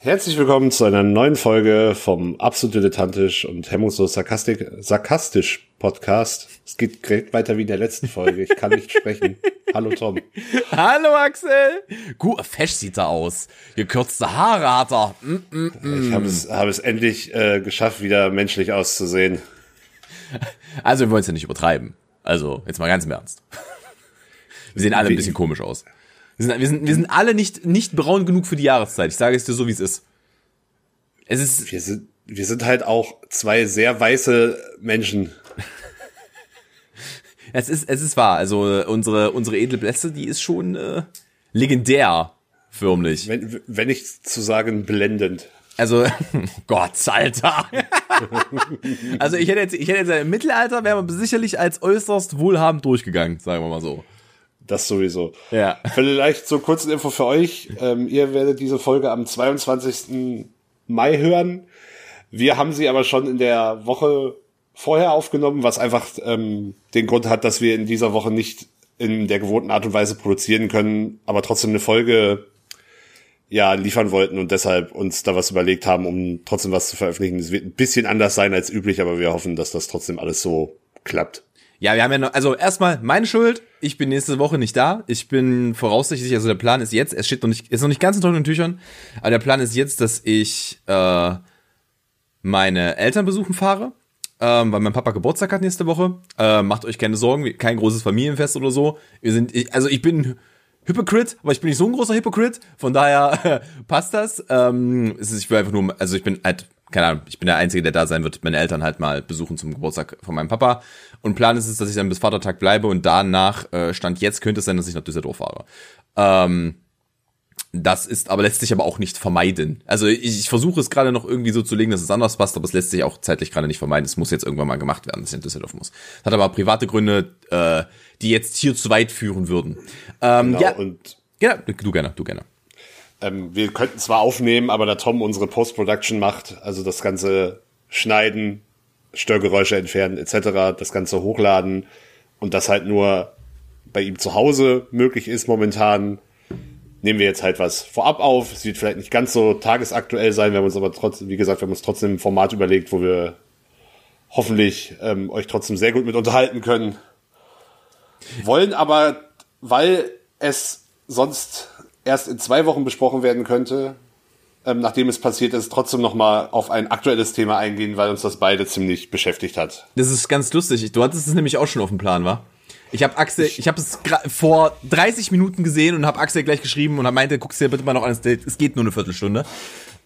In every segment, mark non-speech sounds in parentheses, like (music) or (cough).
Herzlich willkommen zu einer neuen Folge vom absolut dilettantisch und hemmungslos sarkastik, sarkastisch Podcast. Es geht direkt weiter wie in der letzten Folge. Ich kann nicht sprechen. (laughs) Hallo Tom. Hallo Axel. Gut, fesch sieht er aus. Gekürzte Haare hat er. Mm, mm, mm. Ich habe es, hab es endlich äh, geschafft, wieder menschlich auszusehen. Also wir wollen es ja nicht übertreiben. Also jetzt mal ganz im Ernst. Wir sehen alle ein bisschen komisch aus. Wir sind, wir sind, wir sind alle nicht, nicht braun genug für die Jahreszeit. Ich sage es dir so, wie es ist. Es ist. Wir sind, wir sind halt auch zwei sehr weiße Menschen. (laughs) es ist, es ist wahr. Also unsere, unsere Edelblässe, die ist schon äh, legendär, förmlich. Wenn, wenn nicht zu sagen, blendend. Also, (laughs) Gott, Alter. (laughs) also ich hätte jetzt, ich hätte jetzt im Mittelalter wäre man sicherlich als äußerst wohlhabend durchgegangen, sagen wir mal so. Das sowieso. Ja. Vielleicht so kurze Info für euch. Ähm, ihr werdet diese Folge am 22. Mai hören. Wir haben sie aber schon in der Woche vorher aufgenommen, was einfach ähm, den Grund hat, dass wir in dieser Woche nicht in der gewohnten Art und Weise produzieren können, aber trotzdem eine Folge ja liefern wollten und deshalb uns da was überlegt haben, um trotzdem was zu veröffentlichen. Es wird ein bisschen anders sein als üblich, aber wir hoffen, dass das trotzdem alles so klappt. Ja, wir haben ja noch, also erstmal meine Schuld. Ich bin nächste Woche nicht da. Ich bin voraussichtlich, also der Plan ist jetzt, es steht noch nicht, ist noch nicht ganz in trockenen Tüchern, aber der Plan ist jetzt, dass ich äh, meine Eltern besuchen fahre, ähm, weil mein Papa Geburtstag hat nächste Woche. Äh, macht euch keine Sorgen, kein großes Familienfest oder so. Wir sind, ich, also ich bin Hypocrite, aber ich bin nicht so ein großer Hypocrite, von daher (laughs) passt das. Ähm, es ist, ich will einfach nur, also ich bin halt keine Ahnung, ich bin der Einzige, der da sein wird, meine Eltern halt mal besuchen zum Geburtstag von meinem Papa. Und Plan ist es, dass ich dann bis Vatertag bleibe und danach, äh, Stand jetzt, könnte es sein, dass ich nach Düsseldorf fahre. Ähm, das ist aber lässt sich aber auch nicht vermeiden. Also ich, ich versuche es gerade noch irgendwie so zu legen, dass es anders passt, aber es lässt sich auch zeitlich gerade nicht vermeiden. Es muss jetzt irgendwann mal gemacht werden, dass ich in Düsseldorf muss. Das hat aber private Gründe, äh, die jetzt hier zu weit führen würden. Ähm, genau, ja, und ja, du gerne, du gerne. Ähm, wir könnten zwar aufnehmen, aber da Tom unsere Post-Production macht, also das ganze Schneiden, Störgeräusche entfernen etc., das ganze hochladen und das halt nur bei ihm zu Hause möglich ist momentan, nehmen wir jetzt halt was vorab auf. Es wird vielleicht nicht ganz so tagesaktuell sein, wir haben uns aber trotzdem, wie gesagt, wir haben uns trotzdem ein Format überlegt, wo wir hoffentlich ähm, euch trotzdem sehr gut mit unterhalten können. Wollen aber, weil es sonst erst in zwei Wochen besprochen werden könnte, ähm, nachdem es passiert ist, trotzdem nochmal auf ein aktuelles Thema eingehen, weil uns das beide ziemlich beschäftigt hat. Das ist ganz lustig. Du hattest es nämlich auch schon auf dem Plan, war? Ich habe Axel, ich habe es vor 30 Minuten gesehen und habe Axel gleich geschrieben und er meinte, guck's dir bitte mal noch an, es geht nur eine Viertelstunde.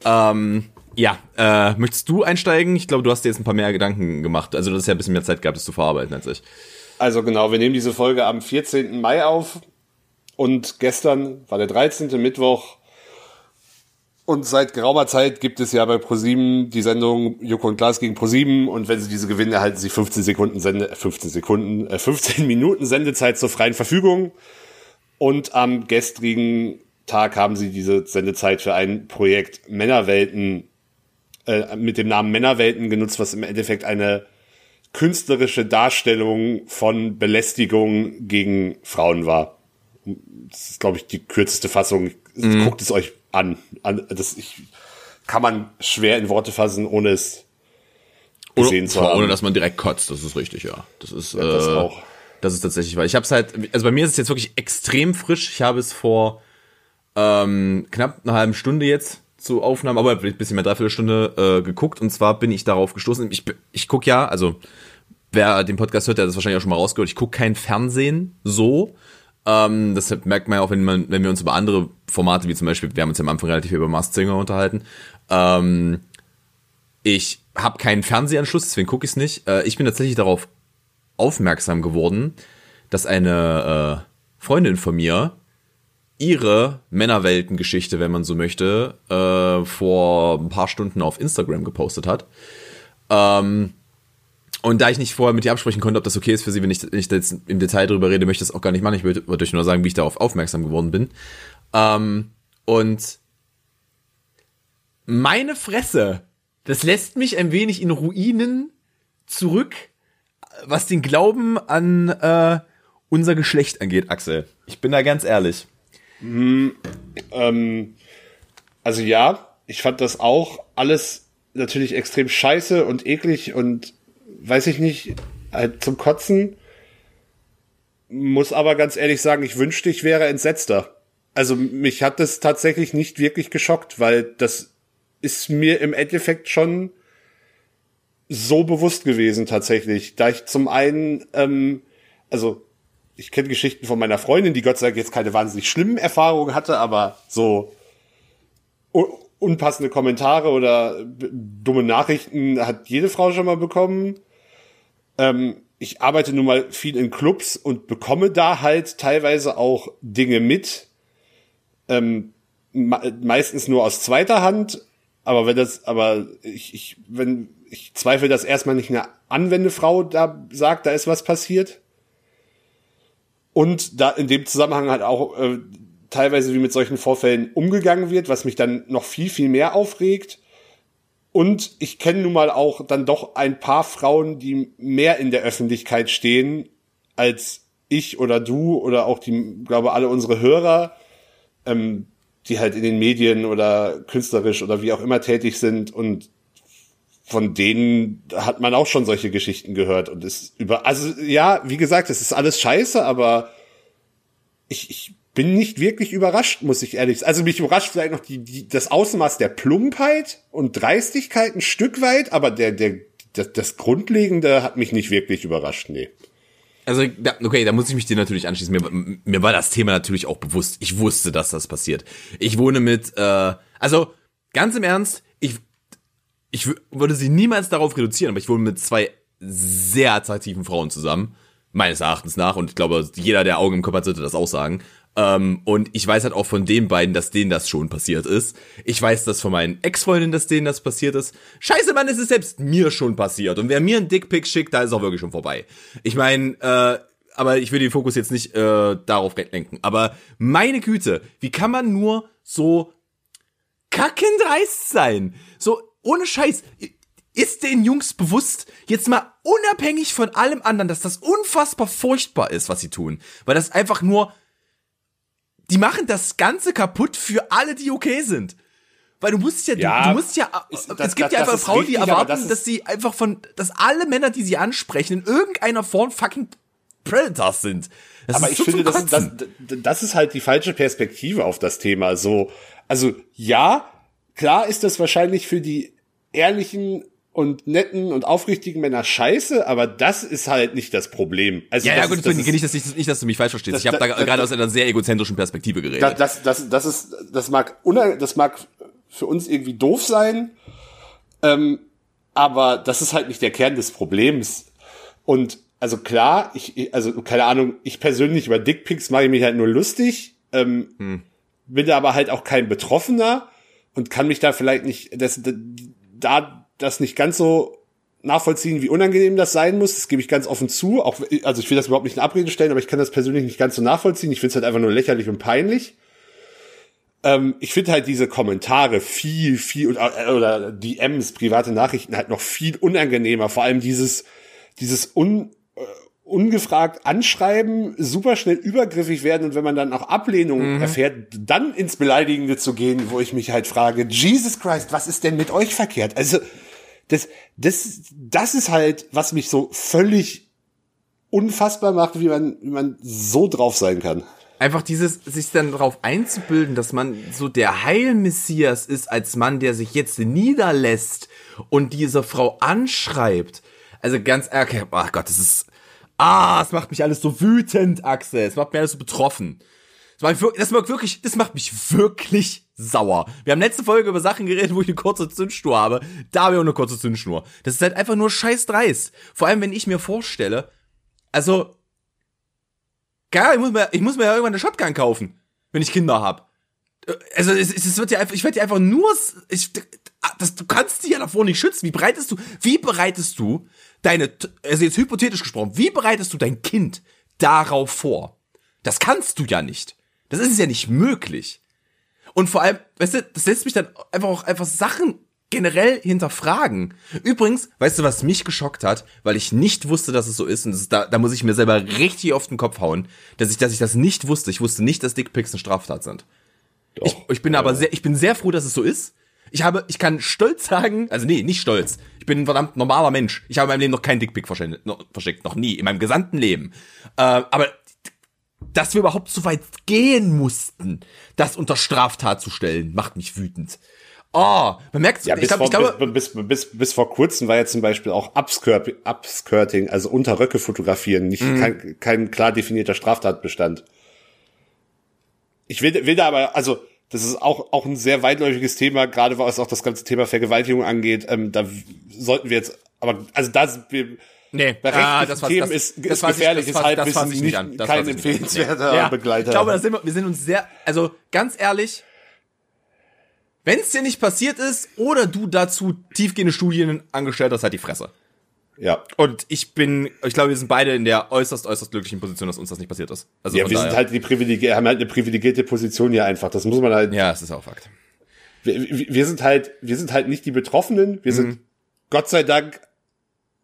Ähm, ja, äh, möchtest du einsteigen? Ich glaube, du hast dir jetzt ein paar mehr Gedanken gemacht. Also du hast ja ein bisschen mehr Zeit gehabt, das zu verarbeiten als ich. Also genau, wir nehmen diese Folge am 14. Mai auf. Und gestern war der 13. Mittwoch. Und seit geraumer Zeit gibt es ja bei ProSieben die Sendung Joko und Klaas gegen ProSieben und wenn sie diese gewinnen, erhalten sie 15 Sekunden Sende, 15 äh, Sekunden, äh, 15 (laughs) Minuten Sendezeit zur freien Verfügung. Und am gestrigen Tag haben sie diese Sendezeit für ein Projekt Männerwelten äh, mit dem Namen Männerwelten genutzt, was im Endeffekt eine künstlerische Darstellung von Belästigung gegen Frauen war das ist, glaube ich, die kürzeste Fassung. Mhm. Guckt es euch an. an das ich, kann man schwer in Worte fassen, ohne es gesehen zu haben. Ohne dass man direkt kotzt, das ist richtig, ja. Das ist, ja, das äh, auch. Das ist tatsächlich weil Ich habe es halt, also bei mir ist es jetzt wirklich extrem frisch. Ich habe es vor ähm, knapp einer halben Stunde jetzt zu Aufnahmen, aber ein bisschen mehr dreiviertel Stunde äh, geguckt. Und zwar bin ich darauf gestoßen. Ich, ich guck ja, also wer den Podcast hört, der hat das wahrscheinlich auch schon mal rausgehört. Ich gucke kein Fernsehen so. Ähm, das merkt man ja auch, wenn, man, wenn wir uns über andere Formate, wie zum Beispiel, wir haben uns ja am Anfang relativ über Mars Singer unterhalten. Ähm, ich habe keinen Fernsehanschluss, deswegen gucke ich es nicht. Äh, ich bin tatsächlich darauf aufmerksam geworden, dass eine äh, Freundin von mir ihre Männerweltengeschichte, wenn man so möchte, äh, vor ein paar Stunden auf Instagram gepostet hat. Ähm, und da ich nicht vorher mit ihr absprechen konnte, ob das okay ist für sie, wenn ich, wenn ich jetzt im Detail drüber rede, möchte ich das auch gar nicht machen. Ich wollte euch nur sagen, wie ich darauf aufmerksam geworden bin. Ähm, und meine Fresse, das lässt mich ein wenig in Ruinen zurück, was den Glauben an äh, unser Geschlecht angeht, Axel. Ich bin da ganz ehrlich. Mm, ähm, also ja, ich fand das auch alles natürlich extrem scheiße und eklig und weiß ich nicht, halt zum Kotzen. Muss aber ganz ehrlich sagen, ich wünschte, ich wäre entsetzter. Also mich hat das tatsächlich nicht wirklich geschockt, weil das ist mir im Endeffekt schon so bewusst gewesen tatsächlich, da ich zum einen, ähm, also ich kenne Geschichten von meiner Freundin, die Gott sei Dank jetzt keine wahnsinnig schlimmen Erfahrungen hatte, aber so unpassende Kommentare oder dumme Nachrichten hat jede Frau schon mal bekommen. Ähm, ich arbeite nun mal viel in Clubs und bekomme da halt teilweise auch Dinge mit. Ähm, meistens nur aus zweiter Hand, aber wenn das, aber ich, ich, wenn, ich zweifle, dass erstmal nicht eine Anwendefrau da sagt, da ist was passiert. Und da in dem Zusammenhang halt auch äh, teilweise wie mit solchen Vorfällen umgegangen wird, was mich dann noch viel, viel mehr aufregt. Und ich kenne nun mal auch dann doch ein paar Frauen, die mehr in der Öffentlichkeit stehen als ich oder du oder auch die, glaube alle unsere Hörer, ähm, die halt in den Medien oder künstlerisch oder wie auch immer tätig sind. Und von denen hat man auch schon solche Geschichten gehört. Und ist über, also ja, wie gesagt, es ist alles scheiße, aber ich, ich bin nicht wirklich überrascht, muss ich ehrlich sagen. Also mich überrascht vielleicht noch die, die, das Ausmaß der Plumpheit und Dreistigkeit ein Stück weit, aber der, der, das, das Grundlegende hat mich nicht wirklich überrascht, nee. Also, okay, da muss ich mich dir natürlich anschließen. Mir, mir war das Thema natürlich auch bewusst. Ich wusste, dass das passiert. Ich wohne mit, äh, also, ganz im Ernst, ich, ich würde sie niemals darauf reduzieren, aber ich wohne mit zwei sehr attraktiven Frauen zusammen. Meines Erachtens nach. Und ich glaube, jeder, der Augen im Kopf hat, sollte das auch sagen. Ähm, und ich weiß halt auch von den beiden, dass denen das schon passiert ist. Ich weiß das von meinen Ex-Freundinnen, dass denen das passiert ist. Scheiße, Mann, es ist selbst mir schon passiert. Und wer mir einen Dickpick schickt, da ist auch wirklich schon vorbei. Ich meine, äh, aber ich will den Fokus jetzt nicht äh, darauf lenken. Aber meine Güte, wie kann man nur so kackendreist sein? So, ohne Scheiß. Ist den Jungs bewusst, jetzt mal unabhängig von allem anderen, dass das unfassbar furchtbar ist, was sie tun? Weil das einfach nur die machen das Ganze kaputt für alle, die okay sind. Weil du musst ja, ja du, du musst ja, ist, das, es gibt das, ja einfach Frauen, richtig, die erwarten, das dass sie einfach von, dass alle Männer, die sie ansprechen, in irgendeiner Form fucking Predators sind. Das aber ich so finde, das das, das ist halt die falsche Perspektive auf das Thema. So, also ja, klar ist das wahrscheinlich für die ehrlichen und netten und aufrichtigen Männer scheiße, aber das ist halt nicht das Problem. Also ja, ja, gut, ist, das nicht, dass ich, nicht, dass du mich falsch verstehst. Das, ich habe da das, gerade aus einer sehr egozentrischen Perspektive geredet. Das, das, das, ist, das mag, das mag für uns irgendwie doof sein, ähm, aber das ist halt nicht der Kern des Problems. Und also klar, ich, also keine Ahnung, ich persönlich über Dickpics mache ich mich halt nur lustig, ähm, hm. bin aber halt auch kein Betroffener und kann mich da vielleicht nicht, das, da das nicht ganz so nachvollziehen, wie unangenehm das sein muss. Das gebe ich ganz offen zu. Auch, also ich will das überhaupt nicht in Abrede stellen, aber ich kann das persönlich nicht ganz so nachvollziehen. Ich finde es halt einfach nur lächerlich und peinlich. Ähm, ich finde halt diese Kommentare viel, viel oder, oder DMs, private Nachrichten halt noch viel unangenehmer. Vor allem dieses, dieses un, äh, ungefragt anschreiben, super schnell übergriffig werden und wenn man dann auch Ablehnung mhm. erfährt, dann ins Beleidigende zu gehen, wo ich mich halt frage, Jesus Christ, was ist denn mit euch verkehrt? Also, das, das, das ist halt, was mich so völlig unfassbar macht, wie man, wie man so drauf sein kann. Einfach dieses, sich dann darauf einzubilden, dass man so der Heilmessias ist als Mann, der sich jetzt niederlässt und diese Frau anschreibt. Also ganz, okay, oh Gott, das ist, ah, es macht mich alles so wütend, Axel. Es macht mich alles so betroffen. Das macht, wirklich, das macht mich wirklich sauer. Wir haben letzte Folge über Sachen geredet, wo ich eine kurze Zündschnur habe. Da habe ich auch eine kurze Zündschnur. Das ist halt einfach nur scheiß dreist. Vor allem, wenn ich mir vorstelle, also, geil, ich muss mir, ich muss mir ja irgendwann eine Shotgun kaufen, wenn ich Kinder hab. Also, es, es wird ja einfach, ich werde ja einfach nur, ich, das, du kannst dich ja davor nicht schützen. Wie bereitest du, wie bereitest du deine, also jetzt hypothetisch gesprochen, wie bereitest du dein Kind darauf vor? Das kannst du ja nicht. Das ist ja nicht möglich. Und vor allem, weißt du, das lässt mich dann einfach auch einfach Sachen generell hinterfragen. Übrigens, weißt du, was mich geschockt hat, weil ich nicht wusste, dass es so ist, und ist, da, da muss ich mir selber richtig auf den Kopf hauen, dass ich, dass ich das nicht wusste. Ich wusste nicht, dass Dickpics eine Straftat sind. Doch, ich, ich bin aber sehr, ich bin sehr froh, dass es so ist. Ich habe, ich kann stolz sagen, also nee, nicht stolz. Ich bin ein verdammt normaler Mensch. Ich habe in meinem Leben noch keinen Dickpick verschickt, noch nie, in meinem gesamten Leben. Äh, aber dass wir überhaupt so weit gehen mussten, das unter Straftat zu stellen, macht mich wütend. Oh, man merkt, ja, bis, ich glaub, vor, ich glaube, bis, bis, bis, bis vor kurzem war ja zum Beispiel auch Upskirt, Upskirting, also Unterröcke fotografieren, nicht mm. kein, kein klar definierter Straftatbestand. Ich will, will da aber, also das ist auch, auch ein sehr weitläufiges Thema, gerade was auch das ganze Thema Vergewaltigung angeht. Ähm, da sollten wir jetzt, aber also das, wir, Nee, bei ah, das, Themen das, ist, das ist gefährlich, ich, das, deshalb das, das nicht, nicht an. Das kein empfehlenswerter ja, Begleiter. Ich glaube, da sind wir, wir sind uns sehr, also ganz ehrlich, wenn es dir nicht passiert ist oder du dazu tiefgehende Studien angestellt hast, halt die Fresse. Ja. Und ich bin, ich glaube, wir sind beide in der äußerst, äußerst glücklichen Position, dass uns das nicht passiert ist. Also ja, wir daher. sind halt die privilegierte, haben halt eine privilegierte Position hier einfach. Das muss man halt. Ja, es ist auch Fakt. Wir, wir sind halt, wir sind halt nicht die Betroffenen. Wir mhm. sind Gott sei Dank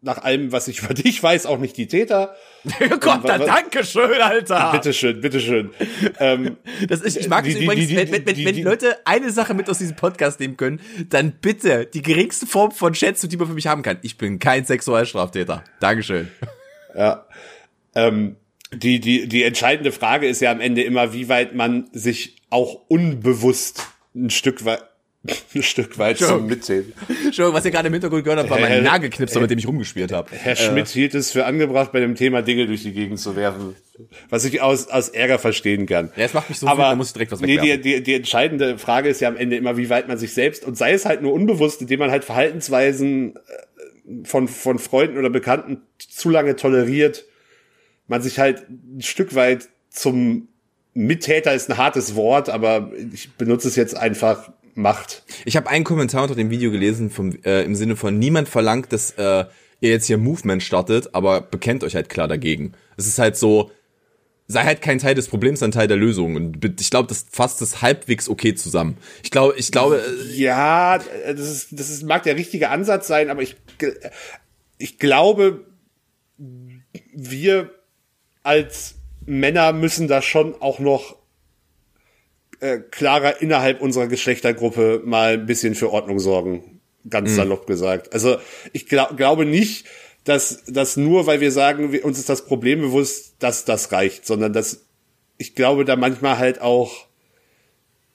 nach allem, was ich (laughs) über dich weiß, auch nicht die Täter. (laughs) Gott, dann danke schön, Alter. Bitteschön, bitteschön. ähm, das ist, ich mag es übrigens, die, wenn, wenn, wenn, wenn Leute eine Sache mit aus diesem Podcast nehmen können, dann bitte die geringste Form von Schätzung, die man für mich haben kann. Ich bin kein Sexualstraftäter. Dankeschön. Ja. Ähm, die, die, die entscheidende Frage ist ja am Ende immer, wie weit man sich auch unbewusst ein Stück weit (laughs) ein Stück weit zum Mitzählen. Entschuldigung, was ihr gerade im Hintergrund gehört habt, war mein Nagelknipser, mit dem ich rumgespielt habe. Herr Schmidt äh. hielt es für angebracht, bei dem Thema Dinge durch die Gegend zu werfen. Was ich aus, aus Ärger verstehen kann. Ja, es macht mich so Aber, viel, da muss ich direkt was wegwerfen. Nee, die, die, die entscheidende Frage ist ja am Ende immer, wie weit man sich selbst, und sei es halt nur unbewusst, indem man halt Verhaltensweisen äh, von, von Freunden oder Bekannten zu lange toleriert, man sich halt ein Stück weit zum Mittäter ist ein hartes Wort, aber ich benutze es jetzt einfach macht. Ich habe einen Kommentar unter dem Video gelesen vom, äh, im Sinne von niemand verlangt, dass äh, ihr jetzt hier Movement startet, aber bekennt euch halt klar dagegen. Es ist halt so, sei halt kein Teil des Problems, ein Teil der Lösung. Und ich glaube, das fasst das halbwegs okay zusammen. Ich glaube, ich glaube. Äh, ja, das ist, das ist, mag der richtige Ansatz sein, aber ich, ich glaube, wir als Männer müssen da schon auch noch äh, klarer innerhalb unserer Geschlechtergruppe mal ein bisschen für Ordnung sorgen. Ganz mhm. salopp gesagt. Also ich glaub, glaube nicht, dass, dass nur, weil wir sagen, wir, uns ist das Problem bewusst, dass das reicht, sondern dass ich glaube, da manchmal halt auch,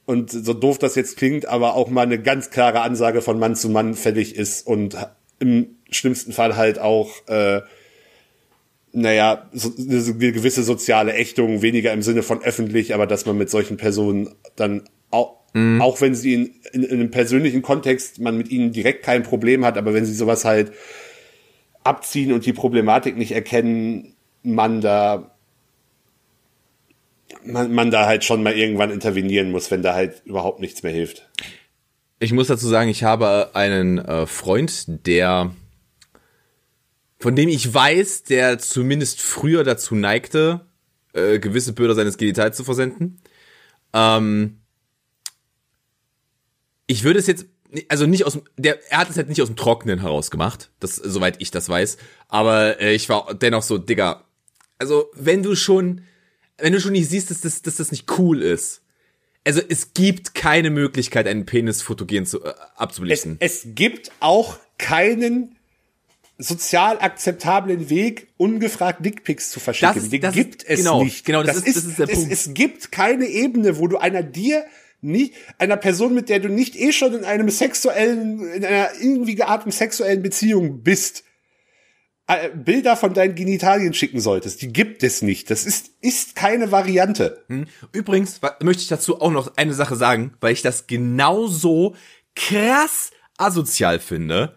und so doof das jetzt klingt, aber auch mal eine ganz klare Ansage von Mann zu Mann fällig ist und im schlimmsten Fall halt auch äh, naja, so, eine gewisse soziale Ächtung, weniger im Sinne von öffentlich, aber dass man mit solchen Personen dann auch, mhm. auch wenn sie in, in, in, einem persönlichen Kontext man mit ihnen direkt kein Problem hat, aber wenn sie sowas halt abziehen und die Problematik nicht erkennen, man da man, man da halt schon mal irgendwann intervenieren muss, wenn da halt überhaupt nichts mehr hilft. Ich muss dazu sagen, ich habe einen äh, Freund, der von dem ich weiß, der zumindest früher dazu neigte, äh, gewisse Bilder seines Genitals zu versenden. Ähm, ich würde es jetzt, also nicht aus dem, er hat es halt nicht aus dem Trockenen heraus gemacht, das, soweit ich das weiß, aber äh, ich war dennoch so, Digga, also wenn du schon, wenn du schon nicht siehst, dass das, dass das nicht cool ist, also es gibt keine Möglichkeit, einen Penis fotogen zu, äh, abzublicken. Es, es gibt auch keinen sozial akzeptablen Weg, ungefragt Dickpics zu verschicken. Das, Den das gibt es genau, nicht. Genau, das, das ist, das ist der es, Punkt. Es gibt keine Ebene, wo du einer dir nicht, einer Person, mit der du nicht eh schon in einem sexuellen, in einer irgendwie gearteten sexuellen Beziehung bist, äh, Bilder von deinen Genitalien schicken solltest. Die gibt es nicht. Das ist, ist keine Variante. Hm. Übrigens möchte ich dazu auch noch eine Sache sagen, weil ich das genauso krass asozial finde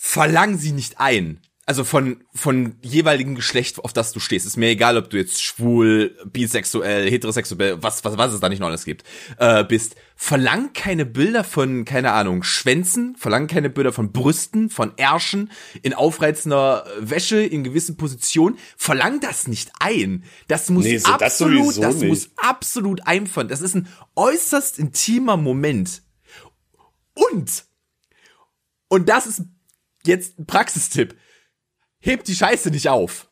verlang sie nicht ein. Also von, von jeweiligen Geschlecht, auf das du stehst. Ist mir egal, ob du jetzt schwul, bisexuell, heterosexuell, was, was, was es da nicht noch alles gibt, äh, bist. Verlang keine Bilder von, keine Ahnung, Schwänzen, verlang keine Bilder von Brüsten, von Ärschen, in aufreizender Wäsche, in gewissen Positionen. Verlang das nicht ein. Das muss nee, so absolut, das, das muss absolut einfahren. Das ist ein äußerst intimer Moment. Und, und das ist jetzt ein Praxistipp. Hebt die Scheiße nicht auf.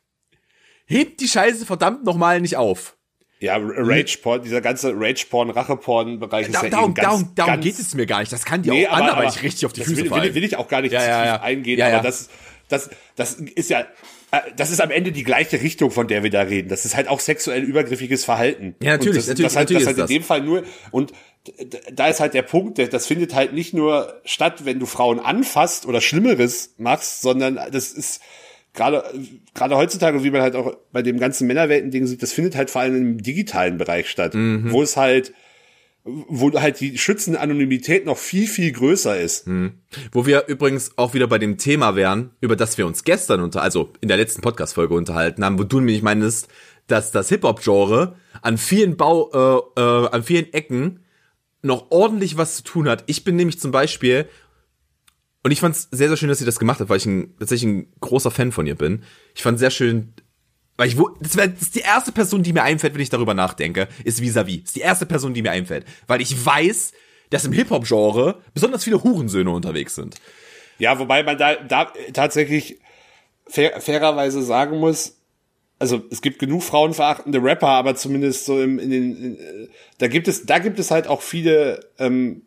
Hebt die Scheiße verdammt nochmal nicht auf. Ja, Rage-Porn, dieser ganze Rage-Porn, Rache-Porn-Bereich ist da, ja darum, eben ganz, darum, darum ganz, geht es mir gar nicht. Das kann die Nee, auch aber- anderweitig aber richtig auf die Füße will, fallen. will, will ich auch gar nicht Ja, ja, ja. eingehen, Ja, ja. aber das, das, das ist ja, äh, das ist am Ende die gleiche Richtung, von der wir da reden. Das ist halt auch sexuell übergriffiges Verhalten. Ja, natürlich, und das, natürlich, das halt, natürlich das halt in dem Fall nur, und da ist halt der Punkt, das findet halt nicht nur statt, wenn du Frauen anfasst oder Schlimmeres machst, sondern das ist, gerade gerade heutzutage, wie man halt auch bei dem ganzen Männerwelten-Ding sieht, das findet halt vor allem im digitalen Bereich statt, Mhm. wo es halt, wo halt die schützende Anonymität noch viel, viel größer ist. Wo wir übrigens auch wieder bei dem Thema wären, über das wir uns gestern unter, also in der letzten Podcast-Folge unterhalten haben, wo du nämlich meinst, dass das Hip-Hop-Genre an vielen Bau, äh, äh, an vielen Ecken noch ordentlich was zu tun hat. Ich bin nämlich zum Beispiel, und ich fand es sehr, sehr schön, dass sie das gemacht hat, weil ich ein, tatsächlich ein großer Fan von ihr bin. Ich fand sehr schön, weil ich, das, wär, das ist die erste Person, die mir einfällt, wenn ich darüber nachdenke, ist Vis-a-vis. Ist die erste Person, die mir einfällt. Weil ich weiß, dass im Hip-Hop-Genre besonders viele Hurensöhne unterwegs sind. Ja, wobei man da, da tatsächlich fair, fairerweise sagen muss, also es gibt genug frauenverachtende Rapper, aber zumindest so im, in den, in, äh, da gibt es, da gibt es halt auch viele, ähm,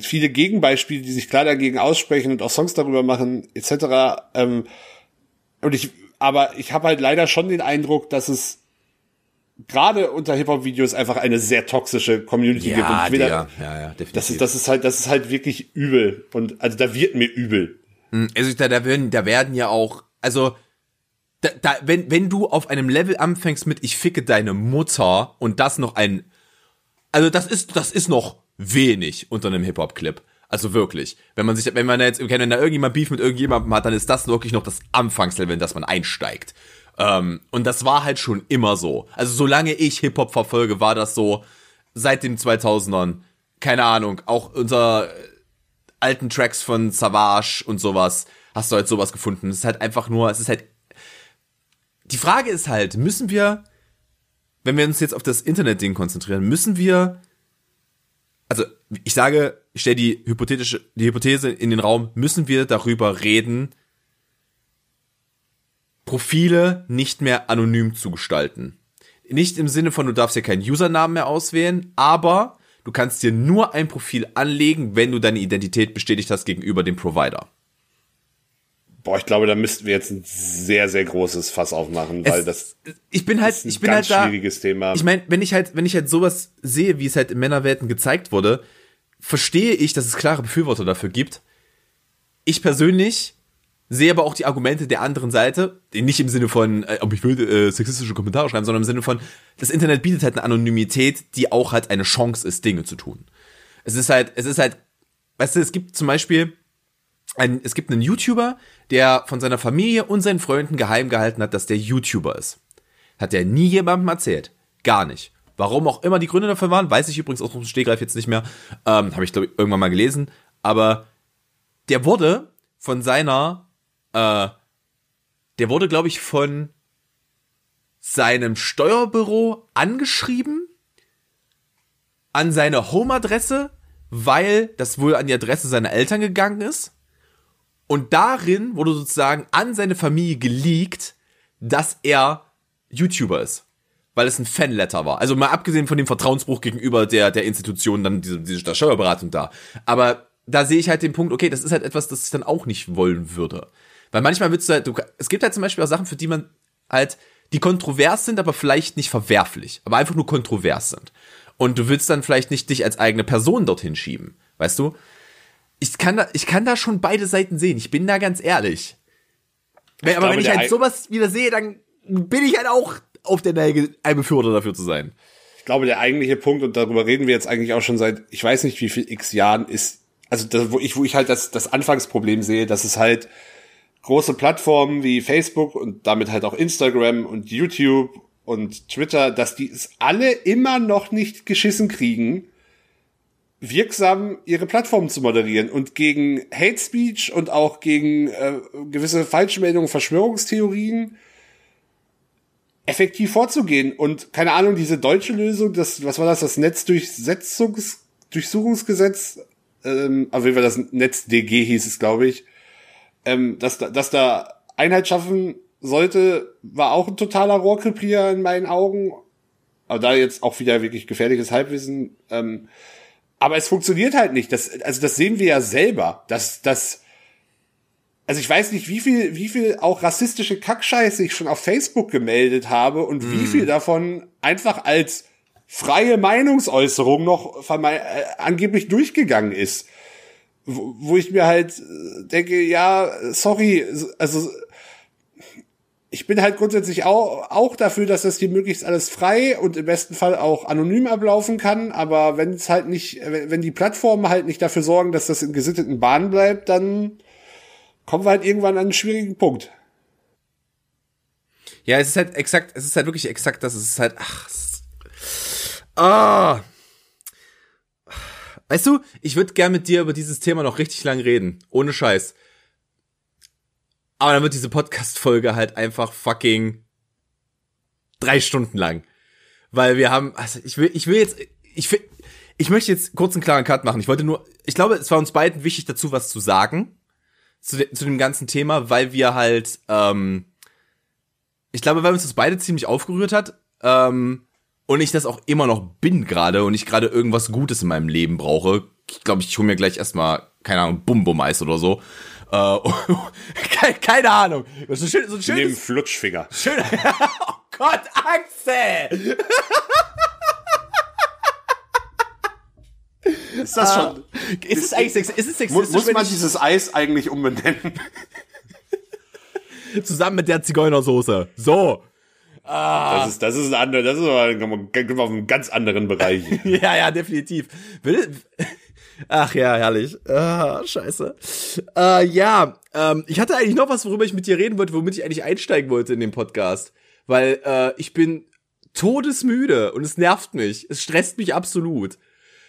viele Gegenbeispiele, die sich klar dagegen aussprechen und auch Songs darüber machen, etc. Ähm, und ich, aber ich habe halt leider schon den Eindruck, dass es gerade unter Hip-Hop-Videos einfach eine sehr toxische Community gibt. Und ich will da- ja, ja, definitiv. das ist, das ist halt, das ist halt wirklich übel. Und also da wird mir übel. Also da, da werden, da werden ja auch, also da, da, wenn, wenn du auf einem Level anfängst mit ich ficke deine Mutter und das noch ein, also das ist, das ist noch wenig unter einem Hip-Hop-Clip. Also wirklich. Wenn man sich, wenn man jetzt, wenn da irgendjemand Beef mit irgendjemandem hat, dann ist das wirklich noch das Anfangslevel, in das man einsteigt. Ähm, und das war halt schon immer so. Also solange ich Hip-Hop verfolge, war das so seit den 2000ern. Keine Ahnung. Auch unter alten Tracks von Savage und sowas hast du halt sowas gefunden. Es ist halt einfach nur, es ist halt. Die Frage ist halt, müssen wir, wenn wir uns jetzt auf das Internet-Ding konzentrieren, müssen wir, also ich sage, ich stelle die hypothetische, die Hypothese in den Raum, müssen wir darüber reden, Profile nicht mehr anonym zu gestalten. Nicht im Sinne von, du darfst hier keinen Usernamen mehr auswählen, aber du kannst dir nur ein Profil anlegen, wenn du deine Identität bestätigt hast gegenüber dem Provider. Boah, ich glaube, da müssten wir jetzt ein sehr, sehr großes Fass aufmachen, weil Es- das ich bin halt, ist ein ich bin ganz halt da. schwieriges Thema. Ich meine, wenn ich halt, wenn ich halt sowas sehe, wie es halt in Männerwelten gezeigt wurde, verstehe ich, dass es klare Befürworter dafür gibt. Ich persönlich sehe aber auch die Argumente der anderen Seite, nicht im Sinne von, äh, ob ich will äh, sexistische Kommentare schreiben, sondern im Sinne von, das Internet bietet halt eine Anonymität, die auch halt eine Chance ist, Dinge zu tun. Es ist halt, es ist halt, weißt du, es gibt zum Beispiel, ein, es gibt einen YouTuber, der von seiner Familie und seinen Freunden geheim gehalten hat, dass der YouTuber ist. Hat er nie jemandem erzählt. Gar nicht. Warum auch immer die Gründe dafür waren, weiß ich übrigens aus dem Stegreif jetzt nicht mehr. Ähm, Habe ich, glaube ich, irgendwann mal gelesen. Aber der wurde von seiner, äh, der wurde, glaube ich, von seinem Steuerbüro angeschrieben an seine Home-Adresse, weil das wohl an die Adresse seiner Eltern gegangen ist. Und darin wurde sozusagen an seine Familie geleakt, dass er YouTuber ist. Weil es ein Fanletter war. Also mal abgesehen von dem Vertrauensbruch gegenüber der, der Institution, dann diese, diese der Steuerberatung da. Aber da sehe ich halt den Punkt, okay, das ist halt etwas, das ich dann auch nicht wollen würde. Weil manchmal willst du halt, du, es gibt halt zum Beispiel auch Sachen, für die man halt, die kontrovers sind, aber vielleicht nicht verwerflich, aber einfach nur kontrovers sind. Und du willst dann vielleicht nicht dich als eigene Person dorthin schieben. Weißt du? Ich kann da, ich kann da schon beide Seiten sehen. Ich bin da ganz ehrlich. Wenn, aber glaube, wenn ich halt sowas wieder sehe, dann bin ich halt auch auf der Neige, ein Befürworter dafür zu sein. ich glaube, der eigentliche Punkt, und darüber reden wir jetzt eigentlich auch schon seit, ich weiß nicht wie viel x Jahren, ist, also das, wo ich, wo ich halt das, das Anfangsproblem sehe, dass es halt große Plattformen wie Facebook und damit halt auch Instagram und YouTube und Twitter, dass die es alle immer noch nicht geschissen kriegen, wirksam ihre Plattformen zu moderieren und gegen Hate Speech und auch gegen äh, gewisse Falschmeldungen, Verschwörungstheorien effektiv vorzugehen. Und keine Ahnung, diese deutsche Lösung, das, was war das, das Netzdurchsetzungs, Durchsuchungsgesetz, ähm, auf jeden Fall das NetzDG hieß es, glaube ich, ähm, dass, da, dass da Einheit schaffen sollte, war auch ein totaler Rohrkrepierer in meinen Augen. Aber da jetzt auch wieder wirklich gefährliches Halbwissen. Ähm, aber es funktioniert halt nicht. Das, also das sehen wir ja selber. Dass, dass, also ich weiß nicht, wie viel, wie viel auch rassistische Kackscheiße ich schon auf Facebook gemeldet habe und mm. wie mhm. viel davon einfach als freie Meinungsäußerung noch äh, angeblich durchgegangen ist. Wo, wo ich mir halt äh, denke, ja, sorry, also ich bin halt grundsätzlich auch, auch dafür, dass das hier möglichst alles frei und im besten Fall auch anonym ablaufen kann. Aber wenn es halt nicht, wenn die Plattformen halt nicht dafür sorgen, dass das in gesitteten Bahnen bleibt, dann kommen wir halt irgendwann an einen schwierigen Punkt. Ja, es ist halt exakt, es ist halt wirklich exakt das. Es ist halt, ach, ah. Weißt du, ich würde gern mit dir über dieses Thema noch richtig lang reden. Ohne Scheiß. Aber dann wird diese Podcast-Folge halt einfach fucking drei Stunden lang. Weil wir haben, also ich will, ich will jetzt, ich will, ich möchte jetzt kurz einen klaren Cut machen. Ich wollte nur, ich glaube, es war uns beiden wichtig dazu, was zu sagen. Zu, de, zu dem ganzen Thema, weil wir halt, ähm, ich glaube, weil uns das beide ziemlich aufgerührt hat, ähm, und ich das auch immer noch bin gerade und ich gerade irgendwas Gutes in meinem Leben brauche. Ich glaube, ich hole mir gleich erstmal, keine Ahnung, Bum-Bum-Eis oder so. Äh, (laughs) keine Ahnung. So, schön, so ein schönes, Neben Flutschfinger. Schön, (laughs) oh Gott, Axel! (laughs) Ist das schon? Uh, ist es eigentlich sex, ist es sexistisch? Muss man dieses Eis eigentlich umbenennen? (laughs) Zusammen mit der Zigeunersoße. So. Ah. Das ist, das ist ein anderer, das ist aber auf einem ganz anderen Bereich. (laughs) ja, ja, definitiv. Will, Ach ja, herrlich. Ah, scheiße. Äh, ja, ähm, ich hatte eigentlich noch was, worüber ich mit dir reden wollte, womit ich eigentlich einsteigen wollte in den Podcast. Weil äh, ich bin todesmüde und es nervt mich. Es stresst mich absolut.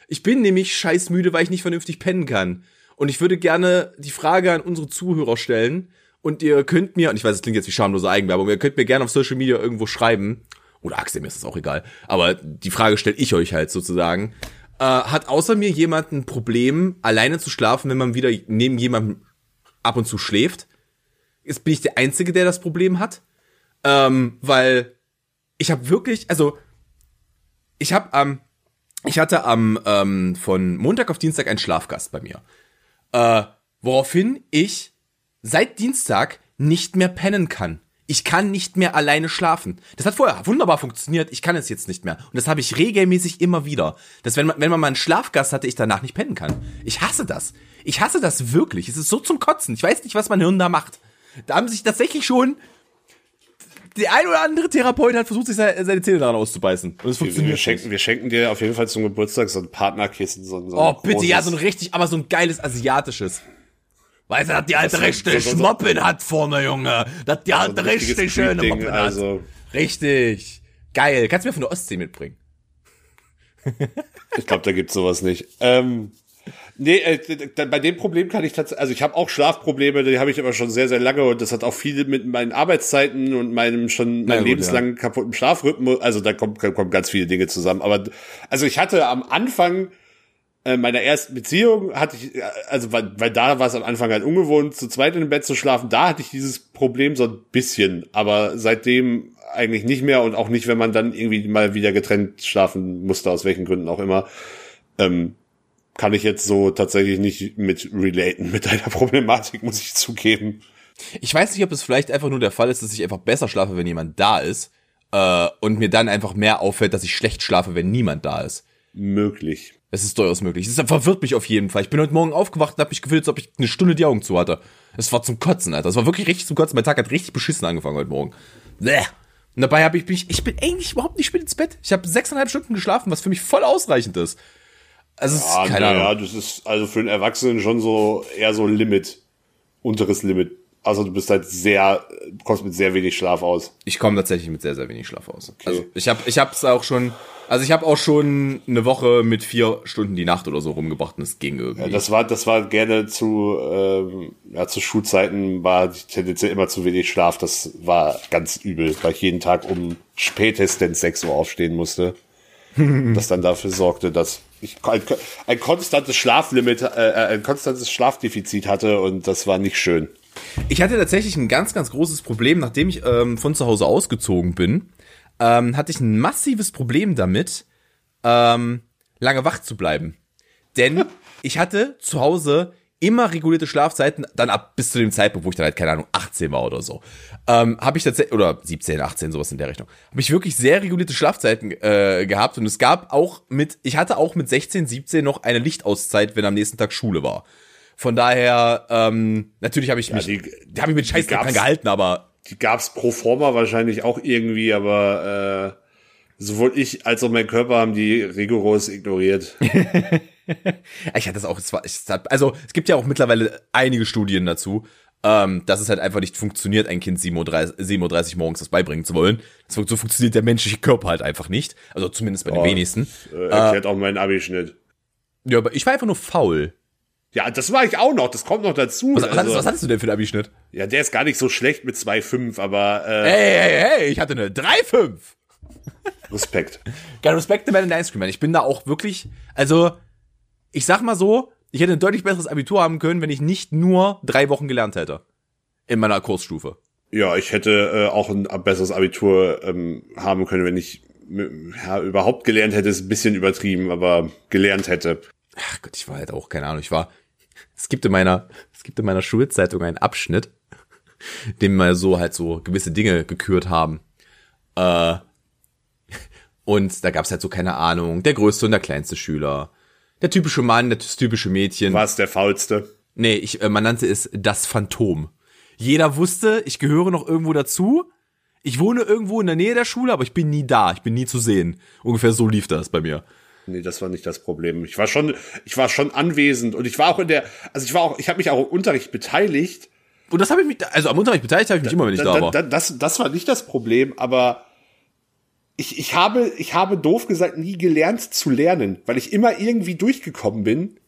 Ich bin nämlich scheißmüde, weil ich nicht vernünftig pennen kann. Und ich würde gerne die Frage an unsere Zuhörer stellen. Und ihr könnt mir, und ich weiß, es klingt jetzt wie schamlose Eigenwerbung, ihr könnt mir gerne auf Social Media irgendwo schreiben. Oder Axel, mir ist das auch egal. Aber die Frage stelle ich euch halt sozusagen. Äh, hat außer mir jemand ein Problem, alleine zu schlafen, wenn man wieder neben jemandem ab und zu schläft? Jetzt bin ich der Einzige, der das Problem hat. Ähm, weil ich habe wirklich, also ich habe am, ich hatte am ähm, von Montag auf Dienstag einen Schlafgast bei mir, äh, woraufhin ich seit Dienstag nicht mehr pennen kann ich kann nicht mehr alleine schlafen. Das hat vorher wunderbar funktioniert, ich kann es jetzt nicht mehr. Und das habe ich regelmäßig immer wieder. Dass wenn man, wenn man mal einen Schlafgast hatte, ich danach nicht pennen kann. Ich hasse das. Ich hasse das wirklich. Es ist so zum Kotzen. Ich weiß nicht, was mein Hirn da macht. Da haben sich tatsächlich schon der ein oder andere Therapeut hat versucht, sich seine, seine Zähne daran auszubeißen. Und es funktioniert. Wir schenken, wir schenken dir auf jeden Fall zum Geburtstag so ein Partnerkissen. So, so oh, bitte, ja, so ein richtig, aber so ein geiles asiatisches. Weißt du, dass die alte rechte so, Schmoppen hat vorne, Junge. Dass die alte so richtig schöne Moppen hat. Also. Richtig. Geil. Kannst du mir von der Ostsee mitbringen? ich glaube, da gibt's sowas nicht. Ähm, nee, äh, bei dem Problem kann ich tatsächlich, also ich habe auch Schlafprobleme, die habe ich aber schon sehr, sehr lange und das hat auch viel mit meinen Arbeitszeiten und meinem schon meinem lebenslangen ja. kaputten Schlafrhythmus, also da kommt, kommen ganz viele Dinge zusammen. Aber also ich hatte am Anfang äh, meiner ersten Beziehung hatte ich, äh, also weil, weil da war es am Anfang halt ungewohnt, zu zweit in dem Bett zu schlafen, da hatte ich dieses Problem so ein bisschen, aber seitdem eigentlich nicht mehr und auch nicht, wenn man dann irgendwie mal wieder getrennt schlafen musste, aus welchen Gründen auch immer, ähm, kann ich jetzt so tatsächlich nicht mit relaten mit deiner (laughs) Problematik, muss ich zugeben. Ich weiß nicht, ob es vielleicht einfach nur der Fall ist, dass ich einfach besser schlafe, wenn jemand da ist, äh, und mir dann einfach mehr auffällt, dass ich schlecht schlafe, wenn niemand da ist. Möglich. Es ist durchaus möglich. Es verwirrt mich auf jeden Fall. Ich bin heute Morgen aufgewacht und habe mich gefühlt, als ob ich eine Stunde die Augen zu hatte. Es war zum Kotzen, Alter. Es war wirklich richtig zum Kotzen. Mein Tag hat richtig beschissen angefangen heute Morgen. Bäh. Und dabei habe ich mich, ich bin eigentlich überhaupt nicht spät ins Bett. Ich habe sechseinhalb Stunden geschlafen, was für mich voll ausreichend ist. Also ja, ist keine Ahnung. Ja, das ist also für einen Erwachsenen schon so eher so Limit, unteres Limit. Also du bist halt sehr, kommst mit sehr wenig Schlaf aus. Ich komme tatsächlich mit sehr, sehr wenig Schlaf aus. Okay. Also ich habe ich hab's auch schon, also ich habe auch schon eine Woche mit vier Stunden die Nacht oder so rumgebracht und es ging irgendwie. Ja, das war, das war gerne zu, ähm, ja, zu Schulzeiten war tendenziell immer zu wenig Schlaf. Das war ganz übel, weil ich jeden Tag um spätestens 6 Uhr aufstehen musste. (laughs) das dann dafür sorgte, dass ich ein, ein konstantes Schlaflimit, äh, ein konstantes Schlafdefizit hatte und das war nicht schön. Ich hatte tatsächlich ein ganz, ganz großes Problem, nachdem ich ähm, von zu Hause ausgezogen bin, ähm, hatte ich ein massives Problem damit, ähm, lange wach zu bleiben. Denn (laughs) ich hatte zu Hause immer regulierte Schlafzeiten, dann ab bis zu dem Zeitpunkt, wo ich dann halt, keine Ahnung, 18 war oder so. Ähm, habe ich tatsächlich, oder 17, 18, sowas in der Richtung, habe ich wirklich sehr regulierte Schlafzeiten äh, gehabt und es gab auch mit, ich hatte auch mit 16, 17 noch eine Lichtauszeit, wenn am nächsten Tag Schule war. Von daher, ähm, natürlich habe ich mich, ja, die, die habe ich mit Scheiß dran gehalten, aber. Die gab's pro forma wahrscheinlich auch irgendwie, aber äh, sowohl ich als auch mein Körper haben die rigoros ignoriert. (laughs) (laughs) ich hatte das auch, es war, also es gibt ja auch mittlerweile einige Studien dazu, ähm, dass es halt einfach nicht funktioniert, ein Kind 7.30 Uhr, 7 Uhr morgens das beibringen zu wollen. So, funktioniert der menschliche Körper halt einfach nicht. Also zumindest bei den oh, wenigsten. Äh, erklärt äh, auch meinen Abischnitt. Ja, aber ich war einfach nur faul. Ja, das war ich auch noch, das kommt noch dazu. Was, also, was hattest du denn für einen Abischnitt? Ja, der ist gar nicht so schlecht mit 2,5, aber. Äh, hey, hey, hey, ich hatte eine 3,5. Respekt. Geil, Respekt (laughs) the Man in Ice Cream Man. Ich bin da auch wirklich, also, ich sag mal so, ich hätte ein deutlich besseres Abitur haben können, wenn ich nicht nur drei Wochen gelernt hätte. In meiner Kursstufe. Ja, ich hätte äh, auch ein besseres Abitur ähm, haben können, wenn ich ja, überhaupt gelernt hätte, ist ein bisschen übertrieben, aber gelernt hätte. Ach Gott, ich war halt auch, keine Ahnung, ich war, es gibt in meiner, es gibt in meiner Schulzeitung einen Abschnitt, (laughs) dem mal so halt so gewisse Dinge gekürt haben. Äh, (laughs) und da gab's halt so, keine Ahnung, der größte und der kleinste Schüler. Der typische Mann, das typische Mädchen. Was der faulste? Nee, ich, äh, man nannte es das Phantom. Jeder wusste, ich gehöre noch irgendwo dazu. Ich wohne irgendwo in der Nähe der Schule, aber ich bin nie da. Ich bin nie zu sehen. Ungefähr so lief das bei mir. Nee, das war nicht das Problem. Ich war schon, ich war schon anwesend und ich war auch in der, also ich war auch, ich habe mich auch im Unterricht beteiligt. Und das habe ich mich, also am Unterricht beteiligt habe ich mich da, immer, wenn ich da, da war. Da, das, das war nicht das Problem, aber ich, ich habe, ich habe doof gesagt nie gelernt zu lernen, weil ich immer irgendwie durchgekommen bin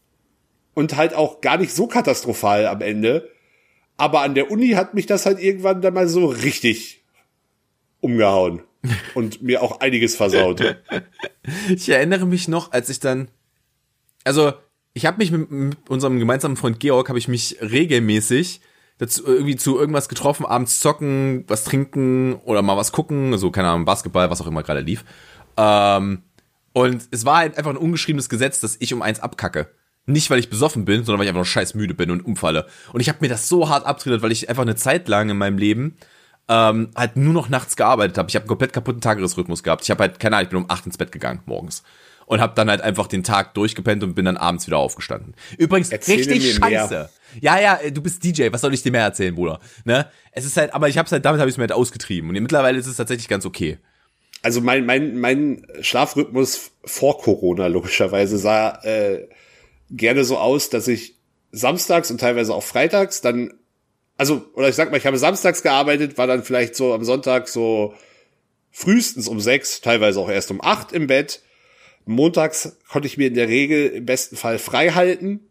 und halt auch gar nicht so katastrophal am Ende. Aber an der Uni hat mich das halt irgendwann dann mal so richtig umgehauen (laughs) und mir auch einiges versaut. Ich erinnere mich noch, als ich dann, also ich habe mich mit, mit unserem gemeinsamen Freund Georg, habe ich mich regelmäßig dazu, irgendwie zu irgendwas getroffen, abends zocken, was trinken oder mal was gucken, so keine Ahnung, Basketball, was auch immer gerade lief. Ähm, und es war halt einfach ein ungeschriebenes Gesetz, dass ich um eins abkacke. Nicht, weil ich besoffen bin, sondern weil ich einfach nur scheiß müde bin und umfalle. Und ich habe mir das so hart abtrainiert, weil ich einfach eine Zeit lang in meinem Leben ähm, halt nur noch nachts gearbeitet habe. Ich habe einen komplett kaputten Tagesrhythmus gehabt. Ich habe halt, keine Ahnung, ich bin um acht ins Bett gegangen morgens und habe dann halt einfach den Tag durchgepennt und bin dann abends wieder aufgestanden. Übrigens Erzähle richtig scheiße. Mehr. Ja, ja, du bist DJ, was soll ich dir mehr erzählen, Bruder? Ne? Es ist halt, aber ich hab's halt, damit habe ich es mir halt ausgetrieben und mittlerweile ist es tatsächlich ganz okay. Also mein mein mein Schlafrhythmus vor Corona logischerweise sah äh, gerne so aus, dass ich samstags und teilweise auch freitags dann also oder ich sag mal, ich habe samstags gearbeitet, war dann vielleicht so am Sonntag so frühestens um sechs, teilweise auch erst um acht im Bett Montags konnte ich mir in der Regel im besten Fall frei halten.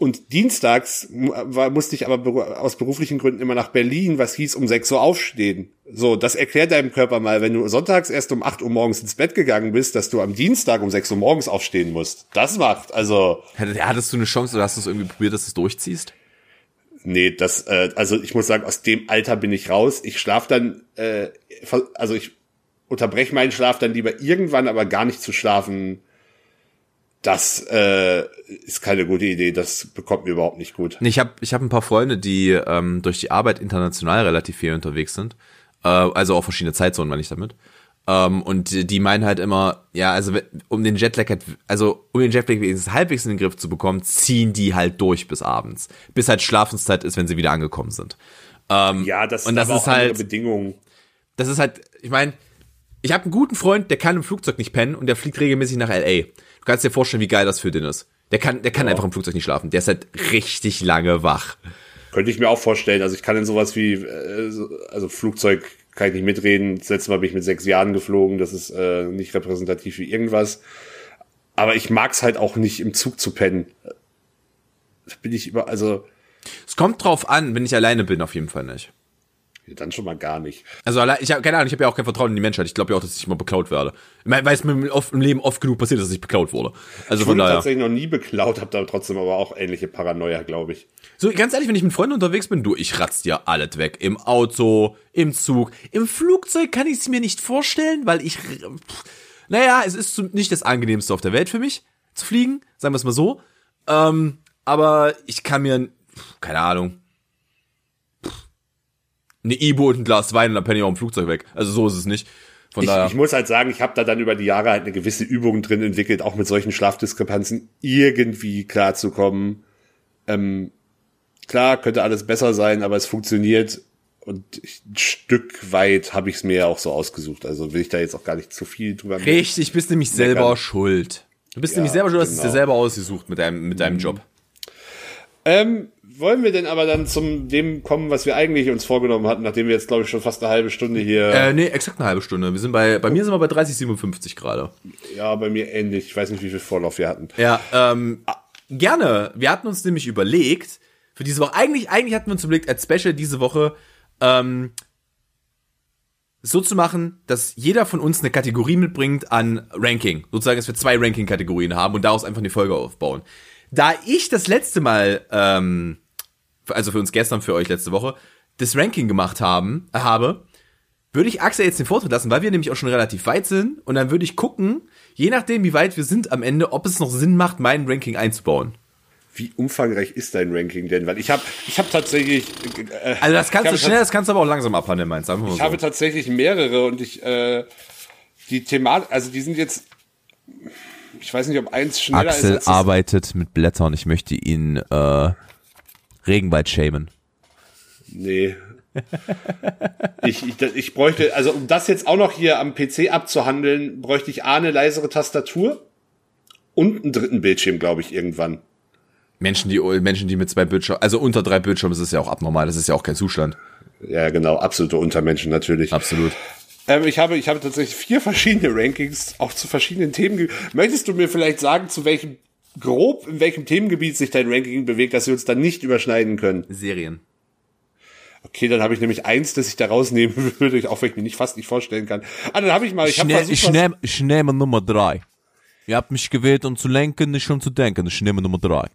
Und dienstags musste ich aber aus beruflichen Gründen immer nach Berlin, was hieß um 6 Uhr aufstehen. So, das erklärt deinem Körper mal, wenn du sonntags erst um 8 Uhr morgens ins Bett gegangen bist, dass du am Dienstag um 6 Uhr morgens aufstehen musst. Das macht, also. Hattest du eine Chance oder hast du es irgendwie probiert, dass du es durchziehst? Nee, das, äh, also ich muss sagen, aus dem Alter bin ich raus. Ich schlaf dann, äh, also ich unterbreche meinen Schlaf dann lieber irgendwann, aber gar nicht zu schlafen. Das äh, ist keine gute Idee. Das bekommt mir überhaupt nicht gut. Ich habe ich hab ein paar Freunde, die ähm, durch die Arbeit international relativ viel unterwegs sind. Äh, also auch verschiedene Zeitzonen, meine ich damit. Ähm, und die meinen halt immer, ja, also um den Jetlag halt, also um den Jetlag halbwegs in den Griff zu bekommen, ziehen die halt durch bis abends. Bis halt Schlafenszeit ist, wenn sie wieder angekommen sind. Ähm, ja, das, und das ist halt Bedingungen. Das ist halt, ich meine, ich habe einen guten Freund, der kann im Flugzeug nicht pennen und der fliegt regelmäßig nach LA. Du kannst dir vorstellen, wie geil das für den ist. Der kann, der kann ja. einfach im Flugzeug nicht schlafen. Der ist halt richtig lange wach. Könnte ich mir auch vorstellen. Also ich kann in sowas wie, äh, also Flugzeug kann ich nicht mitreden. Das letzte Mal bin ich mit sechs Jahren geflogen. Das ist äh, nicht repräsentativ wie irgendwas. Aber ich mag's halt auch nicht, im Zug zu pennen. Bin ich über, also. Es kommt drauf an, wenn ich alleine bin, auf jeden Fall nicht. Dann schon mal gar nicht. Also ich habe keine Ahnung, ich habe ja auch kein Vertrauen in die Menschheit. Ich glaube ja auch, dass ich mal beklaut werde. Weil es mir oft, im Leben oft genug passiert, dass ich beklaut wurde. Also ich von daher. tatsächlich noch nie beklaut, habe da trotzdem aber auch ähnliche Paranoia, glaube ich. So ganz ehrlich, wenn ich mit Freunden unterwegs bin, du, ich ratz dir alles weg. Im Auto, im Zug, im Flugzeug kann ich es mir nicht vorstellen, weil ich naja, es ist nicht das angenehmste auf der Welt für mich zu fliegen, sagen wir es mal so. Ähm, aber ich kann mir keine Ahnung eine Ibo und ein Glas Wein und dann penne ich auch im Flugzeug weg. Also so ist es nicht. Von ich, daher. ich muss halt sagen, ich habe da dann über die Jahre halt eine gewisse Übung drin entwickelt, auch mit solchen Schlafdiskrepanzen irgendwie klarzukommen. Ähm, klar, könnte alles besser sein, aber es funktioniert und ein Stück weit habe ich es mir ja auch so ausgesucht. Also will ich da jetzt auch gar nicht zu viel drüber Richtig, bist nämlich selber schuld. Du bist ja, nämlich selber schuld, genau. hast es dir genau. selber ausgesucht mit deinem, mit deinem mhm. Job. Ähm, wollen wir denn aber dann zum dem kommen, was wir eigentlich uns vorgenommen hatten, nachdem wir jetzt, glaube ich, schon fast eine halbe Stunde hier. Äh, nee, exakt eine halbe Stunde. Wir sind bei, bei mir sind wir bei 30,57 gerade. Ja, bei mir ähnlich. Ich weiß nicht, wie viel Vorlauf wir hatten. Ja, ähm, gerne. Wir hatten uns nämlich überlegt, für diese Woche, eigentlich, eigentlich hatten wir uns überlegt, als Special diese Woche, ähm, so zu machen, dass jeder von uns eine Kategorie mitbringt an Ranking. Sozusagen, dass wir zwei Ranking-Kategorien haben und daraus einfach eine Folge aufbauen. Da ich das letzte Mal, ähm, also für uns gestern, für euch letzte Woche, das Ranking gemacht haben, habe, würde ich Axel jetzt den Vortritt lassen, weil wir nämlich auch schon relativ weit sind. Und dann würde ich gucken, je nachdem, wie weit wir sind am Ende, ob es noch Sinn macht, mein Ranking einzubauen. Wie umfangreich ist dein Ranking denn? Weil ich habe ich hab tatsächlich. Äh, also das kannst du schnell, das kannst du aber auch langsam abhandeln, meinst du? Ich so. habe tatsächlich mehrere und ich äh, die Thematik, also die sind jetzt ich weiß nicht, ob eins schneller Axel ist. Axel arbeitet mit Blättern. Ich möchte ihn äh, Regenwald schämen. Nee. ich, ich, ich bräuchte, also um das jetzt auch noch hier am PC abzuhandeln, bräuchte ich A, eine leisere Tastatur und einen dritten Bildschirm, glaube ich, irgendwann. Menschen, die, Menschen, die mit zwei Bildschirmen, also unter drei Bildschirmen, das ist ja auch abnormal, das ist ja auch kein Zustand. Ja, genau, absolute Untermenschen natürlich. Absolut. Ähm, ich, habe, ich habe tatsächlich vier verschiedene Rankings, auch zu verschiedenen Themen. Möchtest du mir vielleicht sagen, zu welchem, grob, in welchem Themengebiet sich dein Ranking bewegt, dass wir uns dann nicht überschneiden können? Serien. Okay, dann habe ich nämlich eins, das ich da rausnehmen (laughs) würde, auch wenn ich mir nicht fast nicht vorstellen kann. Ah, dann habe ich mal, ich habe versucht, ich nehme, ich nehme Nummer drei. Ihr habt mich gewählt, um zu lenken, nicht um zu denken. Ich nehme Nummer drei.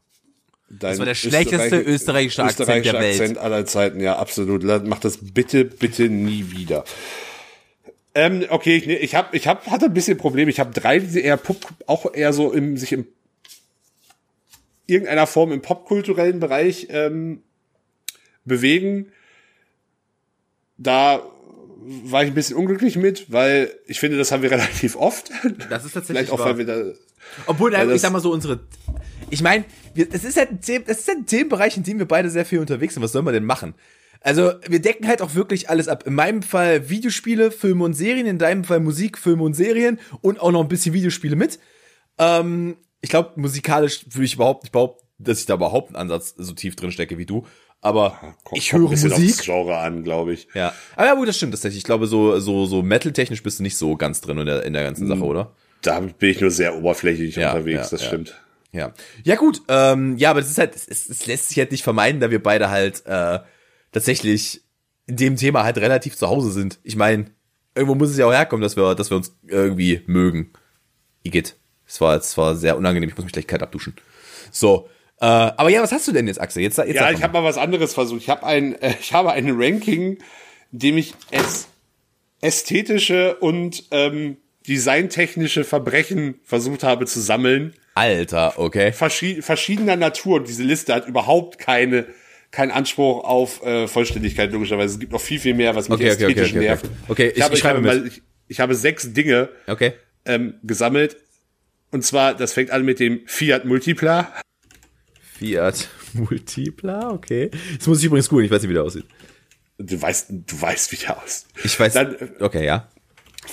Dein das war der schlechteste österreichische, Akzent österreichische der Welt. Akzent aller Zeiten, ja, absolut. Mach das bitte, bitte nie wieder. Ähm, okay, ich, ich habe, ich hab, hatte ein bisschen Probleme. Ich habe drei, die eher Pop, auch eher so im, sich im irgendeiner Form im popkulturellen Bereich ähm, bewegen. Da war ich ein bisschen unglücklich mit, weil ich finde, das haben wir (laughs) relativ oft. Das ist tatsächlich Vielleicht auch, weil wir da, Obwohl, ich sag mal so, unsere, ich meine, es ist halt es ist halt ein Themenbereich, in dem wir beide sehr viel unterwegs sind. Was soll man denn machen? Also, wir decken halt auch wirklich alles ab. In meinem Fall Videospiele, Filme und Serien, in deinem Fall Musik, Filme und Serien und auch noch ein bisschen Videospiele mit. Ähm, ich glaube, musikalisch würde ich überhaupt nicht behaupten, dass ich da überhaupt einen Ansatz so tief drin stecke wie du. Aber Komm, ich höre Musik. Aufs Genre an, glaube ich. Ja. Aber ja, gut, das stimmt tatsächlich. Ich glaube, so, so, so metal-technisch bist du nicht so ganz drin in der, in der ganzen Sache, hm. oder? Da bin ich nur sehr oberflächlich ja, unterwegs, ja, das ja. stimmt. Ja. Ja, gut, ähm, ja, aber das ist halt, es, es lässt sich halt nicht vermeiden, da wir beide halt äh, tatsächlich in dem Thema halt relativ zu Hause sind. Ich meine, irgendwo muss es ja auch herkommen, dass wir, dass wir uns irgendwie mögen. Igitt. Es war, es war sehr unangenehm. Ich muss mich gleich kalt abduschen. So. Äh, aber ja, was hast du denn jetzt, Axel? Jetzt, jetzt ja, ich habe mal was anderes versucht. Ich habe ein, äh, ich habe ein Ranking, in dem ich es ästhetische und ähm, designtechnische Verbrechen versucht habe zu sammeln. Alter, okay. Verschi verschiedener Natur. Diese Liste hat überhaupt keine kein Anspruch auf äh, Vollständigkeit, logischerweise. Es gibt noch viel, viel mehr, was mich okay, ästhetisch okay, okay, nervt. Okay, ich, ich, habe, ich, habe, ich, ich, habe sechs Dinge okay. ähm, gesammelt. Und zwar, das fängt an mit dem Fiat Multipla. Fiat (laughs) Multipla, okay. Das muss ich übrigens googeln, ich weiß nicht, wie der aussieht. Du weißt, du weißt, wie der aussieht. Ich weiß. Dann, okay, ja.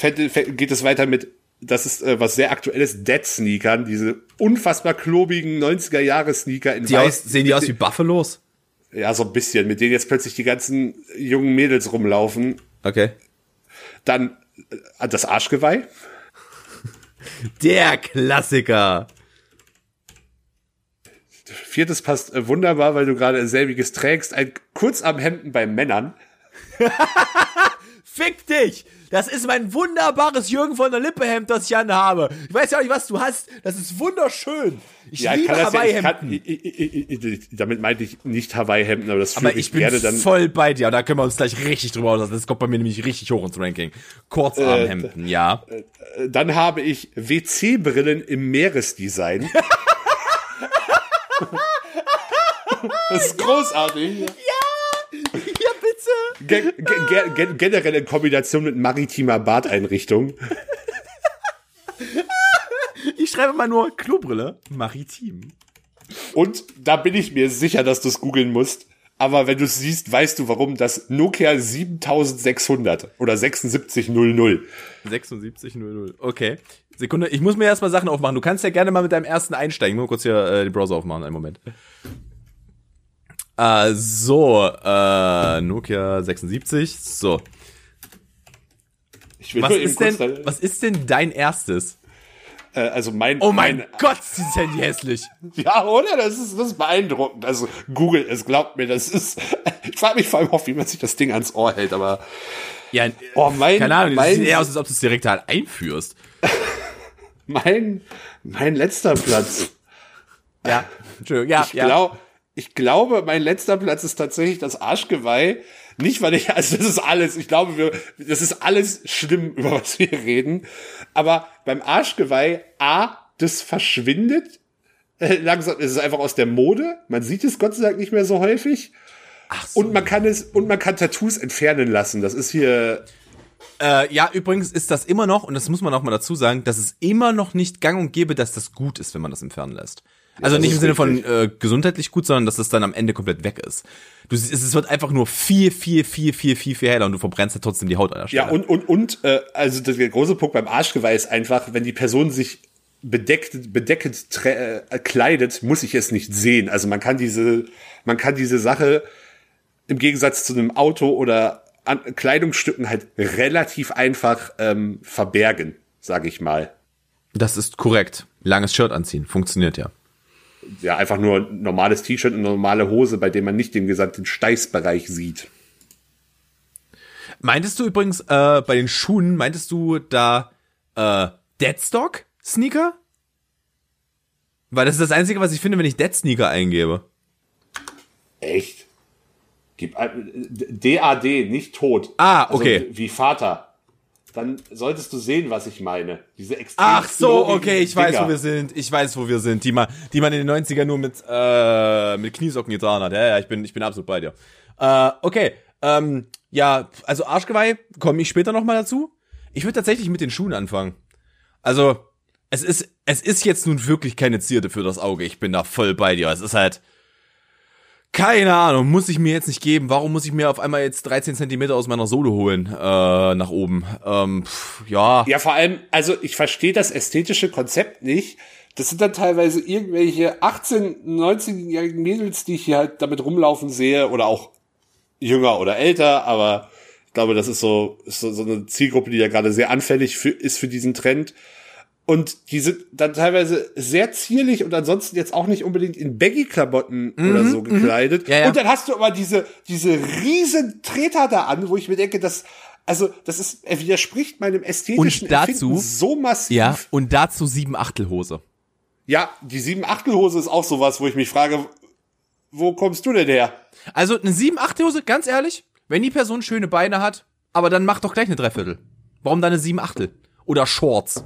Geht es weiter mit das ist äh, was sehr aktuelles, Dead Sneakern, diese unfassbar klobigen 90er Jahre Sneaker in die weiß. Aus, sehen die aus wie Buffalos? Ja, so ein bisschen, mit denen jetzt plötzlich die ganzen jungen Mädels rumlaufen. Okay. Dann äh, das Arschgeweih. Der Klassiker. Viertes passt äh, wunderbar, weil du gerade selbiges trägst. Ein Kurzarmhemden bei Männern. (laughs) Fick dich! Das ist mein wunderbares Jürgen von der Lippe Hemd, das ich anhabe. Ich weiß ja auch nicht, was du hast. Das ist wunderschön. Ich ja, liebe Hawaii-Hemden. Ja, damit meinte ich nicht Hawaii-Hemden, aber das fühle ich, ich bin gerne dann. voll bei dir. Da können wir uns gleich richtig drüber auslassen. Das kommt bei mir nämlich richtig hoch ins Ranking. Kurzarmhemden, äh, ja. Äh, dann habe ich WC-Brillen im Meeresdesign. (laughs) das ist großartig. Ja! Bitte. Ge ge ge generell in Kombination mit maritimer Badeinrichtung. Ich schreibe mal nur Klobrille. Maritim. Und da bin ich mir sicher, dass du es googeln musst. Aber wenn du es siehst, weißt du, warum das Nokia 7600 oder 7600. 7600, okay. Sekunde, ich muss mir erstmal Sachen aufmachen. Du kannst ja gerne mal mit deinem ersten einsteigen. Nur kurz hier äh, den Browser aufmachen, einen Moment. Äh, so, äh, Nokia 76. So. was, ist denn, was ist denn dein erstes? Äh, also mein. Oh mein, mein Gott, dieses Handy hässlich. Ja, oder? Das ist, das ist beeindruckend. Also Google, es glaubt mir, das ist. Ich frage mich vor allem auch, wie man sich das Ding ans Ohr hält, aber. Ja, oh, mein, keine Ahnung, mein, das sieht eher aus, als ob du es direkt halt einführst. (laughs) mein, mein letzter Platz. Ja, Entschuldigung, ja, ich ja. Glaub, ich glaube, mein letzter Platz ist tatsächlich das Arschgeweih. Nicht, weil ich, also das ist alles, ich glaube, wir, das ist alles schlimm, über was wir reden. Aber beim Arschgeweih, A, das verschwindet. Äh, langsam, es ist einfach aus der Mode. Man sieht es Gott sei Dank nicht mehr so häufig. Ach so. Und man kann es, und man kann Tattoos entfernen lassen. Das ist hier, äh, ja, übrigens ist das immer noch, und das muss man auch mal dazu sagen, dass es immer noch nicht gang und gäbe, dass das gut ist, wenn man das entfernen lässt. Also nicht im Sinne von äh, gesundheitlich gut, sondern dass es dann am Ende komplett weg ist. Du, es, es wird einfach nur viel, viel, viel, viel, viel, viel heller und du verbrennst ja trotzdem die Haut an der Stelle. Ja, und, und, und, äh, also der große Punkt beim Arschgeweih ist einfach, wenn die Person sich bedeckt, bedeckend äh, kleidet, muss ich es nicht sehen. Also man kann diese, man kann diese Sache im Gegensatz zu einem Auto oder an Kleidungsstücken halt relativ einfach ähm, verbergen, sage ich mal. Das ist korrekt. Langes Shirt anziehen, funktioniert ja ja, einfach nur normales T-Shirt und normale Hose, bei dem man nicht den gesamten Steißbereich sieht. Meintest du übrigens äh, bei den Schuhen, meintest du da äh, Deadstock Sneaker? Weil das ist das Einzige, was ich finde, wenn ich Dead Sneaker eingebe. Echt? Gib DAD, nicht tot. Ah, also okay. Also wie Vater dann solltest du sehen, was ich meine. Diese extrem Ach so, okay, ich Dinger. weiß, wo wir sind. Ich weiß, wo wir sind. Die man, die man in den 90ern nur mit, äh, mit Kniesocken getragen hat. Ja, ja, ich bin, ich bin absolut bei dir. Äh, okay, ähm, ja, also Arschgeweih komme ich später nochmal dazu. Ich würde tatsächlich mit den Schuhen anfangen. Also, es ist, es ist jetzt nun wirklich keine Zierde für das Auge. Ich bin da voll bei dir. Es ist halt, keine Ahnung, muss ich mir jetzt nicht geben. Warum muss ich mir auf einmal jetzt 13 Zentimeter aus meiner Sohle holen äh, nach oben? Ähm, pff, ja. Ja, vor allem, also ich verstehe das ästhetische Konzept nicht. Das sind dann teilweise irgendwelche 18, 19-jährigen Mädels, die ich hier halt damit rumlaufen sehe oder auch jünger oder älter, aber ich glaube, das ist so, ist so, so eine Zielgruppe, die ja gerade sehr anfällig für, ist für diesen Trend. Und die sind dann teilweise sehr zierlich und ansonsten jetzt auch nicht unbedingt in Baggy-Klamotten mhm, oder so mhm. gekleidet. Ja, ja. Und dann hast du aber diese, diese riesen Treter da an, wo ich mir denke, dass, also, das ist, er widerspricht meinem ästhetischen und dazu, Empfinden so massiv. Ja, und dazu sieben Achtelhose. Ja, die sieben Achtelhose ist auch sowas, wo ich mich frage, wo kommst du denn her? Also, eine sieben Achtelhose, ganz ehrlich, wenn die Person schöne Beine hat, aber dann mach doch gleich eine Dreiviertel. Warum dann eine sieben Achtel? Oder Shorts?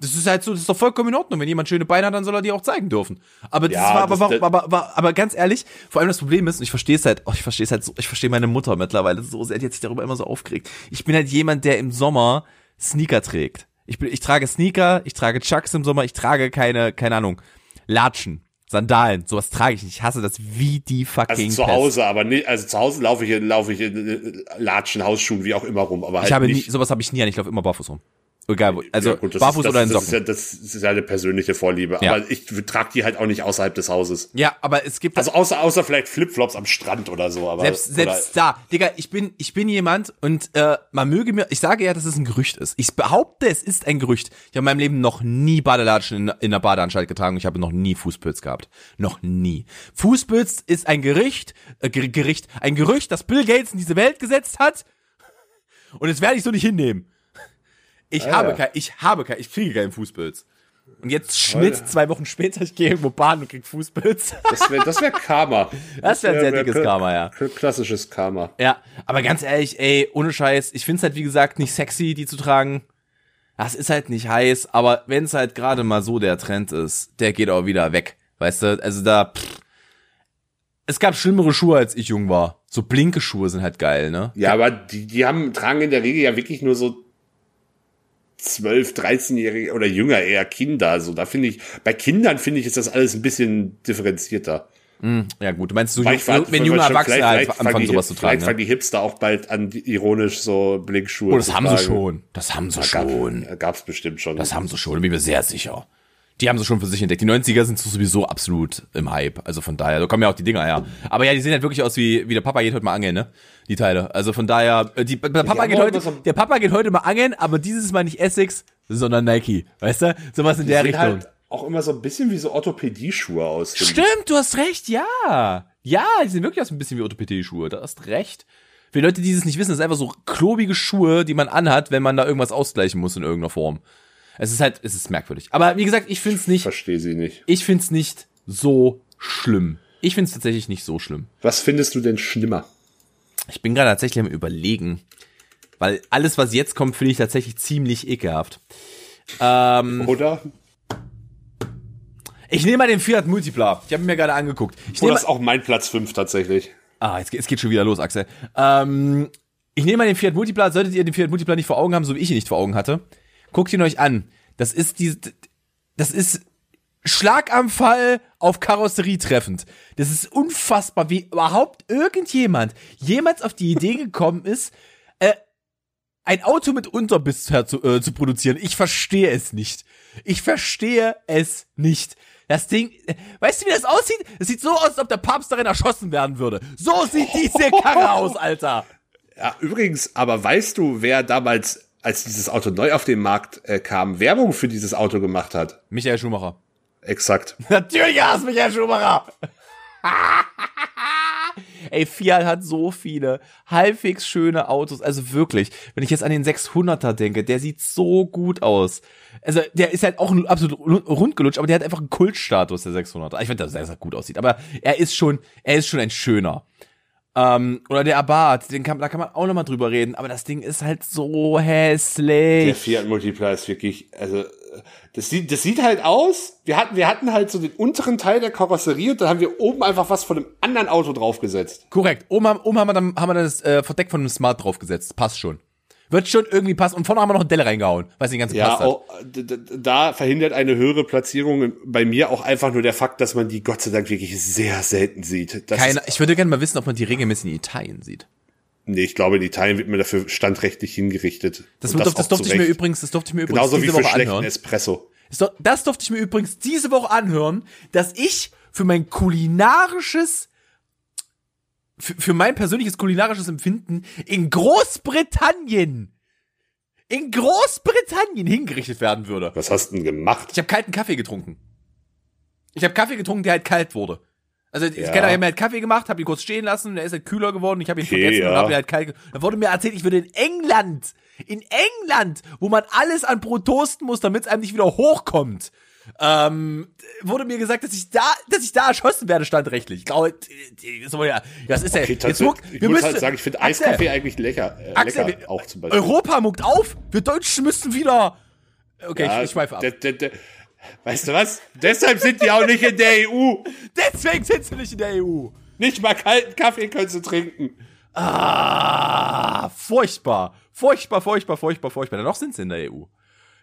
Das ist halt so, das ist doch vollkommen in Ordnung. Wenn jemand schöne Beine hat, dann soll er die auch zeigen dürfen. Aber das ja, war, das, aber, war, aber, aber, aber ganz ehrlich, vor allem das Problem ist, und ich verstehe es halt, oh, ich verstehe es halt so, ich verstehe meine Mutter mittlerweile so sehr, die hat sich darüber immer so aufgeregt. Ich bin halt jemand, der im Sommer Sneaker trägt. Ich bin, ich trage Sneaker, ich trage Chucks im Sommer, ich trage keine, keine Ahnung, Latschen. Sandalen, sowas trage ich nicht. Ich hasse das wie die fucking Also zu Hause, aber nicht, also zu Hause laufe ich, laufe ich in Latschen, Hausschuhen, wie auch immer rum, aber halt Ich habe nicht. nie, sowas habe ich nie an, ich laufe immer barfuß rum. Egal, also ja, gut, barfuß ist, oder in Socken. Das ist, ja, das ist ja eine persönliche Vorliebe. Ja. Aber ich trage die halt auch nicht außerhalb des Hauses. Ja, aber es gibt. Also außer, außer vielleicht Flipflops am Strand oder so. Aber, selbst selbst da, Digga, ich bin, ich bin jemand und äh, man möge mir, ich sage ja, dass es ein Gerücht ist. Ich behaupte, es ist ein Gerücht. Ich habe in meinem Leben noch nie Badelatschen in, in der Badeanstalt getragen und ich habe noch nie Fußpilz gehabt. Noch nie. Fußpilz ist ein Gericht, äh, Gericht, ein Gerücht, das Bill Gates in diese Welt gesetzt hat. Und das werde ich so nicht hinnehmen. Ich ah, habe ja. kein, ich habe kein, ich kriege keinen Fußpilz. Und jetzt Schnitt, ja. zwei Wochen später, ich gehe irgendwo baden und krieg Fußpilz. Das wäre das wär Karma. (laughs) Das wäre wär ein sehr dickes Karma, ja. Klassisches Karma. Ja, aber ganz ehrlich, ey, ohne Scheiß, ich find's halt, wie gesagt, nicht sexy, die zu tragen. Das ist halt nicht heiß, aber wenn's halt gerade mal so der Trend ist, der geht auch wieder weg. Weißt du, also da, pff. Es gab schlimmere Schuhe, als ich jung war. So blinke Schuhe sind halt geil, ne? Ja, aber die, die haben, tragen in der Regel ja wirklich nur so 12, 13-Jährige oder jünger eher Kinder. Also da finde ich, bei Kindern finde ich, ist das alles ein bisschen differenzierter. Mm, ja gut, du meinst so, jung, wenn junge Erwachsene halt anfangen sowas zu tragen. Vielleicht ne? fangen die Hipster auch bald an, ironisch so Blinkschuhe Oh, das haben tragen. sie schon. Das haben sie da schon. Gab, gab's bestimmt schon. Das haben sie schon, bin mir sehr sicher. Die haben sie schon für sich entdeckt. Die 90er sind sowieso absolut im Hype. Also von daher, da kommen ja auch die Dinger her. Aber ja, die sehen halt wirklich aus wie, wie der Papa geht heute mal angeln, ne? Die Teile. Also von daher, äh, die, der Papa geht heute, der Papa geht heute mal angeln, aber dieses Mal nicht Essex, sondern Nike. Weißt du? Sowas in der Richtung. Halt auch immer so ein bisschen wie so Orthopädie-Schuhe aus. Stimmt, du hast recht, ja. Ja, die sehen wirklich aus ein bisschen wie Orthopädie-Schuhe. Du hast recht. Für die Leute, die es nicht wissen, das sind einfach so klobige Schuhe, die man anhat, wenn man da irgendwas ausgleichen muss in irgendeiner Form. Es ist halt, es ist merkwürdig. Aber wie gesagt, ich finde es nicht. Verstehe sie nicht. Ich finde es nicht so schlimm. Ich finde es tatsächlich nicht so schlimm. Was findest du denn schlimmer? Ich bin gerade tatsächlich am überlegen. Weil alles, was jetzt kommt, finde ich tatsächlich ziemlich ekelhaft. Ähm, Oder? Ich nehme mal den Fiat Multipla. Ich habe mir gerade angeguckt. Ich nehme das ist auch mein Platz 5 tatsächlich. Ah, jetzt, jetzt geht schon wieder los, Axel. Ähm, ich nehme mal den Fiat Multipla. Solltet ihr den Fiat Multipla nicht vor Augen haben, so wie ich ihn nicht vor Augen hatte, guckt ihn euch an. Das ist die, das ist Schlaganfall auf Karosserie treffend. Das ist unfassbar, wie überhaupt irgendjemand jemals auf die Idee gekommen ist, äh, ein Auto mit Unterbiss zu, äh, zu produzieren. Ich verstehe es nicht. Ich verstehe es nicht. Das Ding, weißt du, wie das aussieht? Es sieht so aus, als ob der Papst darin erschossen werden würde. So sieht diese Karre aus, Alter. Ja, übrigens, aber weißt du, wer damals als dieses Auto neu auf den Markt äh, kam, Werbung für dieses Auto gemacht hat. Michael Schumacher. Exakt. (laughs) Natürlich war es Michael Schumacher. (laughs) Ey, Fiat hat so viele halbwegs schöne Autos. Also wirklich, wenn ich jetzt an den 600er denke, der sieht so gut aus. Also der ist halt auch absolut rundgelutscht, aber der hat einfach einen Kultstatus, der 600er. Ich finde, dass er gut aussieht, aber er ist schon, er ist schon ein schöner. Ähm, oder der Abarth, den kann, da kann man auch nochmal drüber reden, aber das Ding ist halt so hässlich. Der Fiat Multipla ist wirklich, also das sieht, das sieht halt aus. Wir hatten, wir hatten halt so den unteren Teil der Karosserie und dann haben wir oben einfach was von einem anderen Auto draufgesetzt. Korrekt. Oben, haben, oben haben wir dann haben wir das äh, Verdeck von einem Smart draufgesetzt. Passt schon. Wird schon irgendwie passen. Und vorne haben wir noch eine Delle reingehauen, weil sie ganz ja, passt hat. Auch, da verhindert eine höhere Platzierung bei mir auch einfach nur der Fakt, dass man die Gott sei Dank wirklich sehr selten sieht. Das Keine, ich würde gerne mal wissen, ob man die regelmäßig in Italien sieht. Nee, ich glaube, in Italien wird mir dafür standrechtlich hingerichtet. Das, das, das durfte ich mir übrigens, das durfte ich mir übrigens Genauso diese wie für Woche anhören. Espresso. Das durfte ich mir übrigens diese Woche anhören, dass ich für mein kulinarisches für, für mein persönliches kulinarisches Empfinden in Großbritannien in Großbritannien hingerichtet werden würde. Was hast du denn gemacht? Ich habe kalten Kaffee getrunken. Ich habe Kaffee getrunken, der halt kalt wurde. Also ich ja. kenne, ich habe mir halt Kaffee gemacht, habe ihn kurz stehen lassen, der ist halt kühler geworden, ich habe ihn okay, vergessen ja. und habe ihn halt kalt. Da wurde mir erzählt, ich würde in England, in England, wo man alles an Brot toasten muss, damit es einem nicht wieder hochkommt, ähm, wurde mir gesagt, dass ich da, dass ich da erschossen werde, standrechtlich. Ich glaube, das ist ja. Okay, jetzt muck, ich muss halt sagen, ich finde Eiskaffee eigentlich lecker. Äh, Axel, lecker auch zum Beispiel. Europa muckt auf. Wir Deutschen müssen wieder. Okay, ja, ich, ich schweife ab. De, de, de, weißt du was? Deshalb sind die auch nicht in der EU. (laughs) Deswegen sind sie nicht in der EU. Nicht mal kalten Kaffee können sie trinken. Ah, furchtbar. Furchtbar, furchtbar, furchtbar, furchtbar. Noch sind sie in der EU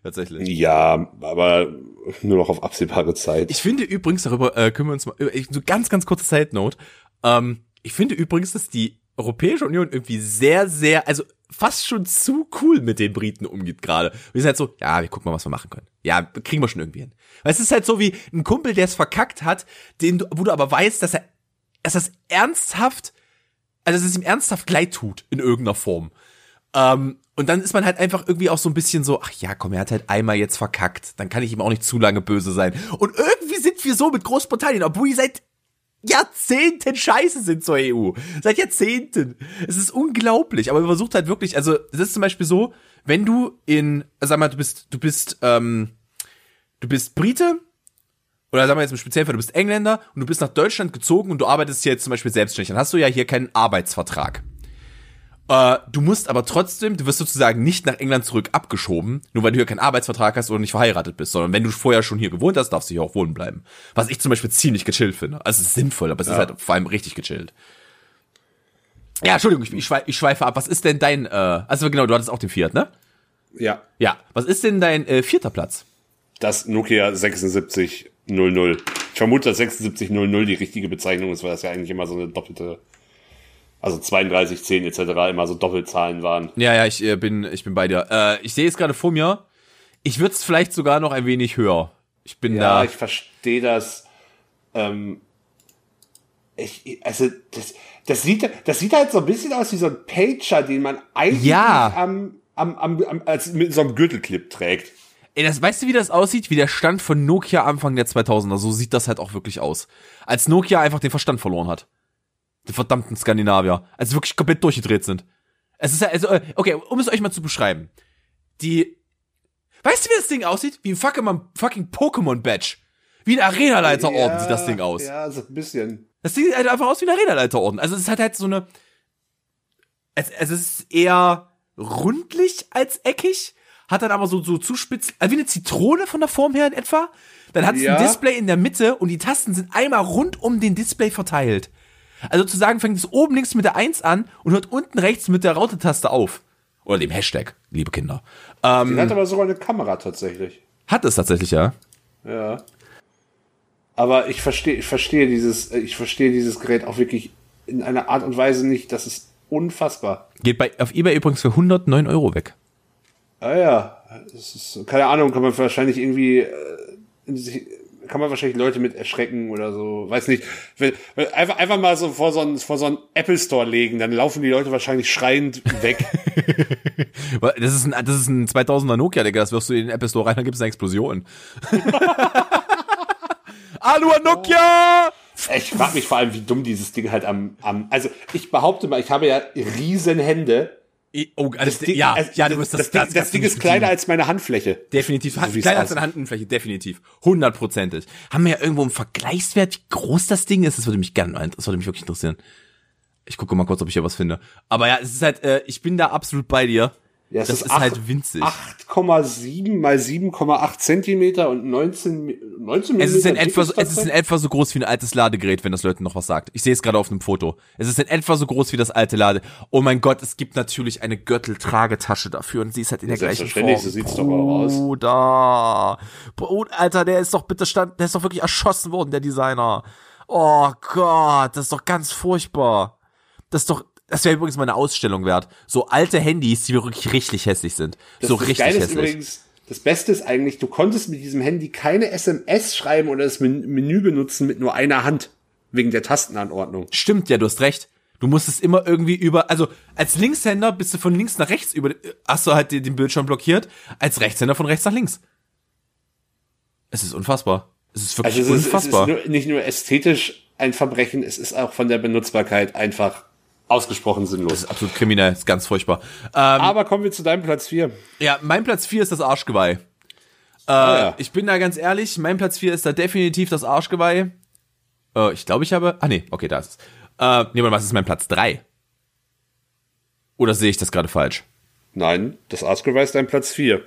tatsächlich. Ja, aber nur noch auf absehbare Zeit. Ich finde übrigens, darüber äh, können wir uns mal, äh, so ganz, ganz kurze Side Note. Ähm, ich finde übrigens, dass die Europäische Union irgendwie sehr, sehr, also fast schon zu cool mit den Briten umgeht gerade. Wir sind halt so, ja, wir gucken mal, was wir machen können. Ja, kriegen wir schon irgendwie hin. Weil es ist halt so wie ein Kumpel, der es verkackt hat, den du, wo du aber weißt, dass er, dass das ernsthaft, also dass es ihm ernsthaft leid tut in irgendeiner Form. Ähm, und dann ist man halt einfach irgendwie auch so ein bisschen so, ach ja, komm, er hat halt einmal jetzt verkackt, dann kann ich ihm auch nicht zu lange böse sein. Und irgendwie sind wir so mit Großbritannien, obwohl die seit Jahrzehnten scheiße sind zur EU. Seit Jahrzehnten. Es ist unglaublich. Aber man versucht halt wirklich, also es ist zum Beispiel so, wenn du in, sag mal, du bist, du bist, ähm, du bist Brite, oder sagen wir jetzt im Speziellen, du bist Engländer und du bist nach Deutschland gezogen und du arbeitest hier jetzt zum Beispiel selbstständig, dann hast du ja hier keinen Arbeitsvertrag. Äh, du musst aber trotzdem, du wirst sozusagen nicht nach England zurück abgeschoben, nur weil du hier keinen Arbeitsvertrag hast oder nicht verheiratet bist, sondern wenn du vorher schon hier gewohnt hast, darfst du hier auch wohnen bleiben. Was ich zum Beispiel ziemlich gechillt finde. Also es ist sinnvoll, aber es ja. ist halt vor allem richtig gechillt. Ja, Entschuldigung, ich, ich, schweife, ich schweife ab. Was ist denn dein, äh, also genau, du hattest auch den Fiat, ne? Ja. Ja, was ist denn dein äh, vierter Platz? Das Nokia 7600. Ich vermute, dass 7600 die richtige Bezeichnung ist, weil das ja eigentlich immer so eine doppelte also 32, 10 etc. immer so Doppelzahlen waren. Ja, ja, ich äh, bin, ich bin bei dir. Äh, ich sehe es gerade vor mir. Ich würde es vielleicht sogar noch ein wenig höher. Ich bin ja, da. Ja, ich verstehe das. Ähm, ich, also das, das sieht, das sieht halt so ein bisschen aus wie so ein Pager, den man eigentlich ja. am, am, am, am, als mit so einem Gürtelclip trägt. Ey, das, weißt du, wie das aussieht? Wie der Stand von Nokia Anfang der 2000er. So sieht das halt auch wirklich aus. Als Nokia einfach den Verstand verloren hat. Die verdammten Skandinavier. Also wirklich komplett durchgedreht sind. Es ist ja, also, äh, okay, um es euch mal zu beschreiben. Die, weißt du, wie das Ding aussieht? Wie ein fucking, fucking Pokémon-Badge. Wie ein Arenaleiterorden ja, sieht das Ding aus. Ja, so ein bisschen. Das Ding sieht halt einfach aus wie ein Arenaleiterorden. Also es hat halt so eine, es, es ist eher rundlich als eckig, hat dann aber so, so zuspitz, also wie eine Zitrone von der Form her in etwa. Dann hat es ja. ein Display in der Mitte und die Tasten sind einmal rund um den Display verteilt. Also zu sagen, fängt es oben links mit der 1 an und hört unten rechts mit der Raute-Taste auf. Oder dem Hashtag, liebe Kinder. Ähm, Die hat aber sogar eine Kamera tatsächlich. Hat es tatsächlich, ja. Ja. Aber ich verstehe, ich verstehe dieses, ich verstehe dieses Gerät auch wirklich in einer Art und Weise nicht. Das ist unfassbar. Geht bei, auf eBay übrigens für 109 Euro weg. Ah ja, ist, keine Ahnung, kann man wahrscheinlich irgendwie äh, kann man wahrscheinlich Leute mit erschrecken oder so, weiß nicht. Einfach, einfach mal so vor so einen, vor so einen Apple Store legen, dann laufen die Leute wahrscheinlich schreiend weg. (laughs) das ist ein, das ist ein 2000er Nokia, Digga, das wirfst du in den Apple Store rein, dann gibt es eine Explosion. (laughs) Hallo Nokia! Ich frage mich vor allem, wie dumm dieses Ding halt am, am, also ich behaupte mal, ich habe ja riesen Hände Oh, also das Ding, ja, also, ja, du musst das, das, das, das Ding ist kleiner als meine Handfläche. Definitiv, so kleiner als deine Handfläche, definitiv. Hundertprozentig. Haben wir ja irgendwo einen Vergleichswert, wie groß das Ding ist? Das würde mich gerne, das würde mich wirklich interessieren. Ich gucke mal kurz, ob ich hier was finde. Aber ja, es ist halt, äh, ich bin da absolut bei dir. Ja, es das ist, ist 8, halt winzig. 8,7 mal 7,8 Zentimeter und 19, 19 es ist in etwa, so, Es ist in etwa so groß wie ein altes Ladegerät, wenn das Leuten noch was sagt. Ich sehe es gerade auf einem Foto. Es ist in etwa so groß wie das alte Lade. Oh mein Gott, es gibt natürlich eine Gürteltragetasche dafür und sie ist halt in der gleichen Form. So sieht's doch auch aus. Bruder. Bruder, Alter, der ist doch bitte stand, der ist doch wirklich erschossen worden, der Designer. Oh Gott, das ist doch ganz furchtbar. Das ist doch, das wäre übrigens mal eine Ausstellung wert. So alte Handys, die wirklich richtig hässlich sind. Das so richtig hässlich. Übrigens, das Beste ist eigentlich, du konntest mit diesem Handy keine SMS schreiben oder das Menü benutzen mit nur einer Hand. Wegen der Tastenanordnung. Stimmt, ja, du hast recht. Du musstest immer irgendwie über, also als Linkshänder bist du von links nach rechts über, hast du halt den Bildschirm blockiert, als Rechtshänder von rechts nach links. Es ist unfassbar. Es ist wirklich also es ist, unfassbar. Es ist nicht nur ästhetisch ein Verbrechen, es ist auch von der Benutzbarkeit einfach ausgesprochen sinnlos. Das ist absolut kriminell, ist ganz furchtbar. Ähm, Aber kommen wir zu deinem Platz 4. Ja, mein Platz 4 ist das Arschgeweih. Äh, ah, ja. Ich bin da ganz ehrlich, mein Platz 4 ist da definitiv das Arschgeweih. Äh, ich glaube, ich habe. Ah, nee, okay, da ist es. Äh, nee, was ist mein Platz 3? Oder sehe ich das gerade falsch? Nein, das Arschgeweih ist dein Platz 4.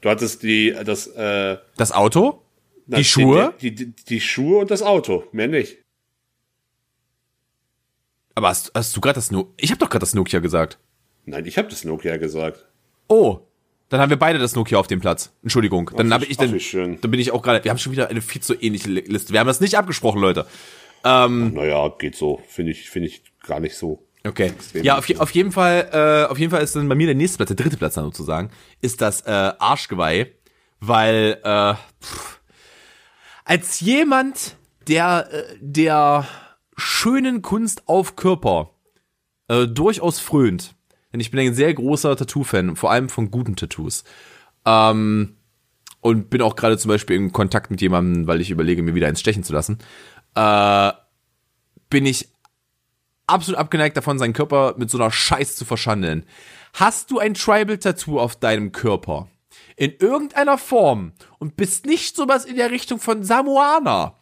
Du hattest die, das, äh, Das Auto? Die Schuhe? Die, die, die, die Schuhe und das Auto, mehr nicht. Aber hast, hast du gerade das Nokia? Ich habe doch gerade das Nokia gesagt. Nein, ich habe das Nokia gesagt. Oh, dann haben wir beide das Nokia auf dem Platz. Entschuldigung. Dann habe ich dann, dann bin ich auch gerade. Wir haben schon wieder eine viel zu ähnliche Liste. Wir haben das nicht abgesprochen, Leute. Ähm, naja, geht so. Finde ich, finde ich gar nicht so. Okay. Ja, auf, auf, jeden Fall, äh, auf jeden Fall ist dann bei mir der nächste Platz, der dritte Platz dann sozusagen, ist das äh, Arschgeweih, weil äh, pff, als jemand, der äh, der schönen Kunst auf Körper äh, durchaus frönt, denn ich bin ein sehr großer Tattoo-Fan, vor allem von guten Tattoos. Ähm, und bin auch gerade zum Beispiel in Kontakt mit jemandem, weil ich überlege, mir wieder eins stechen zu lassen. Äh, bin ich absolut abgeneigt davon, seinen Körper mit so einer Scheiß zu verschandeln. Hast du ein Tribal-Tattoo auf deinem Körper? In irgendeiner Form und bist nicht sowas in der Richtung von Samoana,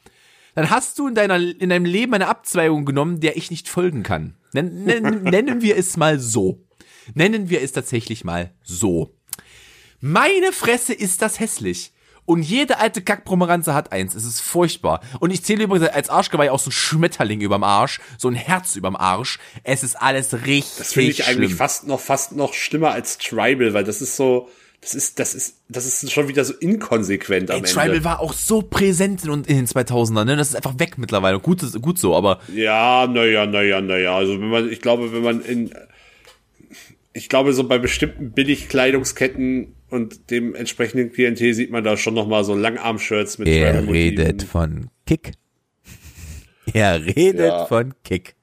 dann hast du in, deiner, in deinem Leben eine Abzweigung genommen, der ich nicht folgen kann. Nennen, (laughs) nennen wir es mal so. Nennen wir es tatsächlich mal so. Meine Fresse ist das hässlich. Und jede alte Kackpromeranze hat eins. Es ist furchtbar. Und ich zähle übrigens als Arschgeweih auch so ein Schmetterling überm Arsch, so ein Herz überm Arsch. Es ist alles richtig. Das finde ich eigentlich fast noch, fast noch schlimmer als Tribal, weil das ist so, das ist, das ist, das ist schon wieder so inkonsequent am Ey, Ende. Tribal war auch so präsent in, in den 2000ern, ne? Das ist einfach weg mittlerweile. Gut, gut so, aber. Ja, naja, naja, naja. Also wenn man, ich glaube, wenn man in, ich glaube, so bei bestimmten Billigkleidungsketten und dem entsprechenden Klientel sieht man da schon noch mal so Langarm-Shirts mit Er redet von Kick. (laughs) Er redet ja. von Kick.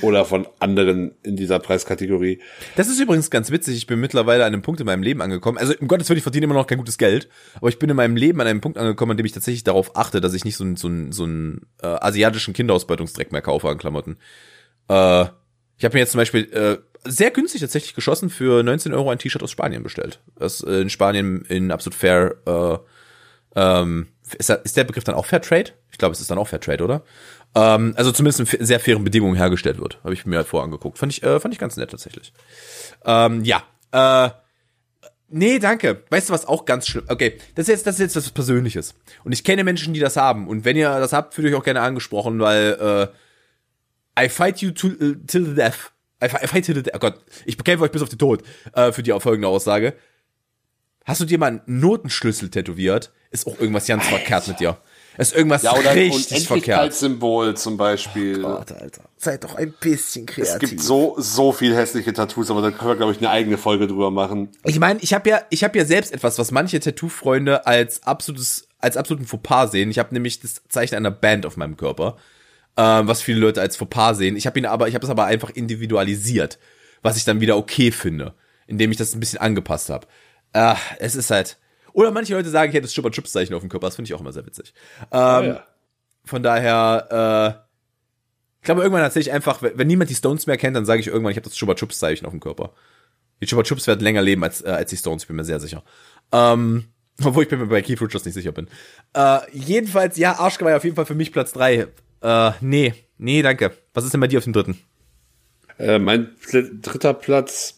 Oder von anderen in dieser Preiskategorie. Das ist übrigens ganz witzig. Ich bin mittlerweile an einem Punkt in meinem Leben angekommen. Also im Gottes Willen, ich verdiene immer noch kein gutes Geld. Aber ich bin in meinem Leben an einem Punkt angekommen, an dem ich tatsächlich darauf achte, dass ich nicht so einen so einen, so einen äh, asiatischen Kinderausbeutungsdreck mehr kaufe an Klamotten. Äh, ich habe mir jetzt zum Beispiel äh, sehr günstig tatsächlich geschossen für 19 Euro ein T-Shirt aus Spanien bestellt. Das äh, in Spanien in absolut fair. Äh, ähm, ist, da, ist der Begriff dann auch Fair Trade? Ich glaube, es ist dann auch Fair Trade, oder? Ähm, also zumindest in sehr fairen Bedingungen hergestellt wird. Habe ich mir halt vorher angeguckt. Fand ich, äh, fand ich ganz nett tatsächlich. Ähm, ja. Äh, Nee, danke. Weißt du, was auch ganz schlimm? Okay, das ist jetzt, das ist jetzt was Persönliches. Und ich kenne Menschen, die das haben. Und wenn ihr das habt, fühlt euch auch gerne angesprochen, weil äh, I fight you to, uh, till the death. I, I fight till the death. Oh Gott, ich bekämpfe euch bis auf den Tod äh, für die folgende Aussage. Hast du dir mal einen Notenschlüssel tätowiert? Ist auch irgendwas ganz verkehrt mit dir. Ist irgendwas ja, oder richtig verkehrt. als Symbol zum Beispiel. Oh Gott, Alter. Seid doch ein bisschen kreativ. Es gibt so, so viel hässliche Tattoos, aber da können wir, glaube ich, eine eigene Folge drüber machen. Ich meine, ich habe ja, ich habe ja selbst etwas, was manche Tattoo-Freunde als absolutes, als absoluten Fauxpas sehen. Ich habe nämlich das Zeichen einer Band auf meinem Körper, ähm, was viele Leute als Fauxpas sehen. Ich habe ihn aber, ich habe es aber einfach individualisiert, was ich dann wieder okay finde, indem ich das ein bisschen angepasst habe. Äh, es ist halt, oder manche Leute sagen, ich hätte das Chupa Chups Zeichen auf dem Körper. Das finde ich auch immer sehr witzig. Ähm, oh, ja. Von daher, äh, ich glaube, irgendwann erzähle ich einfach, wenn niemand die Stones mehr kennt, dann sage ich irgendwann, ich habe das Chupa Chups Zeichen auf dem Körper. Die Chupa Chups werden länger leben als, äh, als die Stones, bin mir sehr sicher. Ähm, (laughs) obwohl ich mir bei Keith Richards nicht sicher bin. Äh, jedenfalls, ja, Arschgeweih auf jeden Fall für mich Platz drei. Äh, nee, nee, danke. Was ist denn bei dir auf dem dritten? Äh, mein dritter Platz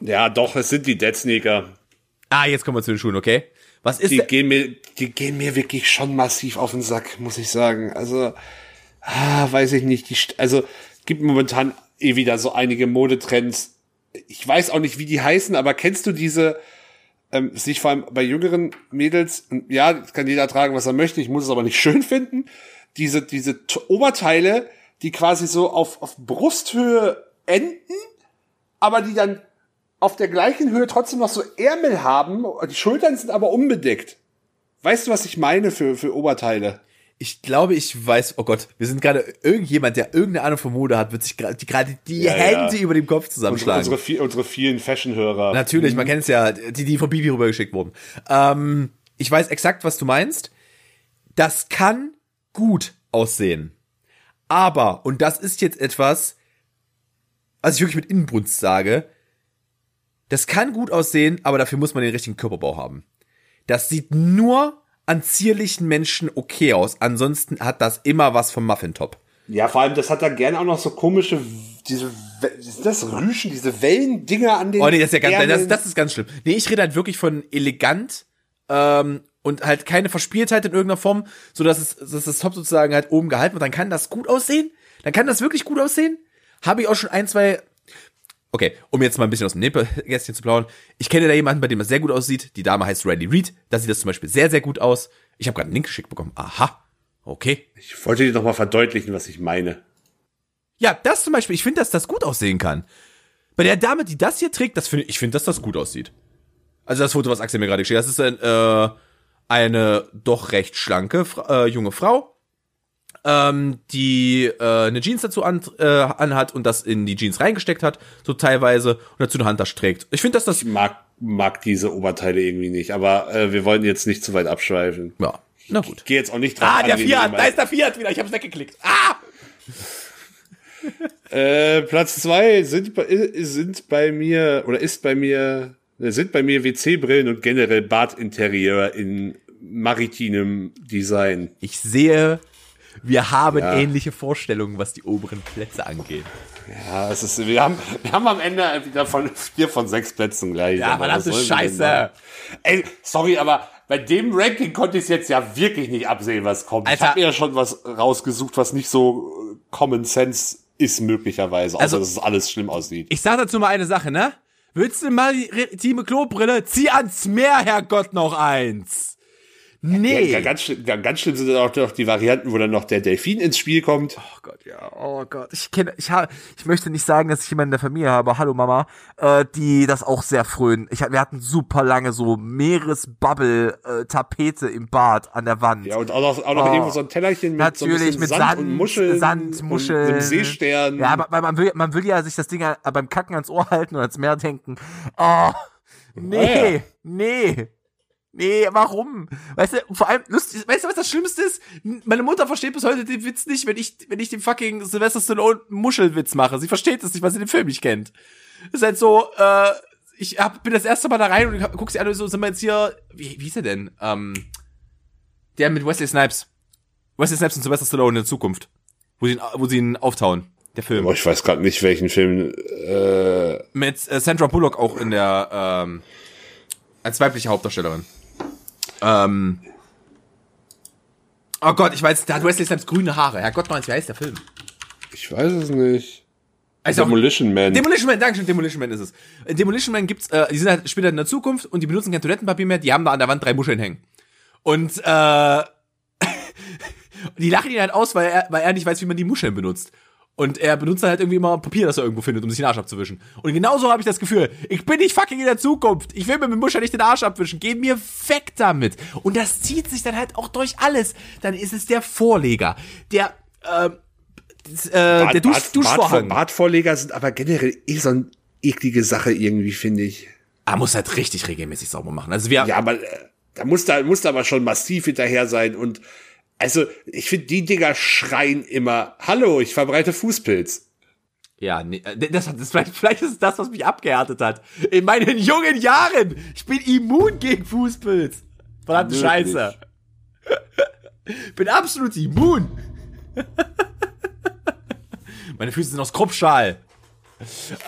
ja, doch, es sind die Dead Sneaker. Ah, jetzt kommen wir zu den Schuhen, okay? Was ist die gehen mir, die gehen mir wirklich schon massiv auf den Sack, muss ich sagen. Also, ah, weiß ich nicht. Die, also, gibt momentan eh wieder so einige Modetrends. Ich weiß auch nicht, wie die heißen, aber kennst du diese, ähm, sich vor allem bei jüngeren Mädels, ja, kann jeder tragen, was er möchte, ich muss es aber nicht (laughs) schön finden, diese, diese Oberteile, die quasi so auf, auf Brusthöhe enden, aber die dann auf der gleichen Höhe trotzdem noch so Ärmel haben, die Schultern sind aber unbedeckt. Weißt du, was ich meine für, für Oberteile? Ich glaube, ich weiß, oh Gott, wir sind gerade irgendjemand, der irgendeine Ahnung von Mode hat, wird sich gerade die, die ja, Hände ja. über dem Kopf zusammenschlagen. Unsere, unsere, unsere vielen Fashion-Hörer. Natürlich, mhm. man kennt es ja, die, die von Bibi rübergeschickt wurden. Ähm, ich weiß exakt, was du meinst. Das kann gut aussehen. Aber, und das ist jetzt etwas, was ich wirklich mit Inbrunst sage, das kann gut aussehen, aber dafür muss man den richtigen Körperbau haben. Das sieht nur an zierlichen Menschen okay aus. Ansonsten hat das immer was vom Muffintop. Ja, vor allem, das hat da gerne auch noch so komische, diese, ist das Rüschen, diese Wellendinger an den. Oh nee, das ist ja ganz, das, das, ist ganz schlimm. Nee, ich rede halt wirklich von elegant, ähm, und halt keine Verspieltheit in irgendeiner Form, so dass es, dass das Top sozusagen halt oben gehalten wird. Dann kann das gut aussehen. Dann kann das wirklich gut aussehen. Habe ich auch schon ein, zwei Okay, um jetzt mal ein bisschen aus dem Nebelgästchen zu plaudern. Ich kenne da jemanden, bei dem das sehr gut aussieht. Die Dame heißt Randy Reed. Da sieht das zum Beispiel sehr, sehr gut aus. Ich habe gerade einen Link geschickt bekommen. Aha. Okay. Ich wollte dir noch mal verdeutlichen, was ich meine. Ja, das zum Beispiel, ich finde, dass das gut aussehen kann. Bei der Dame, die das hier trägt, das finde ich finde, dass das gut aussieht. Also das Foto, was Axel mir gerade geschickt hat, das ist ein, äh, eine doch recht schlanke äh, junge Frau, ähm, die äh, eine Jeans dazu an, äh, anhat und das in die Jeans reingesteckt hat, so teilweise, und dazu eine Handtasche trägt. Ich finde, dass das... Ich mag, mag diese Oberteile irgendwie nicht, aber äh, wir wollen jetzt nicht zu weit abschweifen. Ja, na gut. Ich gehe jetzt auch nicht drauf Ah, der Fiat, da ist der Fiat wieder, ich hab's weggeklickt. Ah! (laughs) äh, Platz zwei sind, sind bei mir, oder ist bei mir, sind bei mir WC-Brillen und generell Badinterieur in maritinem Design. Ich sehe wir haben ja. ähnliche Vorstellungen, was die oberen Plätze angeht. Ja, es ist, wir haben, wir haben am Ende wieder von vier von sechs Plätzen gleich. Ja, aber das ist scheiße. Ey, sorry, aber bei dem Ranking konnte ich es jetzt ja wirklich nicht absehen, was kommt. Alter. Ich habe mir ja schon was rausgesucht, was nicht so Common Sense ist möglicherweise, außer also, dass es alles schlimm aussieht. Ich sag dazu mal eine Sache, ne? Willst du mal die Team Klobrille? Zieh ans Meer, Herrgott, noch eins. Nee. Ja, ganz, schlimm, ganz schlimm sind dann auch noch die Varianten, wo dann noch der Delfin ins Spiel kommt. Oh Gott, ja. Oh Gott. Ich kenne, ich habe, ich möchte nicht sagen, dass ich jemanden in der Familie habe, hallo Mama, äh, die das auch sehr frönen. Ich, wir hatten super lange so Meeresbubble-Tapete äh, im Bad an der Wand. Ja, und auch noch, auch noch oh. irgendwo so ein Tellerchen mit Natürlich, so mit Sand, Sand, und Muscheln. Sand, Muscheln. einem Seestern. Ja, aber man will, man will ja sich das Ding beim Kacken ans Ohr halten und ans Meer denken. Oh, nee, oh ja. nee. Nee, warum? Weißt du, vor allem, lustig, weißt du, was das Schlimmste ist? Meine Mutter versteht bis heute den Witz nicht, wenn ich, wenn ich den fucking Sylvester Stallone Muschelwitz mache. Sie versteht es nicht, weil sie den Film nicht kennt. Das ist halt so, äh, ich hab, bin das erste Mal da rein und guck sie an und so, sind wir jetzt hier, wie, wie hieß er denn? Ähm, der mit Wesley Snipes. Wesley Snipes und Sylvester Stallone in der Zukunft. Wo sie ihn, wo sie ihn auftauen. Der Film. Aber ich weiß gerade nicht, welchen Film, äh Mit äh, Sandra Bullock auch in der, ähm, als weibliche Hauptdarstellerin. Ähm. Oh Gott, ich weiß, der hat Wesley Snipes grüne Haare. Herrgott, noch wie heißt der Film? Ich weiß es nicht. Also Demolition Man. Demolition Man, danke schön, Demolition Man ist es. In Demolition Man gibt's, äh, die sind halt später in der Zukunft und die benutzen kein Toilettenpapier mehr, die haben da an der Wand drei Muscheln hängen. Und äh, (laughs) die lachen ihn halt aus, weil er, weil er nicht weiß, wie man die Muscheln benutzt. Und er benutzt halt irgendwie immer Papier, das er irgendwo findet, um sich den Arsch abzuwischen. Und genauso habe ich das Gefühl, ich bin nicht fucking in der Zukunft. Ich will mir mit Muscher nicht den Arsch abwischen. Geh mir weg damit. Und das zieht sich dann halt auch durch alles. Dann ist es der Vorleger, der, äh, äh, Bad, der Dusch, Bad, Duschvorhang. Bad, Badvorleger sind aber generell eh so eine eklige Sache irgendwie, finde ich. Er muss halt richtig regelmäßig sauber machen. Also wir ja, aber äh, da muss da muss da aber schon massiv hinterher sein und also, ich finde, die Dinger schreien immer, hallo, ich verbreite Fußpilz. Ja, nee, äh, das, das, vielleicht, ist es das, was mich abgehärtet hat. In meinen jungen Jahren. Ich bin immun gegen Fußpilz. Verdammte Scheiße. (laughs) bin absolut immun. (laughs) Meine Füße sind aus Kruppstahl.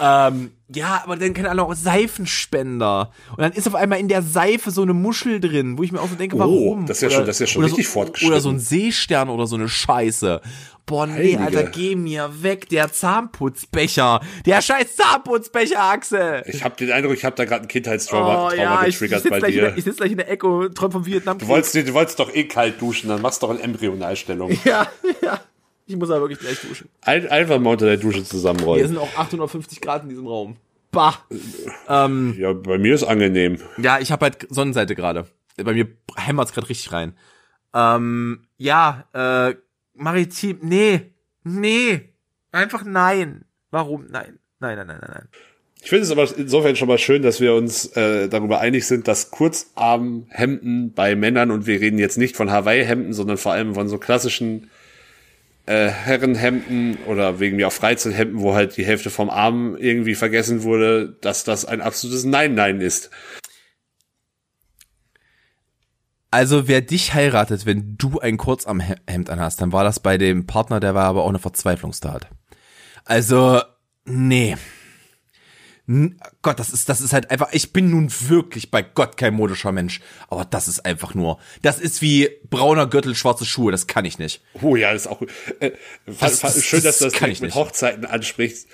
Ähm, ja, aber dann, keine Ahnung, Seifenspender. Und dann ist auf einmal in der Seife so eine Muschel drin, wo ich mir auch so denke, warum? Oh, das ist ja schon, das ist ja schon richtig so, fortgeschritten. Oder so ein Seestern oder so eine Scheiße. Boah, nee, Heilige. Alter, geh mir weg, der Zahnputzbecher. Der scheiß Zahnputzbecher, Axel. Ich hab den Eindruck, ich hab da gerade ein Kindheitstrauma oh, ja, getriggert ich, bei dir. Der, ich sitze gleich in der Ecke und träum vom Vietnam. Du wolltest, du wolltest doch eh kalt duschen, dann machst du doch eine Embryonalstellung. (laughs) Ja, ja. Ich muss aber wirklich gleich duschen. Ein, einfach mal unter der Dusche zusammenrollen. Hier sind auch 850 Grad in diesem Raum. Bah. Ähm, ja, bei mir ist angenehm. Ja, ich habe halt Sonnenseite gerade. Bei mir hämmert's gerade richtig rein. Ähm, ja, äh, maritim, nee, nee, einfach nein. Warum? Nein, nein, nein, nein, nein, nein. Ich finde es aber insofern schon mal schön, dass wir uns äh, darüber einig sind, dass Kurzarmhemden bei Männern, und wir reden jetzt nicht von Hawaii-Hemden, sondern vor allem von so klassischen äh, Herrenhemden oder wegen mir auch Freizeithemden, wo halt die Hälfte vom Arm irgendwie vergessen wurde, dass das ein absolutes Nein-Nein ist. Also wer dich heiratet, wenn du ein Kurzarmhemd anhast, dann war das bei dem Partner, der war aber auch eine Verzweiflungstat. Also, nee. Gott, das ist, das ist halt einfach, ich bin nun wirklich bei Gott kein modischer Mensch. Aber das ist einfach nur, das ist wie brauner Gürtel, schwarze Schuhe, das kann ich nicht. Oh ja, das ist auch, äh, das, das, schön, dass du das, das mit Hochzeiten ansprichst.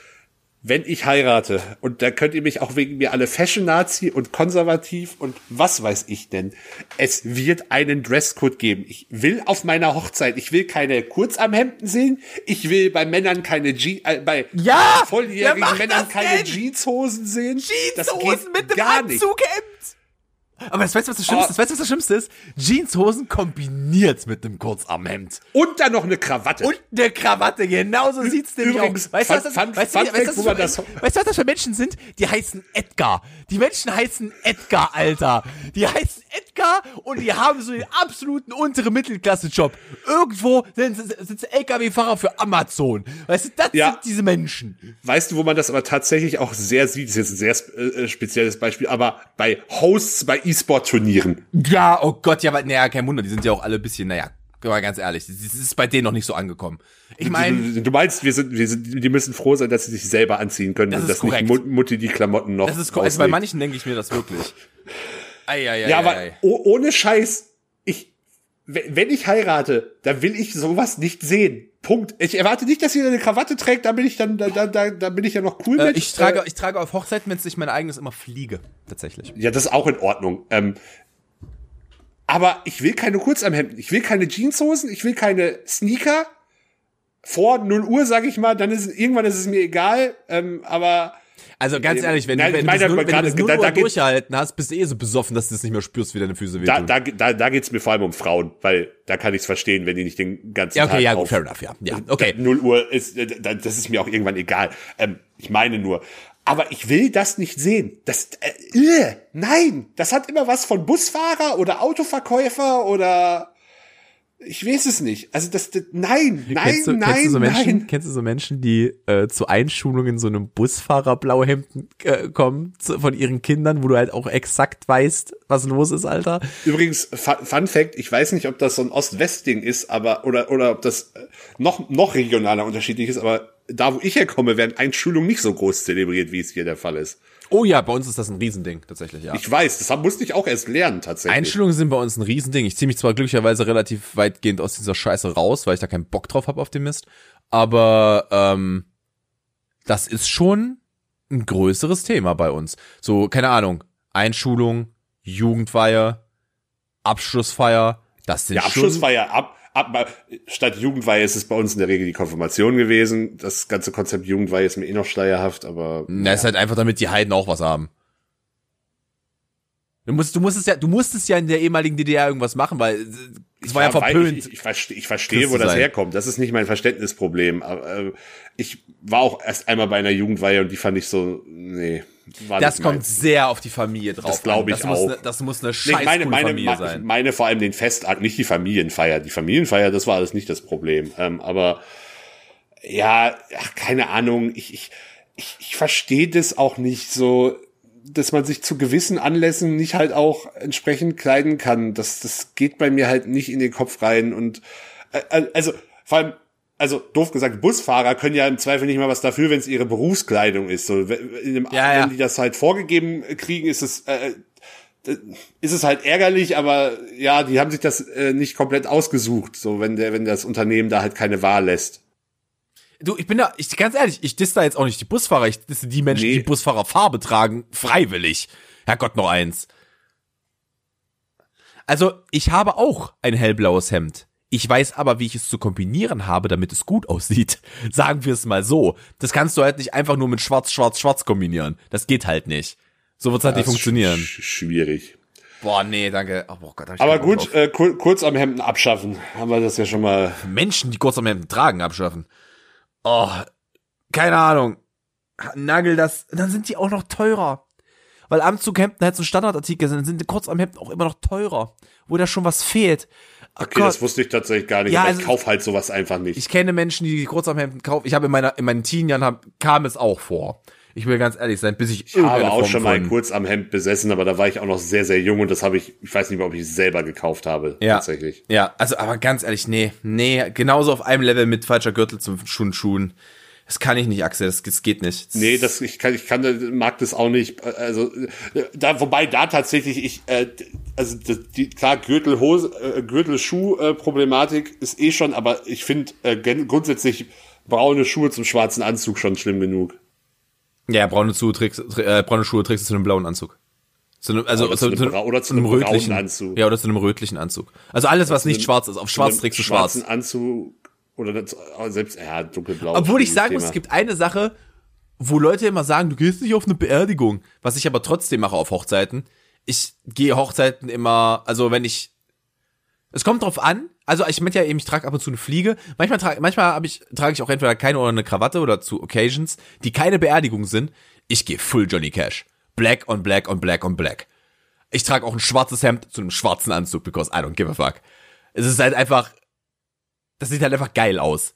Wenn ich heirate, und da könnt ihr mich auch wegen mir alle Fashion-Nazi und konservativ und was weiß ich denn, es wird einen Dresscode geben. Ich will auf meiner Hochzeit, ich will keine Kurzarmhemden sehen, ich will bei Männern keine Je äh, bei ja, volljährigen Männern keine Jeanshosen sehen. Jeanshosen mit dem Anzughemd! Aber weißt du, was das Schlimmste ist? Weißt du, was das Schlimmste ist? Jeanshosen kombiniert mit einem Kurzarmhemd. Und dann noch eine Krawatte. Und eine Krawatte, genauso sieht's nämlich aus. Weißt du, was das, weißt, weißt, du, weißt, weißt du, was das für Menschen sind? Die heißen Edgar. Die Menschen heißen Edgar, Alter. Die heißen Edgar und die haben so den absoluten untere Mittelklasse-Job. Irgendwo sind, sind LKW-Fahrer für Amazon. Weißt du, das ja. sind diese Menschen. Weißt du, wo man das aber tatsächlich auch sehr sieht? Das ist jetzt ein sehr äh, spezielles Beispiel, aber bei Hosts, bei E-Sport-Turnieren. Ja, oh Gott, ja, weil, naja, kein Wunder, die sind ja auch alle bisschen, naja, mal ganz ehrlich, das ist bei denen noch nicht so angekommen. Ich meine, du, du, meinst, wir sind, wir sind, die müssen froh sein, dass sie sich selber anziehen können das und dass korrekt. nicht Mutti die Klamotten noch. Das ist korrekt. Also bei manchen denke ich mir das wirklich. Ei, ei, ei, ja, aber ohne Scheiß, ich, wenn ich heirate, dann will ich sowas nicht sehen. Punkt. Ich erwarte nicht, dass ihr eine Krawatte trägt, da bin ich dann, da, da, da bin ich ja noch cool äh, mit. Ich trage, äh, ich trage auf Hochzeiten, wenn ich mein eigenes immer fliege, tatsächlich. Ja, das ist auch in Ordnung. Ähm, aber ich will keine Kurzarmhemden, ich will keine Jeanshosen, ich will keine Sneaker. Vor 0 Uhr, sag ich mal, dann ist irgendwann ist es mir egal, ähm, aber also ganz ehrlich, wenn, Nein, du, wenn, meine, du, wenn grade, du das nur da, da durchgehalten hast, bist du eh so besoffen, dass du es nicht mehr spürst, wie deine Füße wehtun. Da, da, da, da geht's mir vor allem um Frauen, weil da kann ich's verstehen, wenn die nicht den ganzen ja, okay, Tag ja, gut, fair enough, ja. ja okay. 0 Uhr ist, äh, das ist mir auch irgendwann egal. Ähm, ich meine nur, aber ich will das nicht sehen. Das, äh, äh, nein, das hat immer was von Busfahrer oder Autoverkäufer oder ich weiß es nicht. Also das, das nein, nein, kennst du, nein, kennst du so Menschen, nein. Kennst du so Menschen, die äh, zu Einschulungen in so einem Busfahrer Blauhemden äh, kommen zu, von ihren Kindern, wo du halt auch exakt weißt, was los ist, Alter? Übrigens, Fun Fact, ich weiß nicht, ob das so ein Ost-West-Ding ist, aber oder oder ob das äh, noch noch regionaler unterschiedlich ist, aber da, wo ich herkomme, werden Einschulungen nicht so groß zelebriert, wie es hier der Fall ist. Oh ja, bei uns ist das ein Riesending, tatsächlich, ja. Ich weiß, das musste ich auch erst lernen, tatsächlich. Einstellungen sind bei uns ein Riesending. Ich ziehe mich zwar glücklicherweise relativ weitgehend aus dieser Scheiße raus, weil ich da keinen Bock drauf habe auf den Mist. Aber ähm, das ist schon ein größeres Thema bei uns. So, keine Ahnung, Einschulung, Jugendweihe, Abschlussfeier, das sind ja, Abschlussfeier, ab, ab, statt Jugendweihe ist es bei uns in der Regel die Konfirmation gewesen. Das ganze Konzept Jugendweihe ist mir eh noch schleierhaft, aber. Na, ja. ist halt einfach, damit die Heiden auch was haben. Du musst, du musstest ja, du musstest ja in der ehemaligen DDR irgendwas machen, weil äh, es war ja verpönt. Ich, ich, ich verstehe, ich verstehe wo das sein. herkommt. Das ist nicht mein Verständnisproblem. Aber, äh, ich war auch erst einmal bei einer Jugendweihe und die fand ich so, nee. War das kommt meins. sehr auf die Familie drauf. Das glaube ich das auch. Muss ne, das muss eine scheiß nee, meine, meine, Familie sein. Ich meine vor allem den Festakt, nicht die Familienfeier. Die Familienfeier, das war alles nicht das Problem. Ähm, aber ja, ach, keine Ahnung. Ich, ich, ich, ich verstehe das auch nicht so, dass man sich zu gewissen Anlässen nicht halt auch entsprechend kleiden kann. Das, das geht bei mir halt nicht in den Kopf rein. Und äh, also vor allem also doof gesagt, Busfahrer können ja im Zweifel nicht mal was dafür, wenn es ihre Berufskleidung ist. So, dem, ja, ja. wenn die das halt vorgegeben kriegen, ist es äh, äh, ist es halt ärgerlich, aber ja, die haben sich das äh, nicht komplett ausgesucht, so wenn der wenn das Unternehmen da halt keine Wahl lässt. Du, ich bin da, ich ganz ehrlich, ich diss da jetzt auch nicht die Busfahrer, ich disse die Menschen, nee. die Busfahrerfarbe tragen, freiwillig. Herrgott, noch eins. Also, ich habe auch ein hellblaues Hemd. Ich weiß aber, wie ich es zu kombinieren habe, damit es gut aussieht. (laughs) Sagen wir es mal so. Das kannst du halt nicht einfach nur mit schwarz, schwarz, schwarz kombinieren. Das geht halt nicht. So wird's halt nicht funktionieren. Sch schwierig. Boah, nee, danke. Oh, Gott, aber gut, äh, kur kurz am Hemden abschaffen. Haben wir das ja schon mal. Menschen, die kurz am Hemden tragen, abschaffen. Oh, keine Ahnung. Nagel das. Dann sind die auch noch teurer. Weil Anzughemden halt so Standardartikel sind, sind kurz am Hemden auch immer noch teurer. Wo da schon was fehlt. Okay, Gott. das wusste ich tatsächlich gar nicht. Ja, also ich kauf halt sowas einfach nicht. Ich kenne Menschen, die Kurzarmhemden kaufen. Ich habe in meiner in meinen Teenjahren kam es auch vor. Ich will ganz ehrlich sein, bis ich Ich habe auch Form schon mal ein Kurzarmhemd besessen, aber da war ich auch noch sehr sehr jung und das habe ich ich weiß nicht mehr, ob ich es selber gekauft habe ja, tatsächlich. Ja, also aber ganz ehrlich, nee, nee, genauso auf einem Level mit falscher Gürtel zum Schuhen Schuhen. Das kann ich nicht, Axel, das, das geht nicht. Das nee, das ich kann ich kann mag das auch nicht. Also da wobei da tatsächlich ich äh, also die klar Gürtel Hose äh, Gürtel Schuh äh, Problematik ist eh schon, aber ich finde äh, grundsätzlich braune Schuhe zum schwarzen Anzug schon schlimm genug. Ja, braune Schuhe trägst, äh, braune Schuhe trägst du zu einem blauen Anzug. Zu einem, also oder zu, zu, einem, oder zu einem, rötlichen Anzug. Ja, oder zu einem rötlichen Anzug. Also alles, was nicht einem, schwarz ist. Auf schwarz trägst du schwarz. Anzug oder selbst ja dunkelblau. Obwohl ich sagen Thema. muss, es gibt eine Sache, wo Leute immer sagen, du gehst nicht auf eine Beerdigung, was ich aber trotzdem mache auf Hochzeiten. Ich gehe Hochzeiten immer, also wenn ich es kommt drauf an. Also ich meinte ja eben, ich trage ab und zu eine Fliege. Manchmal trage manchmal hab ich trage ich auch entweder keine oder eine Krawatte oder zu Occasions, die keine Beerdigung sind. Ich gehe full Johnny Cash. Black on black on black on black. Ich trage auch ein schwarzes Hemd zu einem schwarzen Anzug, because I don't give a fuck. Es ist halt einfach, das sieht halt einfach geil aus.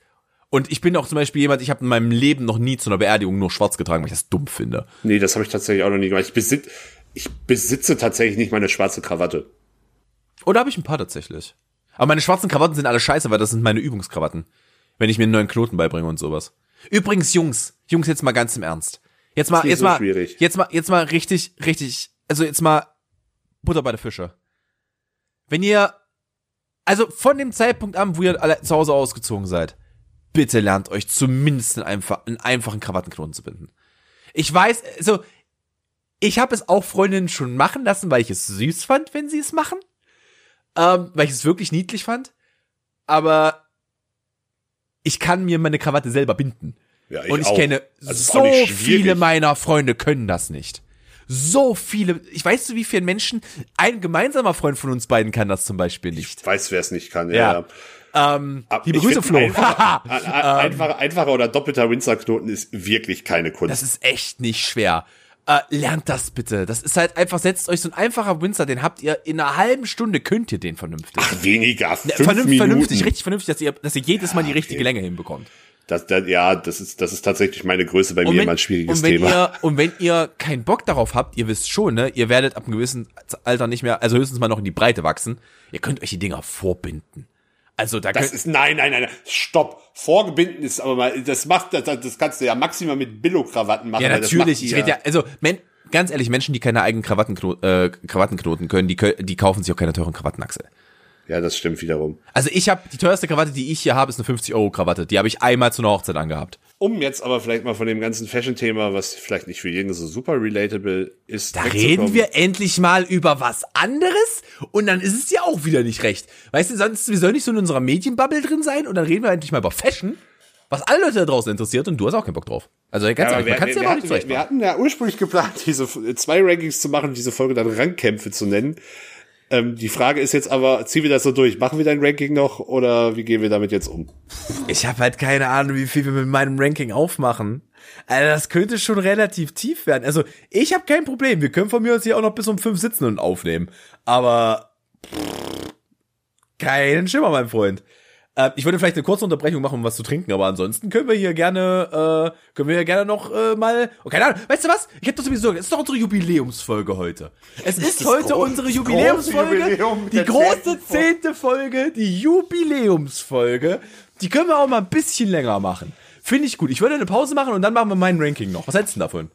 Und ich bin auch zum Beispiel jemand, ich habe in meinem Leben noch nie zu einer Beerdigung nur schwarz getragen, weil ich das dumm finde. Nee, das habe ich tatsächlich auch noch nie gemacht. Ich besitze, ich besitze tatsächlich nicht meine schwarze Krawatte. Oder habe ich ein paar tatsächlich. Aber meine schwarzen Krawatten sind alle scheiße, weil das sind meine Übungskrawatten. Wenn ich mir einen neuen Knoten beibringe und sowas. Übrigens, Jungs, Jungs, jetzt mal ganz im Ernst. Jetzt mal, jetzt so mal, schwierig. jetzt mal, jetzt mal richtig, richtig, also jetzt mal Butter bei der Fische. Wenn ihr, also von dem Zeitpunkt an, wo ihr alle zu Hause ausgezogen seid, bitte lernt euch zumindest einen, einen einfachen Krawattenknoten zu binden. Ich weiß, also, ich habe es auch Freundinnen schon machen lassen, weil ich es süß fand, wenn sie es machen ähm, weil ich es wirklich niedlich fand. Aber ich kann mir meine Krawatte selber binden. Ja, ich und ich auch. kenne also so viele meiner Freunde können das nicht. So viele, ich weiß, wie viele Menschen, ein gemeinsamer Freund von uns beiden kann das zum Beispiel nicht. Ich weiß, wer es nicht kann, ja. ja. Ähm, liebe Grüße, Flo. Einfacher, (laughs) einfacher, einfacher oder doppelter Windsor-Knoten ist wirklich keine Kunst. Das ist echt nicht schwer. Äh, lernt das bitte. Das ist halt einfach, setzt euch so ein einfacher Windsor, den habt ihr in einer halben Stunde, könnt ihr den vernünftig. Ach, weniger. Fünf Vernünft, Minuten. Vernünftig, richtig vernünftig, dass ihr, dass ihr jedes Mal die richtige okay. Länge hinbekommt. Das, das, ja, das ist, das ist tatsächlich meine Größe bei und mir wenn, immer ein schwieriges und wenn Thema. Ihr, und wenn ihr keinen Bock darauf habt, ihr wisst schon, ne, ihr werdet ab einem gewissen Alter nicht mehr, also höchstens mal noch in die Breite wachsen. Ihr könnt euch die Dinger vorbinden. Also da Das ist nein, nein, nein, stopp. Vorgebinden ist aber mal das macht das, das kannst du ja maximal mit Billo Krawatten machen. Ja, natürlich, ich rede ja also men, ganz ehrlich, Menschen, die keine eigenen Krawattenknoten, äh, Krawattenknoten können, die die kaufen sich auch keine teuren Krawattenachse. Ja, das stimmt wiederum. Also ich habe die teuerste Krawatte, die ich hier habe, ist eine 50 Euro Krawatte. Die habe ich einmal zu einer Hochzeit angehabt. Um jetzt aber vielleicht mal von dem ganzen Fashion-Thema, was vielleicht nicht für jeden so super relatable ist. Da reden wir endlich mal über was anderes und dann ist es ja auch wieder nicht recht. Weißt du, sonst, wir sollen nicht so in unserer Medienbubble drin sein und dann reden wir endlich mal über Fashion, was alle Leute da draußen interessiert und du hast auch keinen Bock drauf. Also ganz ja, ehrlich, man kann es ja auch nicht wir, wir hatten ja ursprünglich geplant, (laughs) diese zwei Rankings zu machen, diese Folge dann Rangkämpfe zu nennen. Ähm, die Frage ist jetzt aber, ziehen wir das so durch? Machen wir dein Ranking noch oder wie gehen wir damit jetzt um? Ich habe halt keine Ahnung, wie viel wir mit meinem Ranking aufmachen. Also das könnte schon relativ tief werden. Also ich habe kein Problem. Wir können von mir aus hier auch noch bis um fünf sitzen und aufnehmen. Aber pff, keinen Schimmer, mein Freund. Äh, ich würde vielleicht eine kurze Unterbrechung machen, um was zu trinken, aber ansonsten können wir hier gerne, äh, können wir hier gerne noch äh, mal. Oh, keine Ahnung. Weißt du was? Ich habe doch sowieso. Es ist doch unsere Jubiläumsfolge heute. Es ist, ist heute unsere Jubiläumsfolge. Jubiläum die große zehnte Folge, die Jubiläumsfolge. Die können wir auch mal ein bisschen länger machen. Finde ich gut. Ich würde eine Pause machen und dann machen wir mein Ranking noch. Was hältst du davon?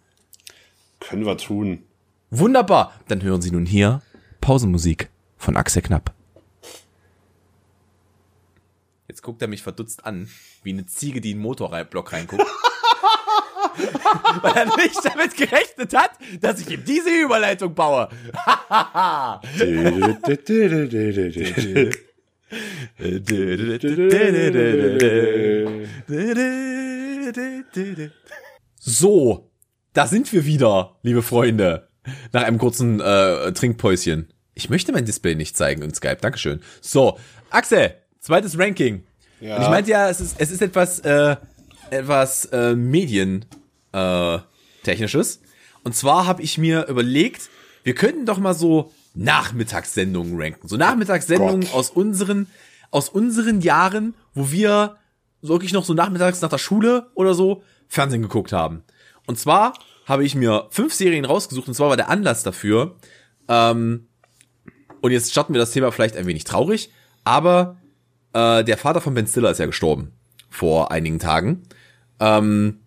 Können wir tun. Wunderbar. Dann hören Sie nun hier Pausenmusik von Axel Knapp. Jetzt guckt er mich verdutzt an, wie eine Ziege, die in den Motorblock reinguckt. (laughs) Weil er nicht damit gerechnet hat, dass ich ihm diese Überleitung baue. so, da sind wir wieder, liebe Freunde. Nach einem kurzen äh, Trinkpäuschen. Ich möchte mein Display nicht zeigen in Skype. Dankeschön. So, Axel, Zweites Ranking. Ja. Und ich meinte ja, es ist, es ist etwas, äh, etwas äh, Medien äh. Und zwar habe ich mir überlegt, wir könnten doch mal so Nachmittagssendungen ranken. So Nachmittagssendungen aus unseren, aus unseren Jahren, wo wir wirklich noch so nachmittags nach der Schule oder so Fernsehen geguckt haben. Und zwar habe ich mir fünf Serien rausgesucht und zwar war der Anlass dafür. Ähm, und jetzt starten wir das Thema vielleicht ein wenig traurig, aber äh, der Vater von Ben Stiller ist ja gestorben vor einigen Tagen. Ähm,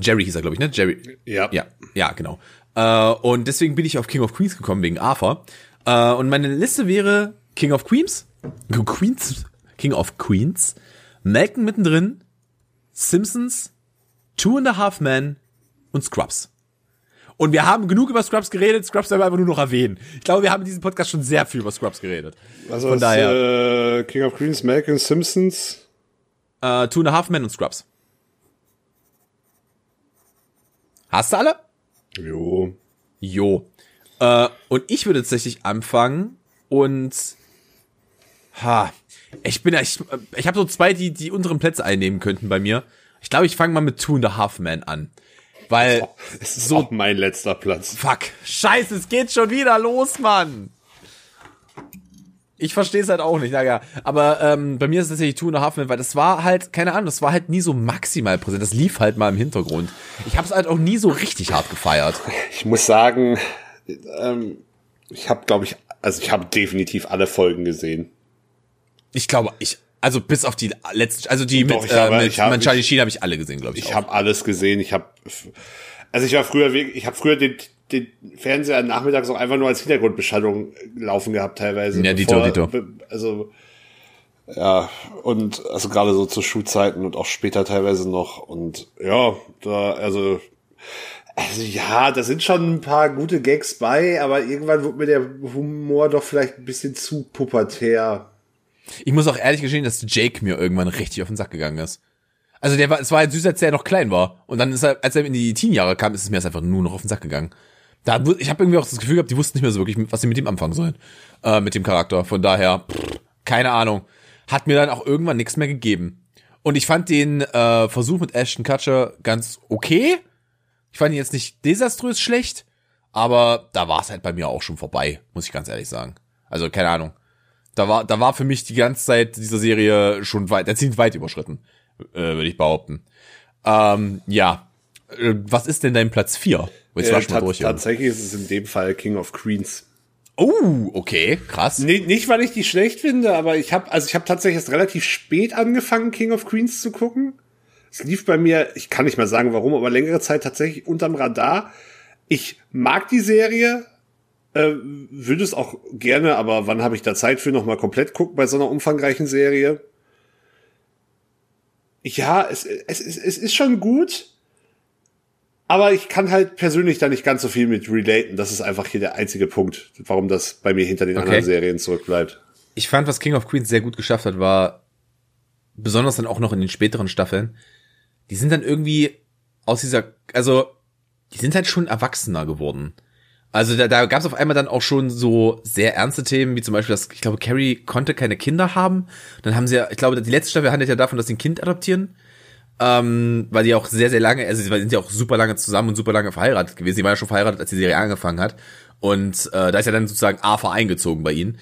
Jerry hieß er, glaube ich, ne? Jerry. Ja. Ja, ja, genau. Äh, und deswegen bin ich auf King of Queens gekommen wegen Arthur. Äh, und meine Liste wäre King of Queens, (laughs) Queens, King of Queens, Malcolm mittendrin, Simpsons, Two and a Half Men und Scrubs. Und wir haben genug über Scrubs geredet, Scrubs werden wir einfach nur noch erwähnen. Ich glaube, wir haben in diesem Podcast schon sehr viel über Scrubs geredet. Also Von daher. Äh, King of Queens, Malcolm Simpsons. Äh, Two and a Half Men und Scrubs. Hast du alle? Jo. Jo. Äh, und ich würde tatsächlich anfangen und ha, ich bin ich, ich habe so zwei, die die unteren Plätze einnehmen könnten bei mir. Ich glaube, ich fange mal mit Two and a Half Men an. Weil (laughs) es ist so mein letzter Platz. Fuck. Scheiße, es geht schon wieder los, Mann. Ich verstehe es halt auch nicht, naja. Aber ähm, bei mir ist es tatsächlich Two and a Half Men, weil das war halt, keine Ahnung, das war halt nie so maximal präsent. Das lief halt mal im Hintergrund. Ich habe es halt auch nie so richtig hart gefeiert. Ich muss sagen, ähm, ich habe, glaube ich, also ich habe definitiv alle Folgen gesehen. Ich glaube, ich, also bis auf die letzten, also die Doch, mit, äh, mit hab, Charlie Sheen habe ich alle gesehen, glaube ich. Ich habe alles gesehen. Ich habe, also ich war früher, ich habe früher den, den Fernseher nachmittags auch einfach nur als Hintergrundbeschallung laufen gehabt teilweise. Ja, Dito, Dito. Also ja, und also gerade so zu Schulzeiten und auch später teilweise noch. Und ja, da, also, also ja, da sind schon ein paar gute Gags bei, aber irgendwann wird mir der Humor doch vielleicht ein bisschen zu pubertär. Ich muss auch ehrlich gestehen, dass Jake mir irgendwann richtig auf den Sack gegangen ist. Also der war, es war halt süß, als er noch klein war. Und dann ist er, als er in die Teenjahre kam, ist es mir jetzt einfach nur noch auf den Sack gegangen. Da, ich habe irgendwie auch das Gefühl gehabt, die wussten nicht mehr so wirklich, was sie mit ihm anfangen sollen. Äh, mit dem Charakter. Von daher, pff, keine Ahnung. Hat mir dann auch irgendwann nichts mehr gegeben. Und ich fand den äh, Versuch mit Ashton Kutcher ganz okay. Ich fand ihn jetzt nicht desaströs schlecht, aber da war es halt bei mir auch schon vorbei, muss ich ganz ehrlich sagen. Also keine Ahnung. Da war, da war für mich die ganze Zeit dieser Serie schon weit, der ziemlich weit überschritten, äh, würde ich behaupten. Ähm, ja. Äh, was ist denn dein Platz 4? Jetzt äh, durch, tatsächlich ist es in dem Fall King of Queens. Oh, okay, krass. Nee, nicht, weil ich die schlecht finde, aber ich habe also ich habe tatsächlich erst relativ spät angefangen, King of Queens zu gucken. Es lief bei mir, ich kann nicht mal sagen warum, aber längere Zeit tatsächlich unterm Radar. Ich mag die Serie, äh, würde es auch gerne, aber wann habe ich da Zeit für nochmal komplett gucken bei so einer umfangreichen Serie? Ja, es, es, es, es ist schon gut, aber ich kann halt persönlich da nicht ganz so viel mit relaten. Das ist einfach hier der einzige Punkt, warum das bei mir hinter den okay. anderen Serien zurückbleibt. Ich fand, was King of Queens sehr gut geschafft hat, war besonders dann auch noch in den späteren Staffeln. Die sind dann irgendwie aus dieser, also die sind halt schon erwachsener geworden. Also da, da gab es auf einmal dann auch schon so sehr ernste Themen, wie zum Beispiel, dass ich glaube, Carrie konnte keine Kinder haben. Dann haben sie ja, ich glaube, die letzte Staffel handelt ja davon, dass sie ein Kind adoptieren. Ähm, weil die auch sehr, sehr lange, also sie sind ja auch super lange zusammen und super lange verheiratet gewesen. Sie war ja schon verheiratet, als die Serie angefangen hat. Und äh, da ist ja dann sozusagen AFA eingezogen bei ihnen.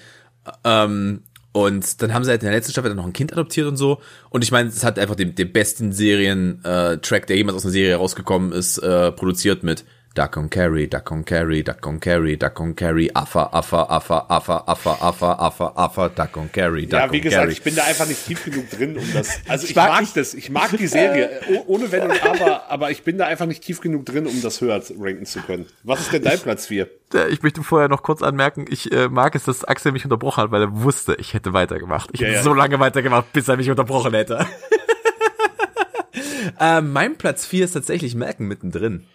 Ähm, und dann haben sie halt in der letzten Staffel dann noch ein Kind adoptiert und so. Und ich meine, es hat einfach den, den besten Serien-Track, äh, der jemals aus einer Serie rausgekommen ist, äh, produziert mit Duck on Carry, Duck on Carry, Duck on Carry, Duck on Carry, Affa, Affa, Affa, Affa, Affa, Affa, Affa, Affa, Duck on Carry, Duck Ja, wie gesagt, carry. ich bin da einfach nicht tief genug drin, um das. (laughs) Also ich, mag, mag das, ich mag die Serie, (laughs) ohne Wenn und Aber, aber ich bin da einfach nicht tief genug drin, um das höher ranken zu können. Was ist denn dein Platz 4? Ich möchte vorher noch kurz anmerken, ich äh, mag es, dass Axel mich unterbrochen hat, weil er wusste, ich hätte weitergemacht. Ich ja, hätte ja. so lange weitergemacht, bis er mich unterbrochen hätte. (laughs) äh, mein Platz 4 ist tatsächlich Malcolm mittendrin.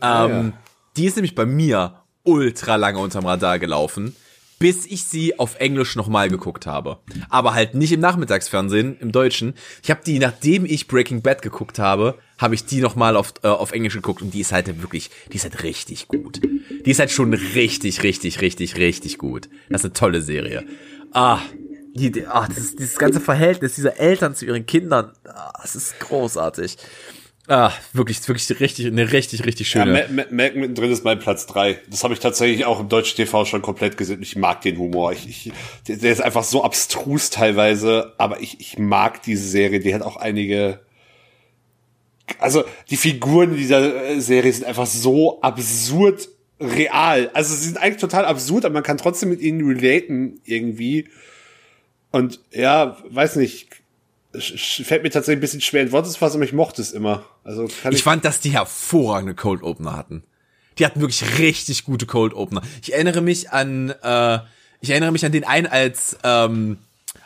Ah, ähm, ja. Die ist nämlich bei mir ultra lange unterm Radar gelaufen, bis ich sie auf Englisch nochmal geguckt habe. Aber halt nicht im Nachmittagsfernsehen, im Deutschen. Ich habe die, nachdem ich Breaking Bad geguckt habe, habe ich die nochmal auf, äh, auf Englisch geguckt und die ist halt wirklich, die ist halt richtig gut. Die ist halt schon richtig, richtig, richtig, richtig gut. Das ist eine tolle Serie. Ah, die, ah das, dieses ganze Verhältnis dieser Eltern zu ihren Kindern, ah, das ist großartig. Ah, wirklich, wirklich richtig, eine richtig, richtig schöne. Ja, Malcolm mittendrin ist mein Platz drei. Das habe ich tatsächlich auch im deutschen TV schon komplett gesehen. Ich mag den Humor. Ich, ich, der ist einfach so abstrus teilweise, aber ich, ich mag diese Serie. Die hat auch einige. Also die Figuren dieser äh, Serie sind einfach so absurd real. Also sie sind eigentlich total absurd, aber man kann trotzdem mit ihnen relaten irgendwie. Und ja, weiß nicht, fällt mir tatsächlich ein bisschen schwer in Worte zu fassen, aber ich mochte es immer. Also kann ich, ich fand, dass die hervorragende Cold Opener hatten. Die hatten wirklich richtig gute Cold Opener. Ich erinnere mich an, äh, ich erinnere mich an den einen als, ähm,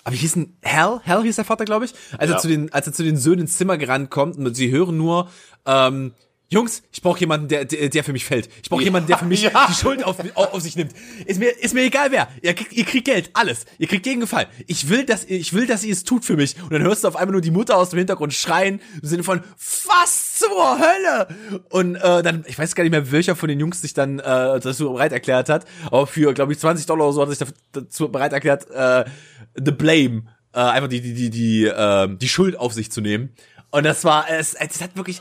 aber wie hieß denn Hal? Hal hieß der Vater, glaube ich. Als ja. er zu den, als er zu den Söhnen ins Zimmer gerannt kommt und sie hören nur, ähm, Jungs, ich brauche jemanden, der, der, der für mich fällt. Ich brauche ja, jemanden, der für mich (laughs) ja. die Schuld auf, auf, sich nimmt. Ist mir, ist mir egal wer. Ihr, ihr kriegt Geld, alles. Ihr kriegt Gegengefallen. Ich will, dass, ich will, dass ihr es tut für mich. Und dann hörst du auf einmal nur die Mutter aus dem Hintergrund schreien, im Sinne von, was zur Hölle? Und äh, dann, ich weiß gar nicht mehr, welcher von den Jungs sich dann äh, dazu bereit erklärt hat. Aber für, glaube ich, 20 Dollar oder so hat sich dazu bereit erklärt, äh, the blame, äh, einfach die, die, die, die, äh, die Schuld auf sich zu nehmen. Und das war, es, es hat wirklich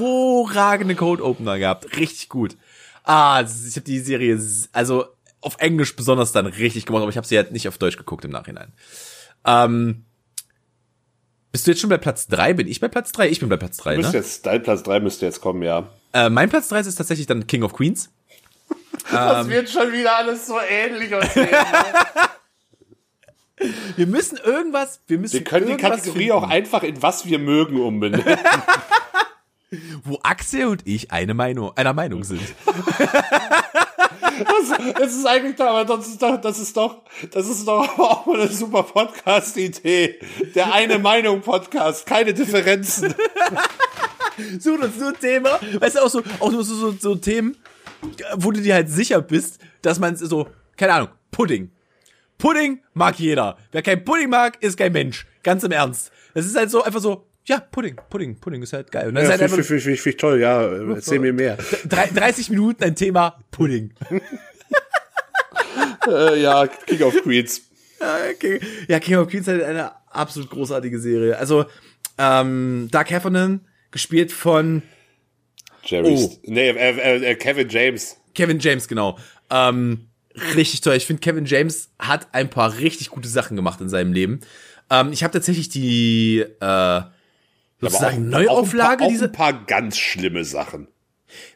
hervorragende Code Opener gehabt. Richtig gut. Ah, ich habe die Serie, also auf Englisch besonders dann richtig gemacht, aber ich habe sie halt nicht auf Deutsch geguckt im Nachhinein. Ähm, bist du jetzt schon bei Platz drei? Bin ich bei Platz drei? Ich bin bei Platz drei. Du ne? jetzt, dein Platz drei müsste jetzt kommen, ja. Äh, mein Platz drei ist tatsächlich dann King of Queens. (laughs) das ähm, wird schon wieder alles so ähnlich und (laughs) Wir müssen irgendwas, wir müssen Wir können die Kategorie finden. auch einfach in was wir mögen umbenennen. (laughs) Wo Axel und ich eine Meinung, einer Meinung sind. Das, das ist eigentlich doch, aber das ist doch, das ist doch, das ist doch auch mal eine super Podcast-Idee. Der eine Meinung Podcast, keine Differenzen. (laughs) Such uns nur ein Thema, weißt du, auch so, auch so, so, so Themen, wo du dir halt sicher bist, dass man so, keine Ahnung, Pudding. Pudding mag jeder. Wer kein Pudding mag, ist kein Mensch. Ganz im Ernst. Das ist halt so einfach so, ja, Pudding, Pudding, Pudding ist halt geil. Und dann ja, ist halt finde find, find, toll, ja, erzähl mir mehr. 30 Minuten ein Thema Pudding. (laughs) äh, ja, King of Queens. Ja, King, ja, King of Queens ist halt eine absolut großartige Serie. Also, ähm, Doug Heffernan, gespielt von Jerry, oh. nee, äh, äh, äh, Kevin James. Kevin James, genau. Ähm, richtig toll. Ich finde, Kevin James hat ein paar richtig gute Sachen gemacht in seinem Leben. Ähm, ich habe tatsächlich die äh, sozusagen Neuauflage auch ein, paar, auch ein paar ganz schlimme Sachen.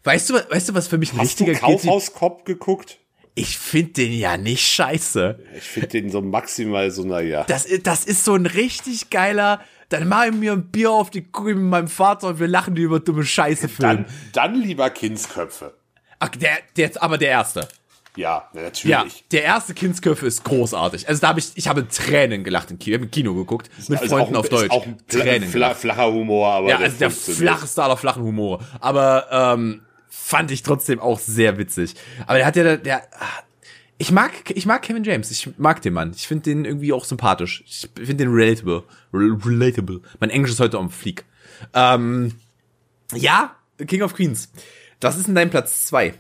Weißt du, weißt du, was für mich ein Hast richtiger du Kaufhauskopf geguckt? Ich finde den ja nicht scheiße. Ich finde den so maximal so, naja. Das, das ist so ein richtig geiler, dann mache ich mir ein Bier auf die Kuh mit meinem Vater und wir lachen über dumme Scheiße Film. Dann, dann lieber Kindsköpfe. Ach, der, der, aber der erste. Ja, natürlich. Ja, der erste Kindsköpfe ist großartig. Also da habe ich, ich habe Tränen gelacht im Kino. Wir haben im Kino geguckt mit also Freunden ein, auf Deutsch. Auch ein Tränen fla flacher Humor, aber ja, also der flacheste aller flachen Humore. Aber ähm, fand ich trotzdem auch sehr witzig. Aber der hat ja, der, der ich mag, ich mag Kevin James. Ich mag den Mann. Ich finde den irgendwie auch sympathisch. Ich finde den relatable, relatable. Mein Englisch ist heute am Flieg. Ähm, ja, King of Queens. Das ist in deinem Platz zwei.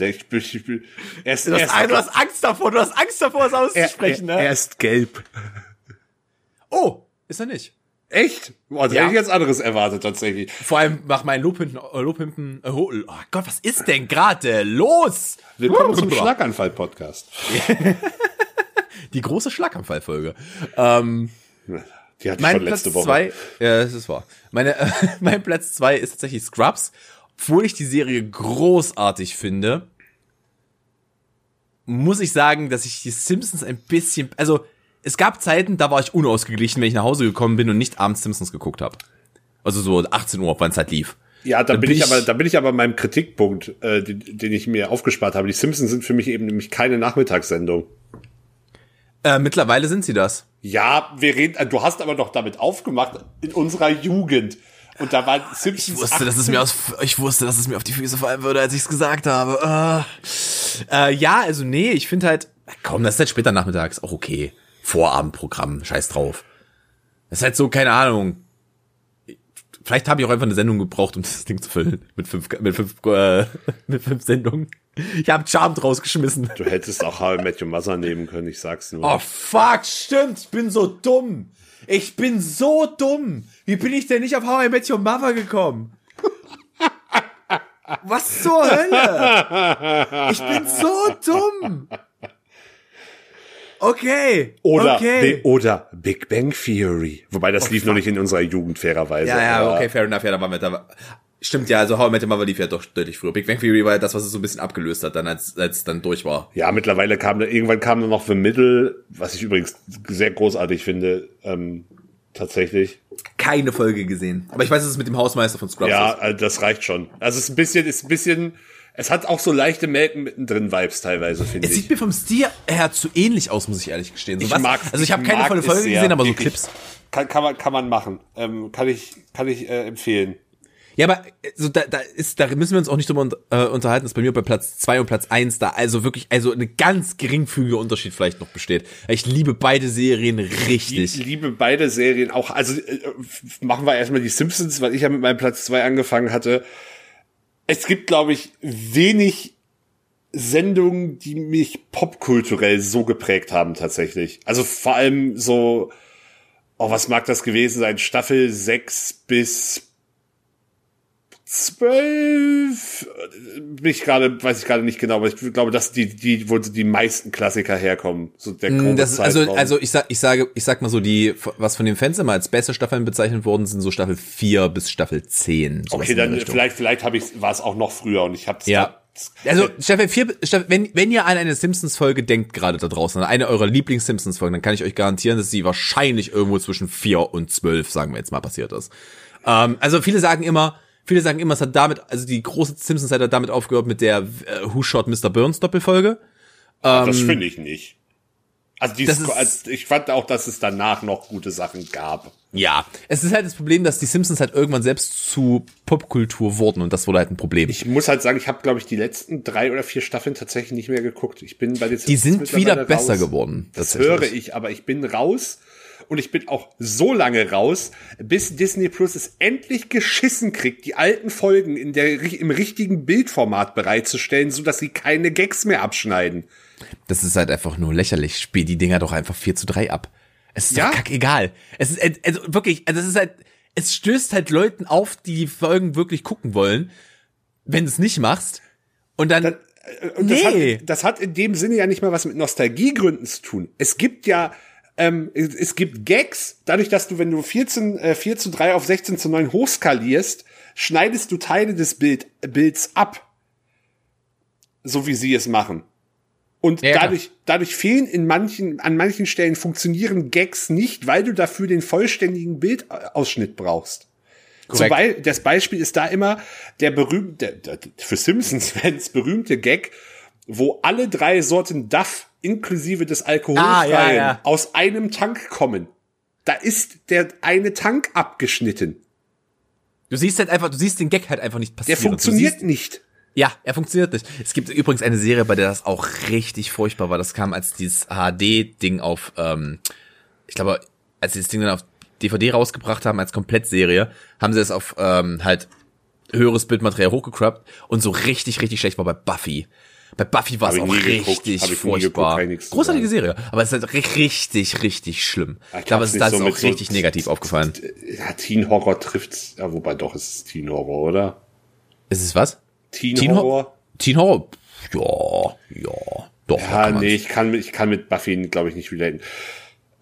Hm. Ich ich bin, er ist, du, hast, er ist, du hast Angst davor, du hast Angst davor, es auszusprechen, er, er, ne? Er ist gelb. Oh, ist er nicht. Echt? Boah, also ja. hätte ich jetzt anderes erwartet, tatsächlich. Vor allem mach mein Lobhinten, äh, äh, oh Gott, was ist denn gerade los? Willkommen zum Schlaganfall-Podcast. (laughs) Die große Schlaganfall-Folge. Ähm, Die hatte ich schon letzte Platz Woche. Zwei, ja, das ist wahr. Meine, äh, (laughs) mein Platz zwei ist tatsächlich Scrubs. Obwohl ich die Serie großartig finde, muss ich sagen, dass ich die Simpsons ein bisschen, also es gab Zeiten, da war ich unausgeglichen, wenn ich nach Hause gekommen bin und nicht abends Simpsons geguckt habe. Also so 18 Uhr, wann es halt lief. Ja, da bin, bin ich, aber, da bin ich aber meinem Kritikpunkt, äh, den, den ich mir aufgespart habe. Die Simpsons sind für mich eben nämlich keine Nachmittagssendung. Äh, mittlerweile sind sie das. Ja, wir reden, äh, du hast aber doch damit aufgemacht in unserer Jugend. Und da war Simpsons. Ich wusste, dass es mir aus, ich wusste, dass es mir auf die Füße fallen würde, als ich es gesagt habe. Äh, äh, ja, also nee, ich finde halt, komm, das ist halt später nachmittags, auch okay. Vorabendprogramm, scheiß drauf. Das ist halt so, keine Ahnung. Vielleicht habe ich auch einfach eine Sendung gebraucht, um (laughs) das Ding zu füllen. Mit fünf, mit fünf, äh, (laughs) mit fünf Sendungen. Ich habe Charmed rausgeschmissen. Du hättest auch How I Met Your Mother nehmen können, ich sag's nur. Oh fuck, stimmt, ich bin so dumm. Ich bin so dumm. Wie bin ich denn nicht auf How I Met Your Mother gekommen? Was zur Hölle? Ich bin so dumm. Okay. Oder, okay. oder Big Bang Theory. Wobei das oh, lief fuck. noch nicht in unserer Jugend, fairerweise. Ja, ja, okay, fair enough. Ja, da waren wir da. Stimmt ja, also How I Met Your Mother lief ja doch deutlich früher. Big Bang Theory war ja das, was es so ein bisschen abgelöst hat, dann als als dann durch war. Ja, mittlerweile kam da, irgendwann kam dann noch The Middle, was ich übrigens sehr großartig finde, ähm, tatsächlich. Keine Folge gesehen. Aber ich weiß, dass es mit dem Hausmeister von Scrubs ja, ist. Ja, das reicht schon. Also es ist ein bisschen, ist ein bisschen, es hat auch so leichte Melken mittendrin Vibes teilweise, finde ich. Es sieht mir vom Stil her zu ähnlich aus, muss ich ehrlich gestehen. So ich was, mag, also ich habe keine volle Folge gesehen, aber so Clips. Kann, kann man, kann man machen. Ähm, kann ich, kann ich äh, empfehlen. Ja, aber so da, da ist, da müssen wir uns auch nicht drüber äh, unterhalten, dass bei mir bei Platz zwei und Platz eins da also wirklich, also eine ganz geringfügige Unterschied vielleicht noch besteht. Ich liebe beide Serien richtig. Ich liebe beide Serien auch. Also äh, machen wir erstmal die Simpsons, weil ich ja mit meinem Platz zwei angefangen hatte. Es gibt, glaube ich, wenig Sendungen, die mich popkulturell so geprägt haben tatsächlich. Also vor allem so, oh, was mag das gewesen sein? Staffel 6 bis 12 bin ich gerade, weiß ich gerade nicht genau, aber ich glaube, dass die, die, wo die meisten Klassiker herkommen. So der mm, das ist, also, also ich sag, ich sage, ich sag mal so, die, was von den Fans immer als beste Staffeln bezeichnet worden sind, so Staffel 4 bis Staffel 10. Okay, dann vielleicht, vielleicht habe ich, war es auch noch früher und ich habe ja. Also Staffel 4, wenn, wenn ihr an eine Simpsons-Folge denkt gerade da draußen, an eine eurer Lieblings-Simpsons-Folgen, dann kann ich euch garantieren, dass sie wahrscheinlich irgendwo zwischen 4 und 12, sagen wir jetzt mal, passiert ist. Ähm, also viele sagen immer, viele sagen immer, es hat damit, also die große Simpsons-Zeit hat damit aufgehört mit der äh, Who Shot Mr. Burns Doppelfolge. Ähm, das finde ich nicht. Also, die ist, also ich fand auch, dass es danach noch gute Sachen gab. Ja, es ist halt das Problem, dass die Simpsons halt irgendwann selbst zu Popkultur wurden und das wurde halt ein Problem. Ich muss halt sagen, ich habe glaube ich die letzten drei oder vier Staffeln tatsächlich nicht mehr geguckt. Ich bin bei den Simpsons Die sind wieder besser geworden. Das höre ich, aber ich bin raus und ich bin auch so lange raus, bis Disney Plus es endlich geschissen kriegt, die alten Folgen in der im richtigen Bildformat bereitzustellen, so dass sie keine Gags mehr abschneiden. Das ist halt einfach nur lächerlich. Spiel die Dinger doch einfach 4 zu 3 ab. Es ist ja? doch kackegal. Es ist, also wirklich, also es ist halt, es stößt halt Leuten auf, die die Folgen wirklich gucken wollen, wenn du es nicht machst. Und dann, dann äh, und nee. Das hat, das hat in dem Sinne ja nicht mal was mit Nostalgiegründen zu tun. Es gibt ja, ähm, es, gibt Gags, dadurch, dass du, wenn du 14, äh, 4 zu 3 auf 16 zu 9 hochskalierst, schneidest du Teile des Bild, Bilds ab. So wie sie es machen. Und ja, dadurch, dadurch fehlen in manchen, an manchen Stellen funktionieren Gags nicht, weil du dafür den vollständigen Bildausschnitt brauchst. Zum Be das Beispiel ist da immer der berühmte, der, für Simpsons-Fans berühmte Gag, wo alle drei Sorten Duff inklusive des Alkoholfreien ah, ja, ja. aus einem Tank kommen. Da ist der eine Tank abgeschnitten. Du siehst halt einfach, du siehst den Gag halt einfach nicht passieren. Der funktioniert nicht. Ja, er funktioniert nicht. Es gibt übrigens eine Serie, bei der das auch richtig furchtbar war. Das kam als dieses HD-Ding auf, ähm, ich glaube, als sie das Ding dann auf DVD rausgebracht haben als Komplettserie, haben sie es auf ähm, halt höheres Bildmaterial hochgecrappt und so richtig, richtig schlecht war bei Buffy. Bei Buffy war es auch richtig furchtbar. Geguckt, Großartige Serie, aber es ist halt richtig, richtig schlimm. Ich glaube, es ist da so auch richtig so negativ aufgefallen. Ja, Teen Horror trifft's, ja, wobei doch, es ist Teen Horror, oder? Ist es was? Teen, Teen Horror? Teen Horror? Ja, ja, doch. Ja, nee, ich kann, ich kann mit Buffy, glaube ich, nicht relaten.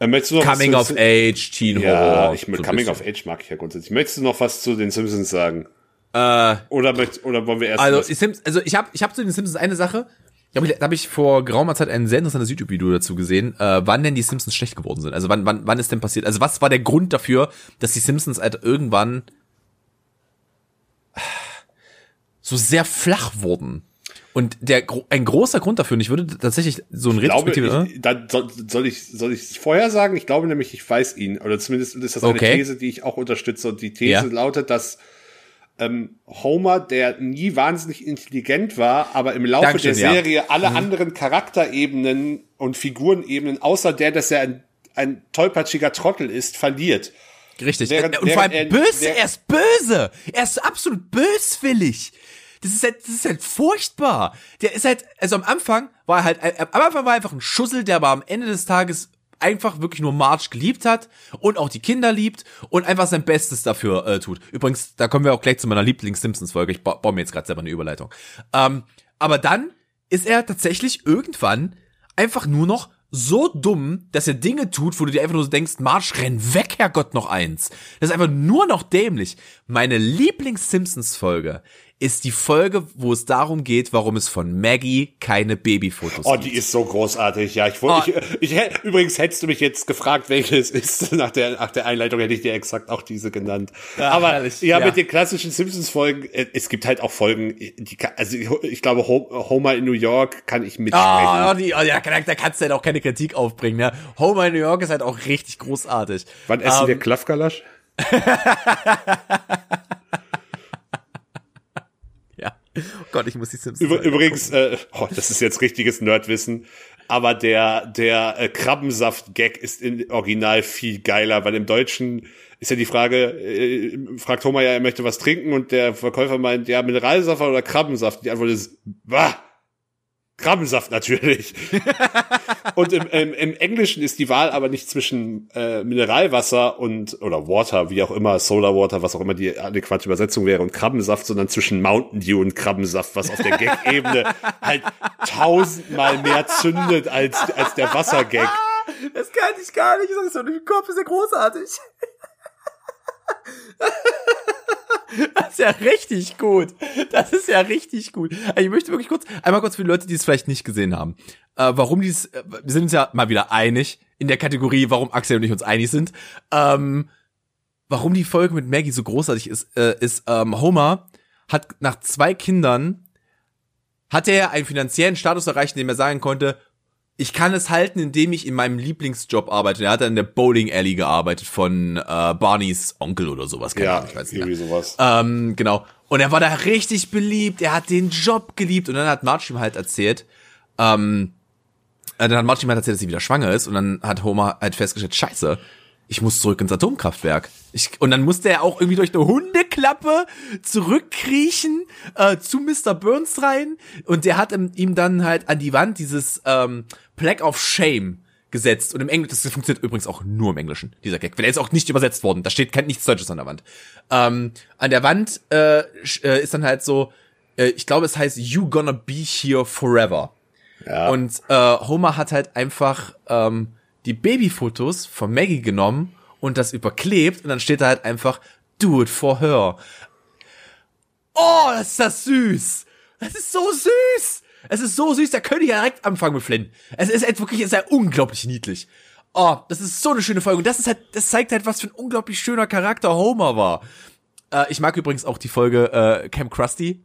Äh, möchtest du noch Coming of Age, Teen Horror. Ja, ich, so Coming of Age mag ich ja grundsätzlich. Möchtest du noch was zu den Simpsons sagen? Äh, oder, möcht, oder wollen wir erst. Also, ich, also ich habe ich hab zu den Simpsons eine Sache. Da habe ich, hab ich vor geraumer Zeit ein sehr interessantes YouTube-Video dazu gesehen, äh, wann denn die Simpsons schlecht geworden sind. Also wann, wann, wann ist denn passiert? Also was war der Grund dafür, dass die Simpsons halt irgendwann so sehr flach wurden? Und der ein großer Grund dafür, und ich würde tatsächlich so ein Retrospektive. Da soll, soll ich soll ich vorher sagen? Ich glaube nämlich, ich weiß ihn, oder zumindest ist das eine okay. These, die ich auch unterstütze. Und die These ja. lautet, dass ähm, Homer, der nie wahnsinnig intelligent war, aber im Laufe Dankeschön, der Serie ja. alle mhm. anderen Charakterebenen und Figurenebenen, außer der, dass er ein, ein tollpatschiger Trottel ist, verliert. Richtig. Während, und vor allem er, böse, er ist böse. Er ist absolut böswillig. Das ist halt, das ist halt furchtbar. Der ist halt, also am Anfang war er halt, am Anfang war er einfach ein Schussel, der aber am Ende des Tages einfach wirklich nur Marge geliebt hat und auch die Kinder liebt und einfach sein Bestes dafür äh, tut. Übrigens, da kommen wir auch gleich zu meiner Lieblings-Simpsons-Folge. Ich ba baue mir jetzt gerade selber eine Überleitung. Ähm, aber dann ist er tatsächlich irgendwann einfach nur noch so dumm, dass er Dinge tut, wo du dir einfach nur so denkst, Marsch, renn weg, Herrgott, noch eins. Das ist einfach nur noch dämlich. Meine Lieblings-Simpsons-Folge ist die Folge, wo es darum geht, warum es von Maggie keine Babyfotos oh, gibt. Oh, die ist so großartig. Ja, ich wollte, oh. ich, ich, übrigens hättest du mich jetzt gefragt, welches ist. (laughs) Nach der, nach der Einleitung hätte ich dir exakt auch diese genannt. Ja, Aber herrlich, ja, ja, mit den klassischen Simpsons-Folgen, äh, es gibt halt auch Folgen, die, also ich, glaube, Homer in New York kann ich mitsprechen. Oh, die, oh, ja, da kannst du halt auch keine Kritik aufbringen. Ne? Homer in New York ist halt auch richtig großartig. Wann essen um, wir ähm, Klafgalasch? (laughs) (laughs) Oh Gott, ich muss die Simpsons. Über, übrigens, äh, oh, das ist jetzt richtiges Nerdwissen, aber der der äh, Krabbensaft-Gag ist im Original viel geiler, weil im Deutschen ist ja die Frage, äh, fragt Thomas ja, er möchte was trinken und der Verkäufer meint, ja, Mineralsaft oder Krabbensaft? Die Antwort ist, bah! Krabbensaft natürlich. (laughs) und im, im, im, Englischen ist die Wahl aber nicht zwischen äh, Mineralwasser und oder Water, wie auch immer, Solar Water, was auch immer die adäquate Übersetzung wäre, und Krabbensaft, sondern zwischen Mountain Dew und Krabbensaft, was auf der Gag-Ebene halt tausendmal mehr zündet als, als der Wassergag. Das kann ich gar nicht. Das ist so im Kopf, ist ja großartig. (laughs) Das ist ja richtig gut. Das ist ja richtig gut. Also ich möchte wirklich kurz, einmal kurz für die Leute, die es vielleicht nicht gesehen haben, äh, warum dies, äh, wir sind uns ja mal wieder einig in der Kategorie, warum Axel und ich uns einig sind. Ähm, warum die Folge mit Maggie so großartig ist, äh, ist ähm, Homer hat nach zwei Kindern hat er einen finanziellen Status erreicht, in dem er sagen konnte, ich kann es halten, indem ich in meinem Lieblingsjob arbeite. Er hat in der Bowling Alley gearbeitet von äh, Barneys Onkel oder sowas. Keine ja, Ahnung, ich weiß nicht. Irgendwie sowas. Ähm, genau. Und er war da richtig beliebt. Er hat den Job geliebt. Und dann hat Marge ihm halt erzählt, ähm, äh, dann hat Marge ihm halt erzählt, dass sie wieder schwanger ist. Und dann hat Homer halt festgestellt, scheiße, ich muss zurück ins Atomkraftwerk. Ich, und dann musste er auch irgendwie durch eine Hundeklappe zurückkriechen äh, zu Mr. Burns rein. Und der hat ihm dann halt an die Wand dieses ähm, Plague of Shame gesetzt. Und im Englischen, das funktioniert übrigens auch nur im Englischen, dieser Gag. Weil er ist auch nicht übersetzt worden. Da steht kein nichts Deutsches an der Wand. Ähm, an der Wand äh, äh, ist dann halt so, äh, ich glaube, es heißt You gonna be here forever. Ja. Und äh, Homer hat halt einfach ähm, die Babyfotos von Maggie genommen und das überklebt und dann steht da halt einfach Do it for her. Oh, ist das süß! Das ist so süß! Es ist so süß, da könnte ich ja direkt anfangen mit Flynn. Es ist halt wirklich, es ist ja unglaublich niedlich. Oh, das ist so eine schöne Folge. Und das ist halt, das zeigt halt, was für ein unglaublich schöner Charakter Homer war. Äh, ich mag übrigens auch die Folge äh, Camp Krusty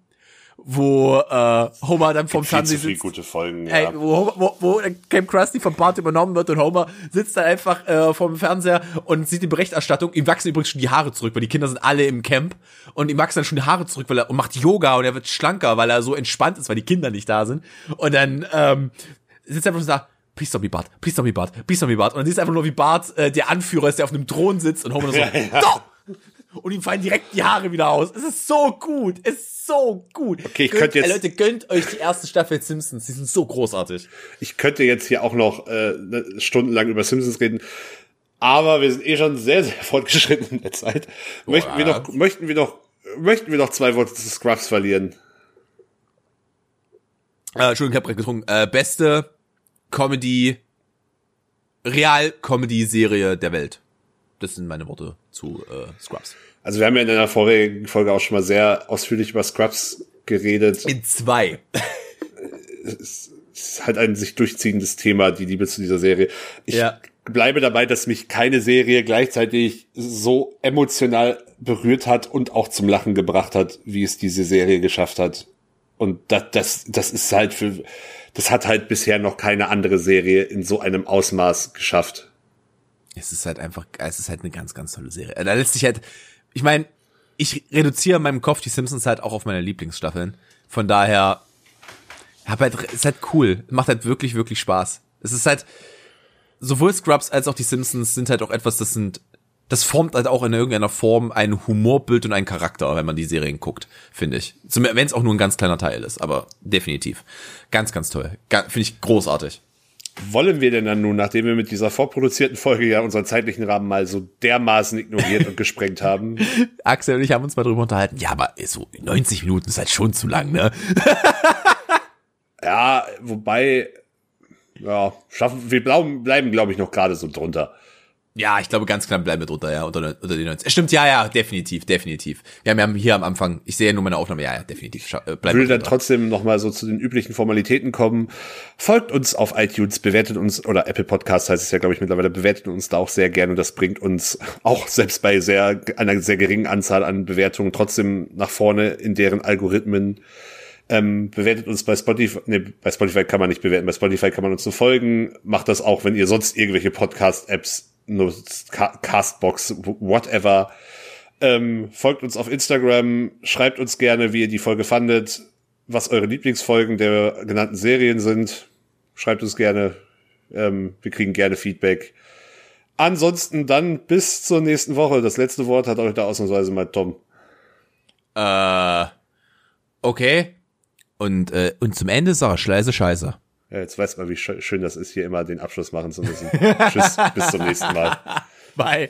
wo äh, Homer dann vom Fernsehen sitzt. gute Folgen, ja. Ey, wo, wo, wo Camp Krusty vom Bart übernommen wird und Homer sitzt da einfach äh, vom Fernseher und sieht die Berichterstattung. Ihm wachsen übrigens schon die Haare zurück, weil die Kinder sind alle im Camp und ihm wachsen dann schon die Haare zurück, weil er und macht Yoga und er wird schlanker, weil er so entspannt ist, weil die Kinder nicht da sind. Und dann ähm, sitzt er einfach und sagt, Please don't be Bart, please don't be Bart, please don't be Bart. Und dann siehst du einfach nur, wie Bart äh, der Anführer ist, der auf einem Thron sitzt und Homer so, (laughs) ja, ja. Und ihm fallen direkt die Haare wieder aus. Es ist so gut. Es ist so gut. Okay, ich gönnt, könnte jetzt. Leute, gönnt euch die erste Staffel Simpsons. Die sind so großartig. Ich könnte jetzt hier auch noch äh, stundenlang über Simpsons reden. Aber wir sind eh schon sehr, sehr (laughs) fortgeschritten in der Zeit. Möchten Boah. wir noch, möchten wir noch, möchten wir noch zwei Worte zu Scrubs verlieren? Äh, Entschuldigung, ich habe getrunken. Äh, beste Comedy, Real-Comedy-Serie der Welt. Das sind meine Worte zu äh, Scrubs. Also wir haben ja in einer vorigen Folge auch schon mal sehr ausführlich über Scrubs geredet. In zwei. es ist halt ein sich durchziehendes Thema, die Liebe zu dieser Serie. Ich ja. bleibe dabei, dass mich keine Serie gleichzeitig so emotional berührt hat und auch zum Lachen gebracht hat, wie es diese Serie geschafft hat. Und das, das, das ist halt für, das hat halt bisher noch keine andere Serie in so einem Ausmaß geschafft es ist halt einfach, es ist halt eine ganz, ganz tolle Serie. Da lässt sich halt, ich meine, ich reduziere in meinem Kopf die Simpsons halt auch auf meine Lieblingsstaffeln. Von daher, hab halt, ist halt cool. Macht halt wirklich, wirklich Spaß. Es ist halt, sowohl Scrubs als auch die Simpsons sind halt auch etwas, das sind, das formt halt auch in irgendeiner Form ein Humorbild und einen Charakter, wenn man die Serien guckt, finde ich. Wenn es auch nur ein ganz kleiner Teil ist, aber definitiv. Ganz, ganz toll. Finde ich großartig wollen wir denn dann nun, nachdem wir mit dieser vorproduzierten Folge ja unseren zeitlichen Rahmen mal so dermaßen ignoriert und gesprengt haben? (laughs) Axel und ich haben uns mal drüber unterhalten. Ja, aber so 90 Minuten ist halt schon zu lang, ne? (laughs) ja, wobei, ja, schaffen, wir bleiben, bleiben glaube ich, noch gerade so drunter. Ja, ich glaube, ganz knapp bleiben wir drunter, ja, unter, unter die 90. Stimmt, ja, ja, definitiv, definitiv. Wir haben ja hier am Anfang, ich sehe ja nur meine Aufnahme, ja, ja, definitiv. Äh, bleiben Würde dann trotzdem nochmal so zu den üblichen Formalitäten kommen. Folgt uns auf iTunes, bewertet uns, oder Apple Podcast heißt es ja, glaube ich, mittlerweile, bewertet uns da auch sehr gerne und das bringt uns (laughs) auch selbst bei sehr, einer sehr geringen Anzahl an Bewertungen trotzdem nach vorne in deren Algorithmen. Ähm, bewertet uns bei Spotify, nee, bei Spotify kann man nicht bewerten, bei Spotify kann man uns so folgen. Macht das auch, wenn ihr sonst irgendwelche Podcast-Apps nutzt, Castbox, whatever. Ähm, folgt uns auf Instagram, schreibt uns gerne, wie ihr die Folge fandet. was eure Lieblingsfolgen der genannten Serien sind. Schreibt uns gerne. Ähm, wir kriegen gerne Feedback. Ansonsten dann bis zur nächsten Woche. Das letzte Wort hat euch da ausnahmsweise mal Tom. Äh, okay. Und, äh, und zum Ende sag ich leise Scheiße. Ja, jetzt weiß man, wie schön das ist, hier immer den Abschluss machen zu müssen. (laughs) Tschüss, bis zum nächsten Mal. Bye.